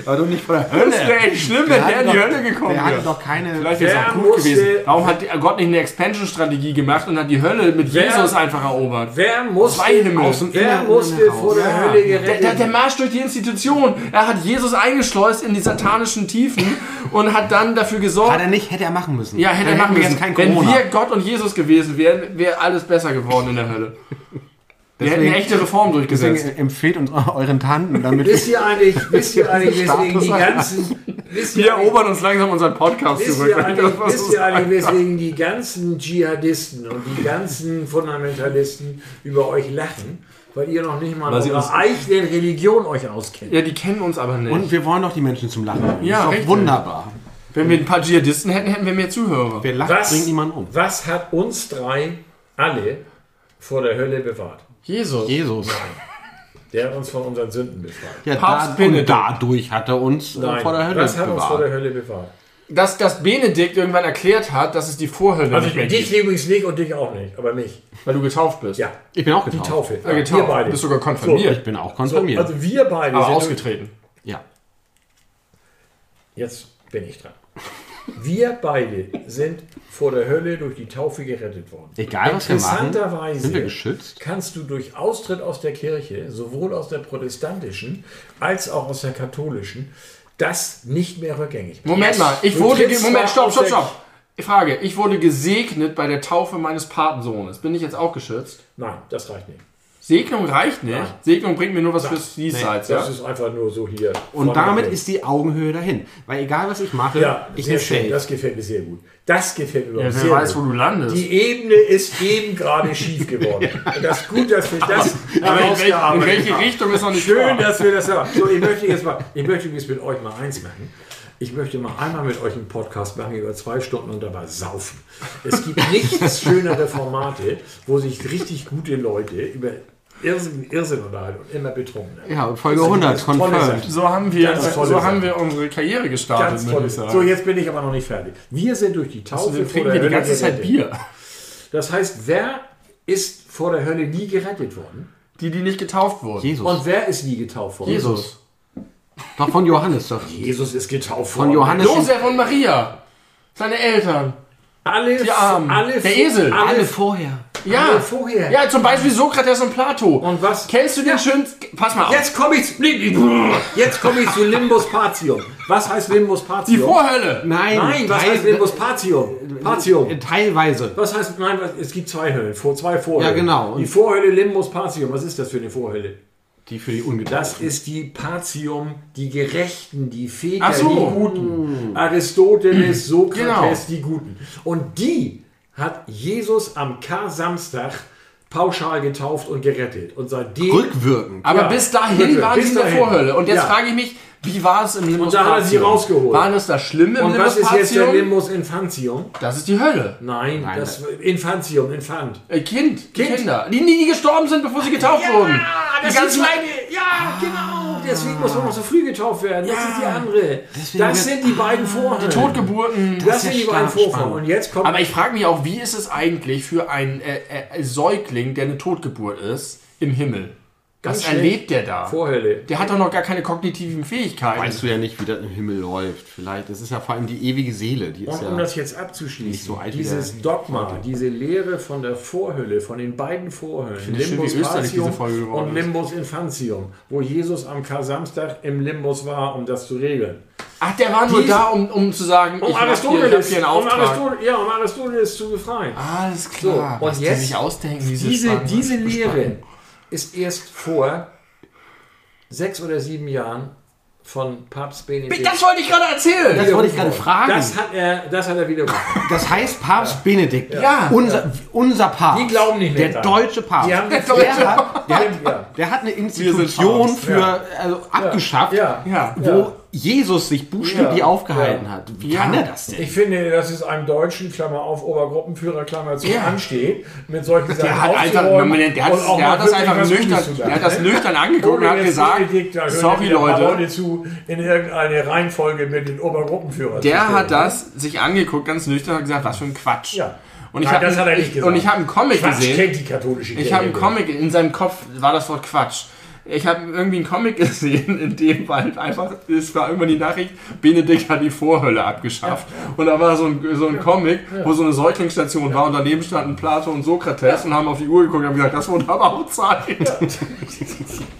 Aber doch nicht von der Das wäre echt schlimm, wenn der in die Hölle gekommen Der hatte wäre. doch keine... Vielleicht wäre es auch gut gewesen. Warum hat Gott nicht eine Expansion-Strategie gemacht und hat die Hölle mit Wer- Jesus einfach erobert? Wer musste, Zwei Himmel. Außen, wer musste vor der Ja. Hölle Der, gerettet der, der werden? Marsch durch die Institution. Er hat Jesus eingeschleust in die satanischen Tiefen und hat dann dafür gesorgt. Hat er nicht, hätte er machen müssen. ja, hätte Dann er machen müssen. Wenn wir Gott und Jesus gewesen wären, wäre alles besser geworden in der Hölle. Wir hätten Deswegen- eine echte Reform durchgesetzt. Deswegen empfehlt uns euren Tanten, damit Wisst ihr eigentlich, wisst ihr eigentlich, weswegen die ganzen, wisst Wir erobern uns langsam unseren Podcast Wisst zurück. ihr, eigentlich, wisst ihr eigentlich, weswegen die ganzen Dschihadisten und die ganzen Fundamentalisten über euch lachen? Weil ihr noch nicht mal Weil sie eure uns- eigene Religion euch auskennt. Ja, die kennen uns aber nicht. Und wir wollen doch die Menschen zum Lachen. bringen. Ja, ist doch wunderbar. Wenn wir ein paar Dschihadisten hätten, hätten wir mehr Zuhörer. Wer lacht, Was, bringt niemanden um. was hat uns drei alle vor der Hölle bewahrt? Jesus. Jesus. Der hat uns von unseren Sünden befreit. Ja, Papst da, und dadurch hat er uns Nein, vor der Hölle was hat uns vor der bewahrt. Hölle bewahrt? Dass, dass Benedikt irgendwann erklärt hat, dass es die Vorhölle Also nicht mehr dich gibt, übrigens nicht und dich auch nicht, aber mich. weil du getauft bist. Ja, Ich bin auch die getauft. Taufe. Ja, getauft. Wir beide. Du bist sogar konfirmiert. Ich bin auch So, konfirmiert. also wir beide aber sind ausgetreten. ja. Jetzt bin ich dran. Wir beide sind vor der Hölle durch die Taufe gerettet worden. Egal, was wir machen, Interessanterweise sind wir geschützt. kannst du durch Austritt aus der Kirche, sowohl aus der protestantischen als auch aus der katholischen, das nicht mehr rückgängig machen. Moment mal, ich Du wurde. Moment, stopp, stopp, stopp. Ich frage, ich wurde gesegnet bei der Taufe meines Patensohnes. Bin ich jetzt auch geschützt? Nein, das reicht nicht. Segnung reicht nicht. Nein. Segnung bringt mir nur was fürs Diesseits, ja? Das ist einfach nur so hier. Und damit ist die Augenhöhe dahin. Weil egal, was ich mache, ja, ich schön. safe. Das gefällt mir sehr gut. Das gefällt mir Ja, sehr wer weiß, wo gut. du landest. Die Ebene ist eben gerade schief geworden. Und das ist gut, dass wir das Aber in, welche, in welche. Richtung ist noch nicht Schön, klar. dass wir das haben. So, ich möchte jetzt mal, ich möchte jetzt mit euch mal eins machen. Ich möchte mal einmal mit euch einen Podcast machen über zwei Stunden und dabei saufen. Es gibt nichts schönere Formate, wo sich richtig gute Leute über Irrsinn, Irrsinn unterhalten und immer betrunken. Ja, und Folge Das ist 100, eine tolle confirmed. So haben wir, so haben wir unsere Karriere gestartet, würde ich sagen. So, jetzt bin ich aber noch nicht fertig. Wir sind durch die also, Taufe wir vor trinken hier die ganze Zeit gerettet. Bier. Das heißt, wer ist vor der Hölle nie gerettet worden? Die, die nicht getauft wurden. Jesus. Und wer ist nie getauft worden? Jesus. Doch von Johannes doch. Jesus ist getauft Von worden. Johannes. Josef und Maria. Seine Eltern. Alle, Die Armen. alle, Der Esel. Alle, Alle vorher. Ja. vorher. Ja, zum Beispiel Sokrates und Plato. Und was? Kennst du den schönen... Pass mal auf. Jetzt komme ich, jetzt komme ich zu Limbus Patium. Was heißt Limbus Die Patium? Vorhölle. Nein, Nein, was Teil- heißt Limbus Patium? Patium. Äh, Teilweise. Was heißt, nein, es gibt zwei Höllen, vor, zwei Vorhöllen. Ja, genau. Und- Die Vorhölle Limbus Patium, was ist das für eine Vorhölle? Die für die Das Ungetauften. ist die Patium, die Gerechten, die Väter, so. die Guten. Aristoteles, Sokrates, Genau. die Guten. Und die hat Jesus am Kar-Samstag pauschal getauft und gerettet. Und seitdem... Rückwirkend. Aber Ja, bis dahin waren sie in der. Vorhölle. Und jetzt Ja. frage ich mich, wie war es im Limbus Und da hat er sie rausgeholt. Waren es da schlimm im Und Limbus was ist jetzt der? Limbus Infantium? Das ist die Hölle. Nein, Nein, das Infantium, Infant. Äh, kind, Kind. Kinder. Die, die gestorben sind, bevor sie getauft wurden. das Die ganzen- meine, ja, genau. Deswegen muss man noch so früh getauft werden. Das Ja. ist die andere. Deswegen Das sind die beiden Vorhölle. Totgeburten. Das ist sind ja die beiden Vorfahren. Und jetzt kommt Aber ich frage mich auch, wie ist es eigentlich für einen äh, äh, Säugling, der eine Totgeburt ist, im Himmel? Ganz Was erlebt der da? Vorhölle. Der hat doch noch gar keine kognitiven Fähigkeiten. Weißt du ja nicht, wie das im Himmel läuft. Vielleicht. Das ist ja vor allem die ewige Seele. Die ist Und ja. um das jetzt abzuschließen, so dieses Dogma, diese Lehre von der Vorhülle, von den beiden Vorhüllen, finde es schön, und. Limbus Infantium, wo Jesus am Kar-Samstag im Limbus war, um das zu regeln. Ach, der war nur Dies- da, um, um zu sagen, Um ich hab hier, ich Aristoteles, hier einen um Auftrag. Aristoteles, ja, um Aristoteles zu befreien. Alles klar. So, und was jetzt die sich ausdenken, diese, Diese, Lehre ist erst vor sechs oder sieben Jahren von Papst Benedikt. Das wollte ich gerade erzählen. Das wollte ich gerade fragen. Das hat er, das hat er widerrufen. Das heißt Papst Benedikt. Ja. Unser, unser Papst. Die glauben nicht mehr Der deutsche Papst. Der, der hat, der, hat, Ja. der hat eine Institution für, also abgeschafft, Ja. Ja. wo Ja. Jesus sich buchstäblich Ja, aufgehalten ja. hat. Wie Ja. kann er das denn? Ich finde, dass es einem Deutschen, Klammer auf, Obergruppenführer, Klammer zu, Ja. ansteht, mit solchen Sachen Der hat einfach, aufzuräumen der hat, der hat das einfach nüchtern, der hat das nüchtern angeguckt und hat gesagt, hören sorry Leute, Leute zu, in irgendeine Reihenfolge mit den Obergruppenführern zu der hat das sich angeguckt, ganz nüchtern, und hat gesagt, was für ein Quatsch. Ja. Und ich habe das hat er nicht ich, gesagt. und ich habe einen Comic Quatsch gesehen. kennt die katholische Ich habe einen. Comic, in seinem Kopf war das Wort Quatsch. Ich habe irgendwie einen Comic gesehen, in dem halt einfach, es war irgendwann die Nachricht, Benedikt hat die Vorhölle abgeschafft. Und da war so ein, so ein Comic, wo so eine Säuglingsstation war und daneben standen Plato und Sokrates und haben auf die Uhr geguckt und haben gesagt, das wurde aber auch Zeit.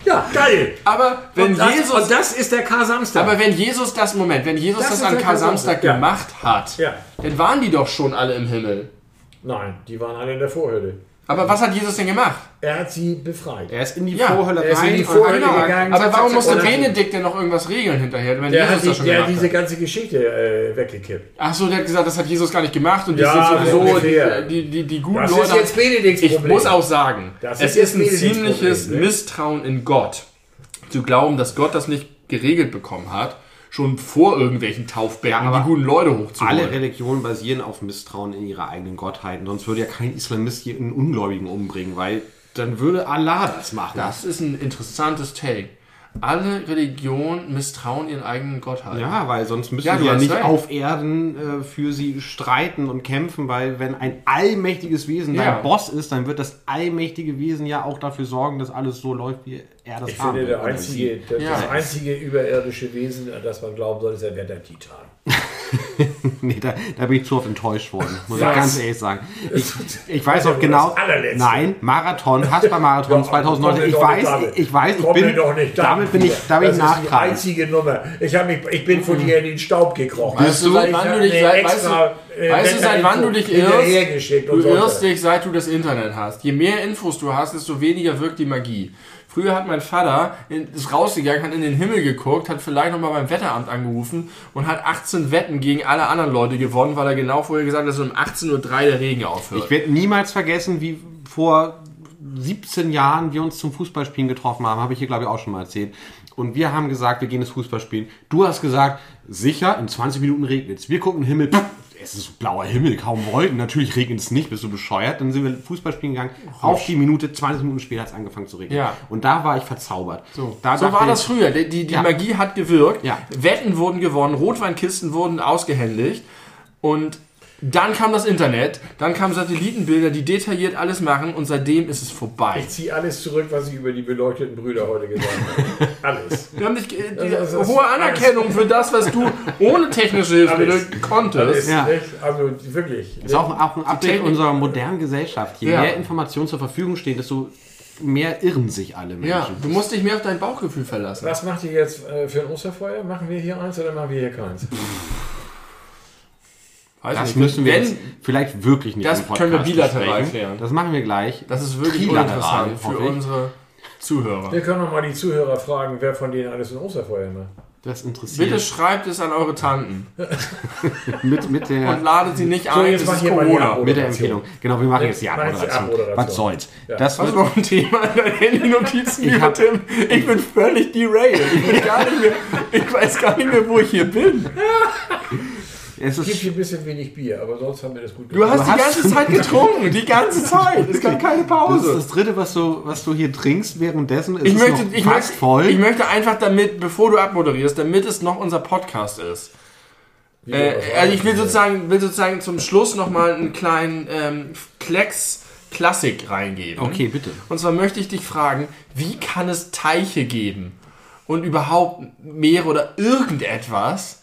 Ja, geil. Aber wenn und, das, Jesus, und das ist der Kar-Samstag. aber wenn Jesus das, Moment, wenn Jesus Das das, an Kar-Samstag ja. gemacht hat, Ja. dann waren die doch schon alle im Himmel. Nein, die waren alle in der Vorhölle. Aber was hat Jesus denn gemacht? Er hat sie befreit. Er ist in die Ja, Vorhölle er ist in rein die und Vorhölle hat- gegangen. Aber zack, warum musste. Benedikt denn noch irgendwas regeln hinterher, wenn Der Jesus hat, das die, schon der hat diese hat? ganze Geschichte äh, weggekippt. Ach so, der hat gesagt, das hat Jesus gar nicht gemacht und die Ja, sind sowieso die, die, die, die guten Das Leute. ist jetzt Benedikts ich Problem. muss auch sagen, Das es ist ist ein Benedikts ziemliches Problem, ne? Misstrauen in Gott. Zu glauben, dass Gott das nicht geregelt bekommen hat, schon vor irgendwelchen Taufbecken Ja, aber die guten Leute hochzuholen. Alle Religionen basieren auf Misstrauen in ihre eigenen Gottheiten. Sonst würde ja kein Islamist hier einen Ungläubigen umbringen, weil dann würde Allah das machen. das ist ein interessantes Take. Alle Religionen misstrauen ihren eigenen Gottheit. Ja, weil sonst müssen Ja, sie ja nicht recht. auf Erden äh, für sie streiten und kämpfen, weil wenn ein allmächtiges Wesen Ja. dein Boss ist, dann wird das allmächtige Wesen ja auch dafür sorgen, dass alles so läuft, wie er das Ich haben finde, der einzige, das, Ja. das einzige überirdische Wesen, an das man glauben soll, ist der Wetter Titan. Nee, da, da bin ich zu oft enttäuscht worden, muss Was? ich ganz ehrlich sagen. Ich, ich weiß auch genau, nein, Marathon, Haspa-Marathon Ja, 2019, komm mir ich weiß, ich weiß, ich bin, doch nicht damit bin ich, da bin ich Das ist die nachtragend. einzige Nummer. Ich, mich, ich bin von dir in den Staub gekrochen. Weißt du, seit Ich wann du dich, seit, extra, du, äh, weißt du, seit wann du dich irrst? Du irrst dich, seit du das Internet hast. Je mehr Infos du hast, desto weniger wirkt die Magie. Früher hat mein Vater, ist rausgegangen, hat in den Himmel geguckt, hat vielleicht nochmal beim Wetteramt angerufen und hat 18 Wetten gegen alle anderen Leute gewonnen, weil er genau vorher gesagt hat, dass um 18.03 Uhr der Regen aufhört. Ich werde niemals vergessen, wie vor 17 Jahren wir uns zum Fußballspielen getroffen haben, habe ich hier glaube ich auch schon mal erzählt. Und wir haben gesagt, wir gehen das Fußballspielen. Du hast gesagt, sicher, in 20 Minuten regnet es. Wir gucken Himmel, pff, es ist blauer Himmel, kaum Wolken. Natürlich regnet es nicht, bist du bescheuert. Dann sind wir Fußballspielen gegangen. Auf die Minute, 20 Minuten später hat es angefangen zu regnen. Ja. Und da war ich verzaubert. So, da so war das früher. Die, die, die Ja. Magie hat gewirkt. Ja. Wetten wurden gewonnen, Rotweinkisten wurden ausgehändigt. Und dann kam das Internet, dann kamen Satellitenbilder, die detailliert alles machen und seitdem ist es vorbei. Ich ziehe alles zurück, was ich über die beleuchteten Brüder heute gesagt habe. Alles. Wir haben dich, äh, die Also, das hohe alles- Anerkennung für das, was du ohne technische Hilfsmittel Alles. konntest. Alles, Ja. Also wirklich. ist auch, auch ein Update unserer modernen Gesellschaft. Je Ja. mehr Informationen zur Verfügung stehen, desto mehr irren sich alle Menschen. Ja, du musst dich mehr auf dein Bauchgefühl verlassen. Was macht ihr jetzt äh, für ein Osterfeuer? Machen wir hier eins oder machen wir hier keins? Weiß Das nicht. müssen wir Wenn, jetzt vielleicht wirklich nicht Das im Podcast können wir bilateral besprechen. klären. Das machen wir gleich. Das ist wirklich Trilateral, uninteressant für hoffe ich. unsere Zuhörer. Wir können noch mal die Zuhörer fragen, wer von denen alles ein Osterfeuer macht. Das interessiert Bitte schreibt es an eure Tanten mit, mit, und der, ladet sie nicht So, ein, jetzt mach ist hier mal die Corona. Mit der Empfehlung. Genau, wir machen jetzt die Mach jetzt die Abmoderation. Abmoderation. Was soll's. Ja. Das Hast du noch ein Thema in deinen Handy-Notizen, Ich lieber hab- Tim? Ich bin völlig derailed. Ich, bin gar nicht mehr, ich weiß gar nicht mehr, wo ich hier bin. es Es gibt ist, hier ein bisschen wenig Bier, aber sonst haben wir das gut Du hast Du die hast- ganze Zeit getrunken. Die ganze Zeit. Es gab keine das ist Pause. das dritte, was du, was du hier trinkst. Währenddessen ist Ich es möchte, noch ich, fast möchte, voll. ich möchte einfach damit, bevor du abmoderierst, damit es noch unser Podcast ist. Äh, also ich will sozusagen, will sozusagen zum Schluss nochmal einen kleinen ähm, Klecks Klassik reingeben. okay, bitte. Und zwar möchte ich dich fragen, wie kann es Teiche geben und überhaupt Meere oder irgendetwas,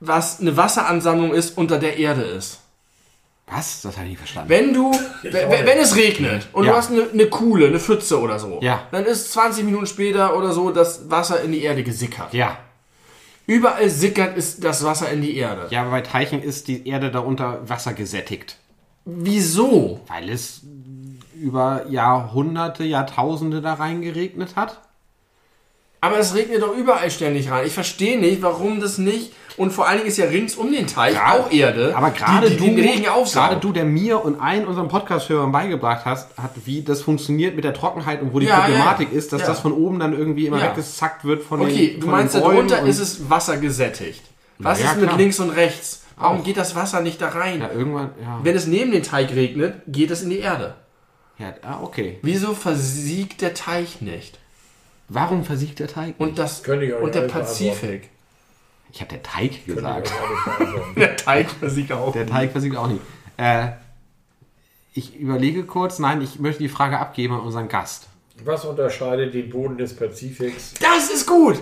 was eine Wasseransammlung ist, unter der Erde ist? Was? Das habe ich nicht verstanden. Wenn du, wenn, wenn es regnet und Ja. du hast eine, eine Kuhle, eine Pfütze oder so, Ja. dann ist 20 Minuten später oder so das Wasser in die Erde gesickert. ja. Überall sickert ist das Wasser in die Erde. Ja, aber bei Teichen ist die Erde darunter Wasser gesättigt. Wieso? Weil es über Jahrhunderte, Jahrtausende da reingeregnet hat. Aber es regnet doch überall ständig rein. Ich verstehe nicht, warum das nicht. Und vor allen Dingen ist ja rings um den Teich Gerade- auch Erde, Aber gerade du, die den Regen aufsaugt. gerade du, der mir und allen unseren Podcast-Hörern beigebracht hast, hat, wie das funktioniert mit der Trockenheit und wo die Ja, Problematik ja. ist, dass Ja. das von oben dann irgendwie immer Ja. weggesackt wird von Okay, den du von meinst, darunter ist es Wasser gesättigt. Was ist mit klar. links und rechts? Warum Auch. geht das Wasser nicht da rein? Ja, irgendwann, ja. Wenn es neben den Teich regnet, geht es in die Erde. ja ah, okay. Wieso versiegt der Teich nicht? Warum versiegt der Teig? Und, das, Könnte ich euch und der Pazifik. Ich habe der Teig gesagt. Der Teig versiegt auch. Der Teig versiegt auch nicht. Äh, ich überlege kurz, nein, ich möchte die Frage abgeben an unseren Gast. Was unterscheidet den Boden des Pazifiks? Das ist gut!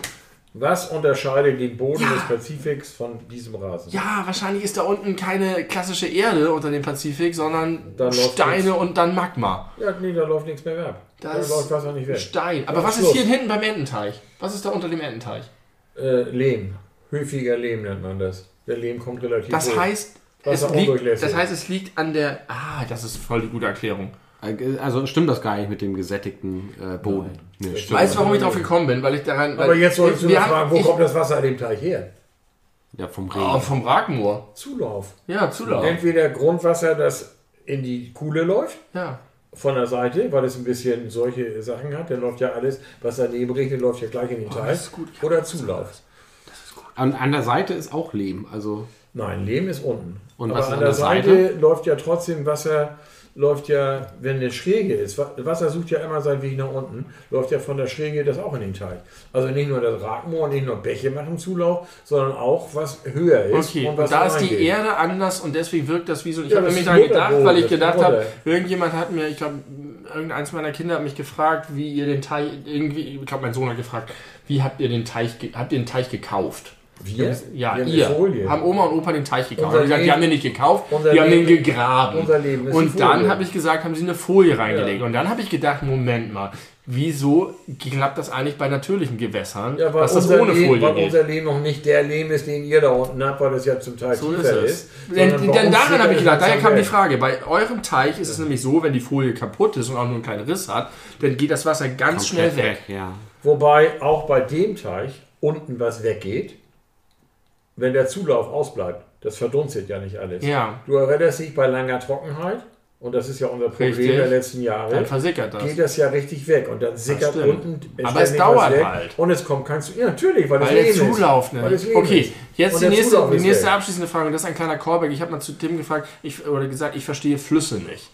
Was unterscheidet den Boden Ja. des Pazifiks von diesem Rasen? Ja, wahrscheinlich ist da unten keine klassische Erde unter dem Pazifik, sondern Steine nichts. und dann Magma. Ja, nee, da läuft nichts mehr weg. Da Da ist läuft Wasser nicht weg. Stein. Aber was ist Schluss. hier hinten beim Ententeich? Was ist da unter dem Ententeich? Äh, Lehm. Höfiger Lehm nennt man das. Der Lehm kommt relativ Das hoch. heißt, es liegt, das heißt, es liegt an der. Ah, das ist voll die gute Erklärung. Also stimmt das gar nicht mit dem gesättigten äh, Boden? Nee. Weißt du, warum ich drauf gekommen bin? Weil ich daran. Aber jetzt solltest du haben- fragen, wo ich, kommt das Wasser an dem Teich her? Ja, vom Regen. Oh, vom Ragenmoor. Zulauf. Ja, Zulauf. Entweder Grundwasser, das in die Kuhle läuft, Ja. von der Seite, weil es ein bisschen solche Sachen hat. Dann läuft ja alles, was daneben regnet, läuft ja gleich in den Teich. Oh, das ist gut. Ja, Oder Zulauf. An, an der Seite ist auch Lehm. Also Nein, Lehm ist unten. Und Aber was an an der der Seite läuft ja trotzdem Wasser, läuft ja, wenn eine Schräge ist, Wa- Wasser sucht ja immer seinen Weg nach unten, läuft ja von der Schräge das auch in den Teich. Also nicht nur das Ragmoor, nicht nur Bäche machen Zulauf, sondern auch was höher ist. Okay, und, was da ist die reingeht. Erde anders und deswegen wirkt das wie so. Ich Ja, habe ist daran gedacht, weil ich gedacht habe, irgendjemand hat mir, ich glaube, irgendeins meiner Kinder hat mich gefragt, wie ihr den Teich, irgendwie, ich glaube, mein Sohn hat gefragt, wie habt ihr den Teich, habt ihr den Teich gekauft? Wir? Ja, Wir haben ihr. Haben Oma und Opa den Teich gekauft? Unser Und gesagt, die Leben- haben den nicht gekauft, unser die haben den Leben- gegraben. unser Leben ist und dann habe ich gesagt, haben sie eine Folie reingelegt. Ja. Und dann habe ich gedacht, Moment mal, wieso klappt das eigentlich bei natürlichen Gewässern, Ja, weil, dass das unser, ohne Lehm, Folie weil geht? unser Lehm noch nicht der Lehm ist, den ihr da unten habt, weil das ja zum Teil So ist tiefer es. ist. Denn, denn daran habe ich gedacht, daher kam die weg. Frage, bei eurem Teich ist es nämlich so, wenn die Folie kaputt ist und auch nur einen kleinen Riss hat, dann geht das Wasser ganz schnell Komplett weg. Ja. Wobei auch bei dem Teich unten was weggeht, wenn der Zulauf ausbleibt. Das verdunstet ja nicht alles. Ja, Du erinnerst dich bei langer Trockenheit, und das ist ja unser Problem Richtig. der letzten Jahre, dann versickert das. geht das ja richtig weg und dann sickert unten Aber es dauert weg halt. und es kommt kein Zulauf. Ja, natürlich, weil, Weil es der Zulauf, ist. ne? Lehm Okay, ist. jetzt die nächste, die ist nächste abschließende Frage. Und das ist ein kleiner Callback. Ich habe mal zu Tim gefragt, ich, oder gesagt, ich verstehe Flüsse nicht.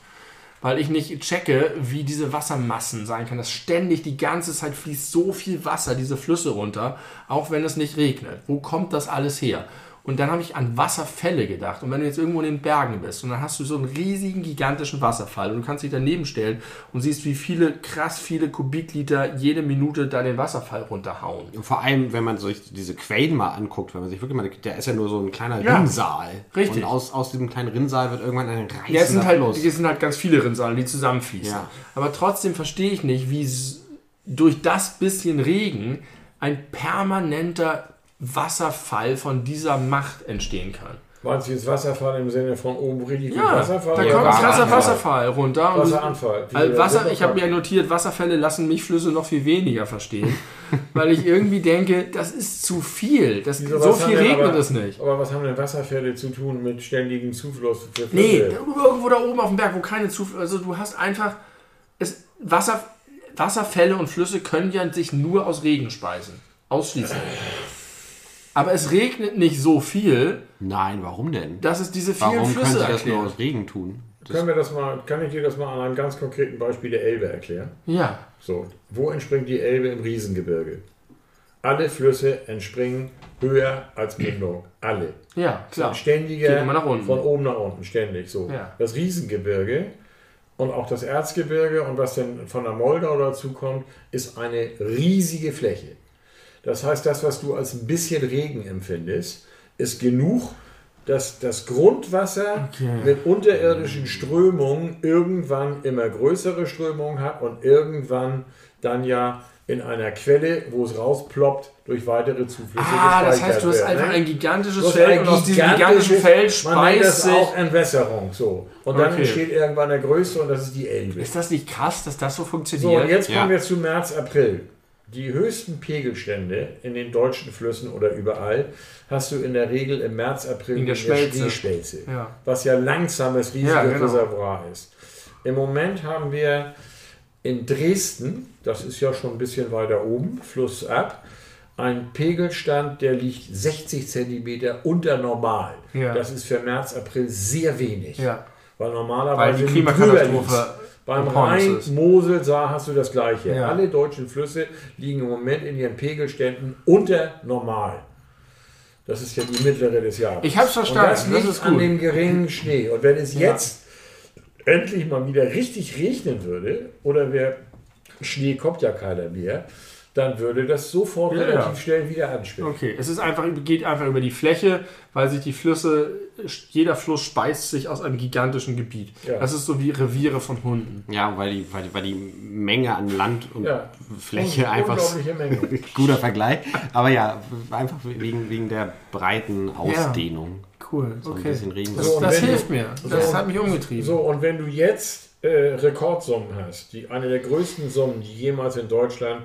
Weil ich nicht checke, wie diese Wassermassen sein können. Dass ständig die ganze Zeit fließt so viel Wasser, diese Flüsse runter, auch wenn es nicht regnet. Wo kommt das alles her? Und dann habe ich an Wasserfälle gedacht. Und wenn du jetzt irgendwo in den Bergen bist und dann hast du so einen riesigen, gigantischen Wasserfall und du kannst dich daneben stellen und siehst, wie viele, krass viele Kubikliter jede Minute da den Wasserfall runterhauen. Und vor allem, wenn man sich diese Quellen mal anguckt, wenn man sich wirklich mal, der ist ja nur so ein kleiner Ja, Rinnsal. richtig. Und aus, aus diesem kleinen Rinnsal wird irgendwann ein reißender Ja, es sind halt, Fluss. es sind halt ganz viele Rinnsalen, die zusammenfließen. Ja. Aber trotzdem verstehe ich nicht, wie durch das bisschen Regen ein permanenter Wasserfall von dieser Macht entstehen kann. Meinst du jetzt Wasserfall im Sinne von oben richtig viel Ja, Wasserfall? da kommt ein krasser? Wasserfall runter. Wasseranfall. Also Wasser, ich habe mir notiert, Wasserfälle lassen mich Flüsse noch viel weniger verstehen, weil ich irgendwie denke, das ist zu viel. Das, Wieso, so was viel regnet aber- es nicht. Aber was haben denn Wasserfälle zu tun mit ständigem Zufluss für Flüsse? Nee, irgendwo da oben auf dem Berg, wo keine Zufluss. Also du hast einfach. Es, Wasser, Wasserfälle und Flüsse können ja sich nur aus Regen speisen. Ausschließlich. Aber es regnet nicht so viel, Nein, warum denn? dass es diese vielen Warum können Flüsse sie das nur aus Regen tun? Das, Können wir das mal, kann ich dir das mal an einem ganz konkreten Beispiel der Elbe erklären? Ja, So, wo entspringt die Elbe im Riesengebirge? Alle Flüsse entspringen höher als Mündung. Alle. ja, klar. Ein ständiger, Geht immer nach unten. von oben nach unten, ständig. So. Ja. Das Riesengebirge und auch das Erzgebirge und was denn von der Moldau dazu kommt, ist eine riesige Fläche. Das heißt, das, was du als ein bisschen Regen empfindest, ist genug, dass das Grundwasser Okay. mit unterirdischen Strömungen irgendwann immer größere Strömungen hat und irgendwann dann ja in einer Quelle, wo es rausploppt, durch weitere Zuflüsse Ah, das heißt, du hast wird, einfach ne? ein gigantisches Feld ein und aus diesem gigantischen Feld Man nennt das speist sich. auch Entwässerung. So. Und dann Okay. entsteht irgendwann der größte und das ist die Elbe. Ist das nicht krass, dass das so So, funktioniert? und jetzt Ja. kommen wir zu März, April. Die höchsten Pegelstände in den deutschen Flüssen oder überall hast du in der Regel im März, April In der in der Schmelze. Schneeschmelze, Ja. was ja langsames, riesiges Ja, genau. Reservoir ist. Im Moment haben wir in Dresden, das ist ja schon ein bisschen weiter oben, flussab, einen Pegelstand, der liegt 60 Zentimeter unter normal. Ja. Das ist für März, April sehr wenig. Weil Weil normalerweise die drüber Klimakatastrophe. Beim Rhein. Mosel, Saar hast du das Gleiche. Ja. Alle deutschen Flüsse liegen im Moment in ihren Pegelständen unter normal. Das ist ja die mittlere des Jahres. Ich hab's verstanden, Und das das liegt ist an dem geringen Schnee. Und wenn es Ja. jetzt endlich mal wieder richtig regnen würde, oder wir, Schnee kommt ja keiner mehr, dann würde das sofort Ja, relativ ja. schnell wieder anschwimmen. Okay, es ist einfach, geht einfach über die Fläche, weil sich die Flüsse, jeder Fluss speist sich aus einem gigantischen Gebiet. Ja. Das ist so wie Reviere von Hunden. Ja, weil die, weil, die- weil die Menge an Land und Ja. Fläche Un- einfach Unglaubliche Menge. guter Vergleich. Aber ja, einfach wegen, wegen der breiten Ausdehnung. Cool, So ein okay. bisschen Regen. Das, So, und das wenn du- hilft mir. Das so, hat mich umgetrieben. So, und wenn du jetzt äh, Rekordsummen hast, die eine der größten Summen, die jemals in Deutschland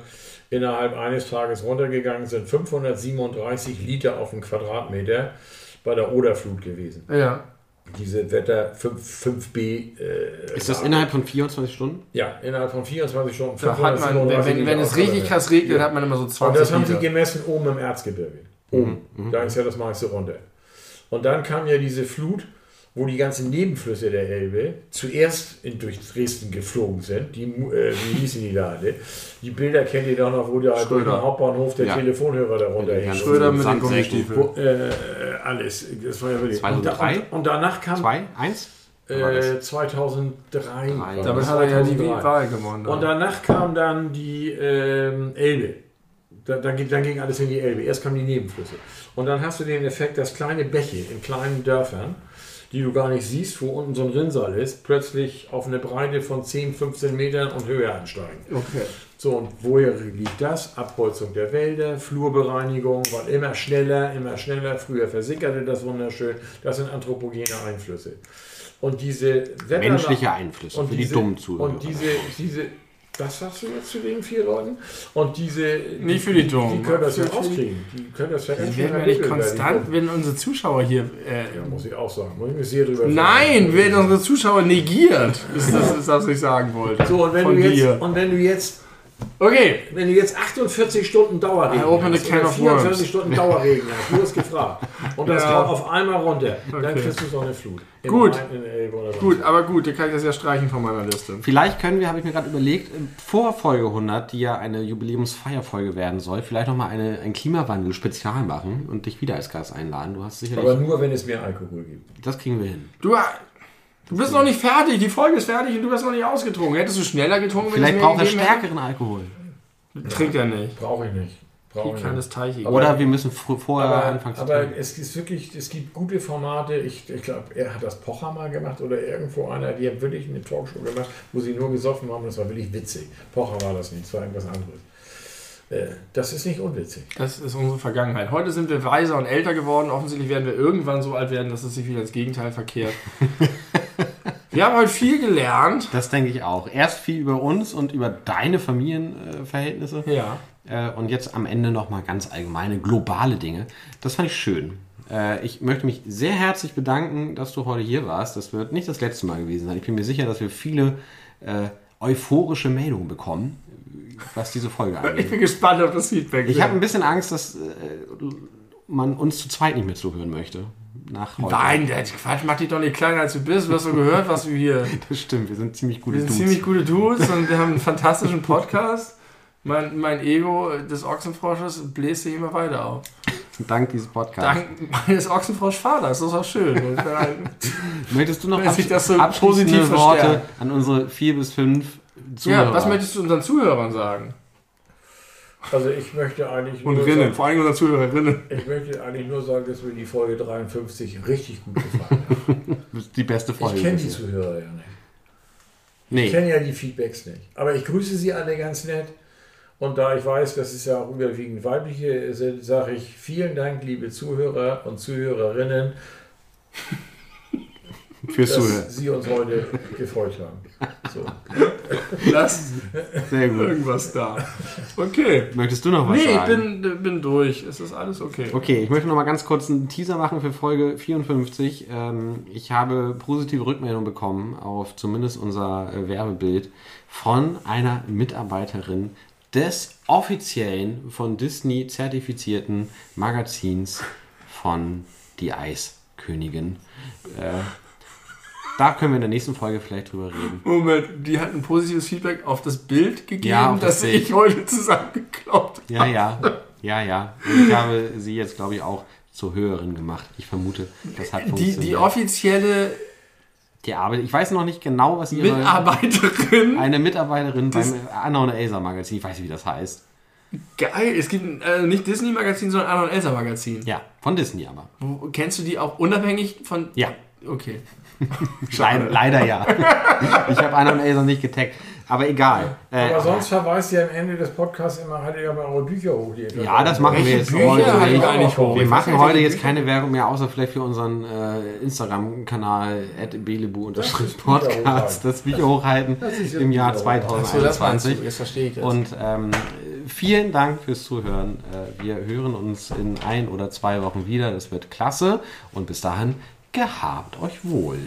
innerhalb eines Tages runtergegangen sind, 537 Liter auf den Quadratmeter bei der Oderflut gewesen. Ja. Diese Wetter 5, 5b. Äh, Ist das innerhalb von 24 Stunden? Ja, innerhalb von 24 Stunden. Da hat man, wenn, 537 wenn, wenn es richtig krass regnet, Ja. hat man immer so Und 20 das haben sie gemessen oben im Erzgebirge. Oben. Da ist ja das meiste runter. Und dann kam ja diese Flut, wo die ganzen Nebenflüsse der Elbe zuerst in, durch Dresden geflogen sind. Die, äh, wie hießen die da alle? Die Bilder kennt ihr doch noch, wo der durch Schröder. den Hauptbahnhof der Ja. Telefonhörer darunter hing. Schröder mit den. Gummistiefeln. Wo, äh, alles. Das war ja wirklich. Und, da, 2003? und, und danach kam Zwei? Eins? äh, 2003. war das. Damit hat er ja die 2003. Wahl gewonnen. Und danach kam dann die ähm, Elbe. Da, dann, ging- dann ging alles in die Elbe. Erst kamen die Nebenflüsse. Und dann hast du den Effekt, dass kleine Bäche in kleinen Dörfern, die du gar nicht siehst, wo unten so ein Rinnsal ist, plötzlich auf eine Breite von 10, 15 Metern und höher ansteigen. okay. So, und woher liegt das? Abholzung der Wälder, Flurbereinigung, weil immer schneller, immer schneller. Früher versickerte das wunderschön. Das sind anthropogene Einflüsse. Und diese Wetter Menschliche Einflüsse und für diese, die dummen Zuhörer. Und diese, diese, was sagst du jetzt zu den vier Leuten? Und diese, Nicht für die Dummen. Die können das ja für die- rauskriegen. Die können das ja Wir ganz werden ja nicht konstant, die wenn unsere Zuschauer hier. Äh, Ja, muss ich auch sagen. Muss ich mir sehr drüber nein, werden unsere Zuschauer negiert. Ist das, ist das, was ich sagen wollte. So, und wenn, Von du jetzt, dir. und wenn du jetzt Okay. wenn du jetzt 48 Stunden Dauerregen I open hast oder of 24 worms. Stunden Dauerregen hast, du hast gefragt, und das Ja. kommt auf einmal runter, dann Okay. kriegst du so eine Flut. Im Gut. In Gut, aber gut, dann kann ich das ja streichen von meiner Liste. Vielleicht können wir, habe ich mir gerade überlegt, vor Folge 100, die ja eine Jubiläumsfeierfolge werden soll, vielleicht nochmal eine, ein Klimawandel-Spezial machen und dich wieder als Gast einladen. Du hast sicherlich. Aber nur, wenn es mehr Alkohol gibt. das kriegen wir hin. Du, du bist noch nicht fertig, die Folge ist fertig und du hast noch nicht ausgetrunken. Hättest du schneller getrunken, wenn Vielleicht braucht er stärkeren Alkohol. Trinkt er nicht. Brauche ich nicht. Brauche Wie ich kleines nicht. Teich. Aber- Oder wir müssen vorher Aber, anfangen zu aber trinken. es ist wirklich, es gibt gute Formate. Ich, ich glaube, er hat das Pocher mal gemacht oder irgendwo einer, die haben wirklich eine Talkshow gemacht, wo sie nur gesoffen haben. Das war wirklich witzig. Pocher war das nicht, es war irgendwas anderes. Äh, Das ist nicht unwitzig. Das ist unsere Vergangenheit. Heute sind wir weiser und älter geworden. Offensichtlich werden wir irgendwann so alt werden, dass es sich wieder ins Gegenteil verkehrt. wir haben heute viel gelernt. Das denke ich auch. Erst viel über uns und über deine Familienverhältnisse. Ja. Äh, und jetzt am Ende nochmal ganz allgemeine, globale Dinge. Das fand ich schön. Äh, ich möchte mich sehr herzlich bedanken, dass du heute hier warst. Das wird nicht das letzte Mal gewesen sein. Ich bin mir sicher, dass wir viele äh, euphorische Meldungen bekommen, was diese Folge Ich angeht. bin gespannt auf das Feedback. Ich habe ein bisschen Angst, dass man uns zu zweit nicht mehr zuhören möchte. Nach heute. Nein, der Quatsch, mach dich doch nicht kleiner als du bist. Du hast so gehört, was wir hier. Das stimmt, wir sind ziemlich gute Wir sind Dudes. ziemlich gute Dudes und wir haben einen fantastischen Podcast. Mein, mein Ego des Ochsenfrosches bläst sich immer weiter auf. Dank dieses Podcasts. Dank meines Ochsenfrosch-Vaters, das ist auch schön. Möchtest du noch Wenn sich das so abschließende Worte an unsere vier bis fünf Zuhörer? ja, was möchtest du unseren Zuhörern sagen? Also ich möchte eigentlich Und nur Rinnen, sagen, vor allem unseren Zuhörerinnen. ich möchte eigentlich nur sagen, dass mir die Folge 53 richtig gut gefallen hat. Die beste Folge. Ich kenne die. Zuhörer ja nicht. Ich Nee, kenne ja die Feedbacks nicht. Aber ich grüße sie alle ganz nett. Und da ich weiß, dass es ja auch überwiegend weibliche sind, sage ich vielen Dank, liebe Zuhörer und Zuhörerinnen, fürs dass Zuhören. Sie uns heute gefolgt haben. So. Lass Sehr gut. irgendwas da. Okay. Möchtest du noch was Nee, ich sagen? bin, bin durch. Es ist alles okay. Okay, ich möchte noch mal ganz kurz einen Teaser machen für Folge 54. Ähm, ich habe positive Rückmeldung bekommen auf zumindest unser äh, Werbebild von einer Mitarbeiterin des offiziellen von Disney zertifizierten Magazins von Die Eiskönigin. Äh, da können wir in der nächsten Folge vielleicht drüber reden. Moment, die hat ein positives Feedback auf das Bild gegeben, Ja, das das Bild. ich heute zusammengeklaubt Ja, ja, ja, ja. Und ich habe sie jetzt, glaube ich, auch zur Höherin gemacht. Ich vermute, das hat Die, funktioniert. die offizielle Die Arbeit, ich weiß noch nicht genau, was ihre... Mitarbeiterin. Eine Mitarbeiterin beim Anna und Elsa Magazin, ich weiß nicht, wie das heißt. Geil, es gibt ein, äh, nicht Disney-Magazin, sondern Anna und Elsa Magazin. Ja, von Disney aber. Wo, kennst du die auch unabhängig von. Ja, Okay. leider, leider ja. ich habe Anna und Elsa nicht getaggt, aber egal. Äh, Aber sonst verweist ihr am Ende des Podcasts immer, haltet ihr mal eure Bücher hoch. Ja, das machen wir jetzt Bücher heute nicht. gar nicht hoch? Wir machen heute jetzt Bücher- keine Werbung mehr, außer vielleicht für unseren äh, Instagram-Kanal belebu Das podcast das Bücher hochhalten Das ist jetzt im Jahr Bücher hochhalten. Achso, das meinst du. 2021. Jetzt verstehe ich das. Und ähm, vielen Dank fürs Zuhören. Äh, wir hören uns in ein oder zwei Wochen wieder. Das wird klasse. Und bis dahin, gehabt euch wohl.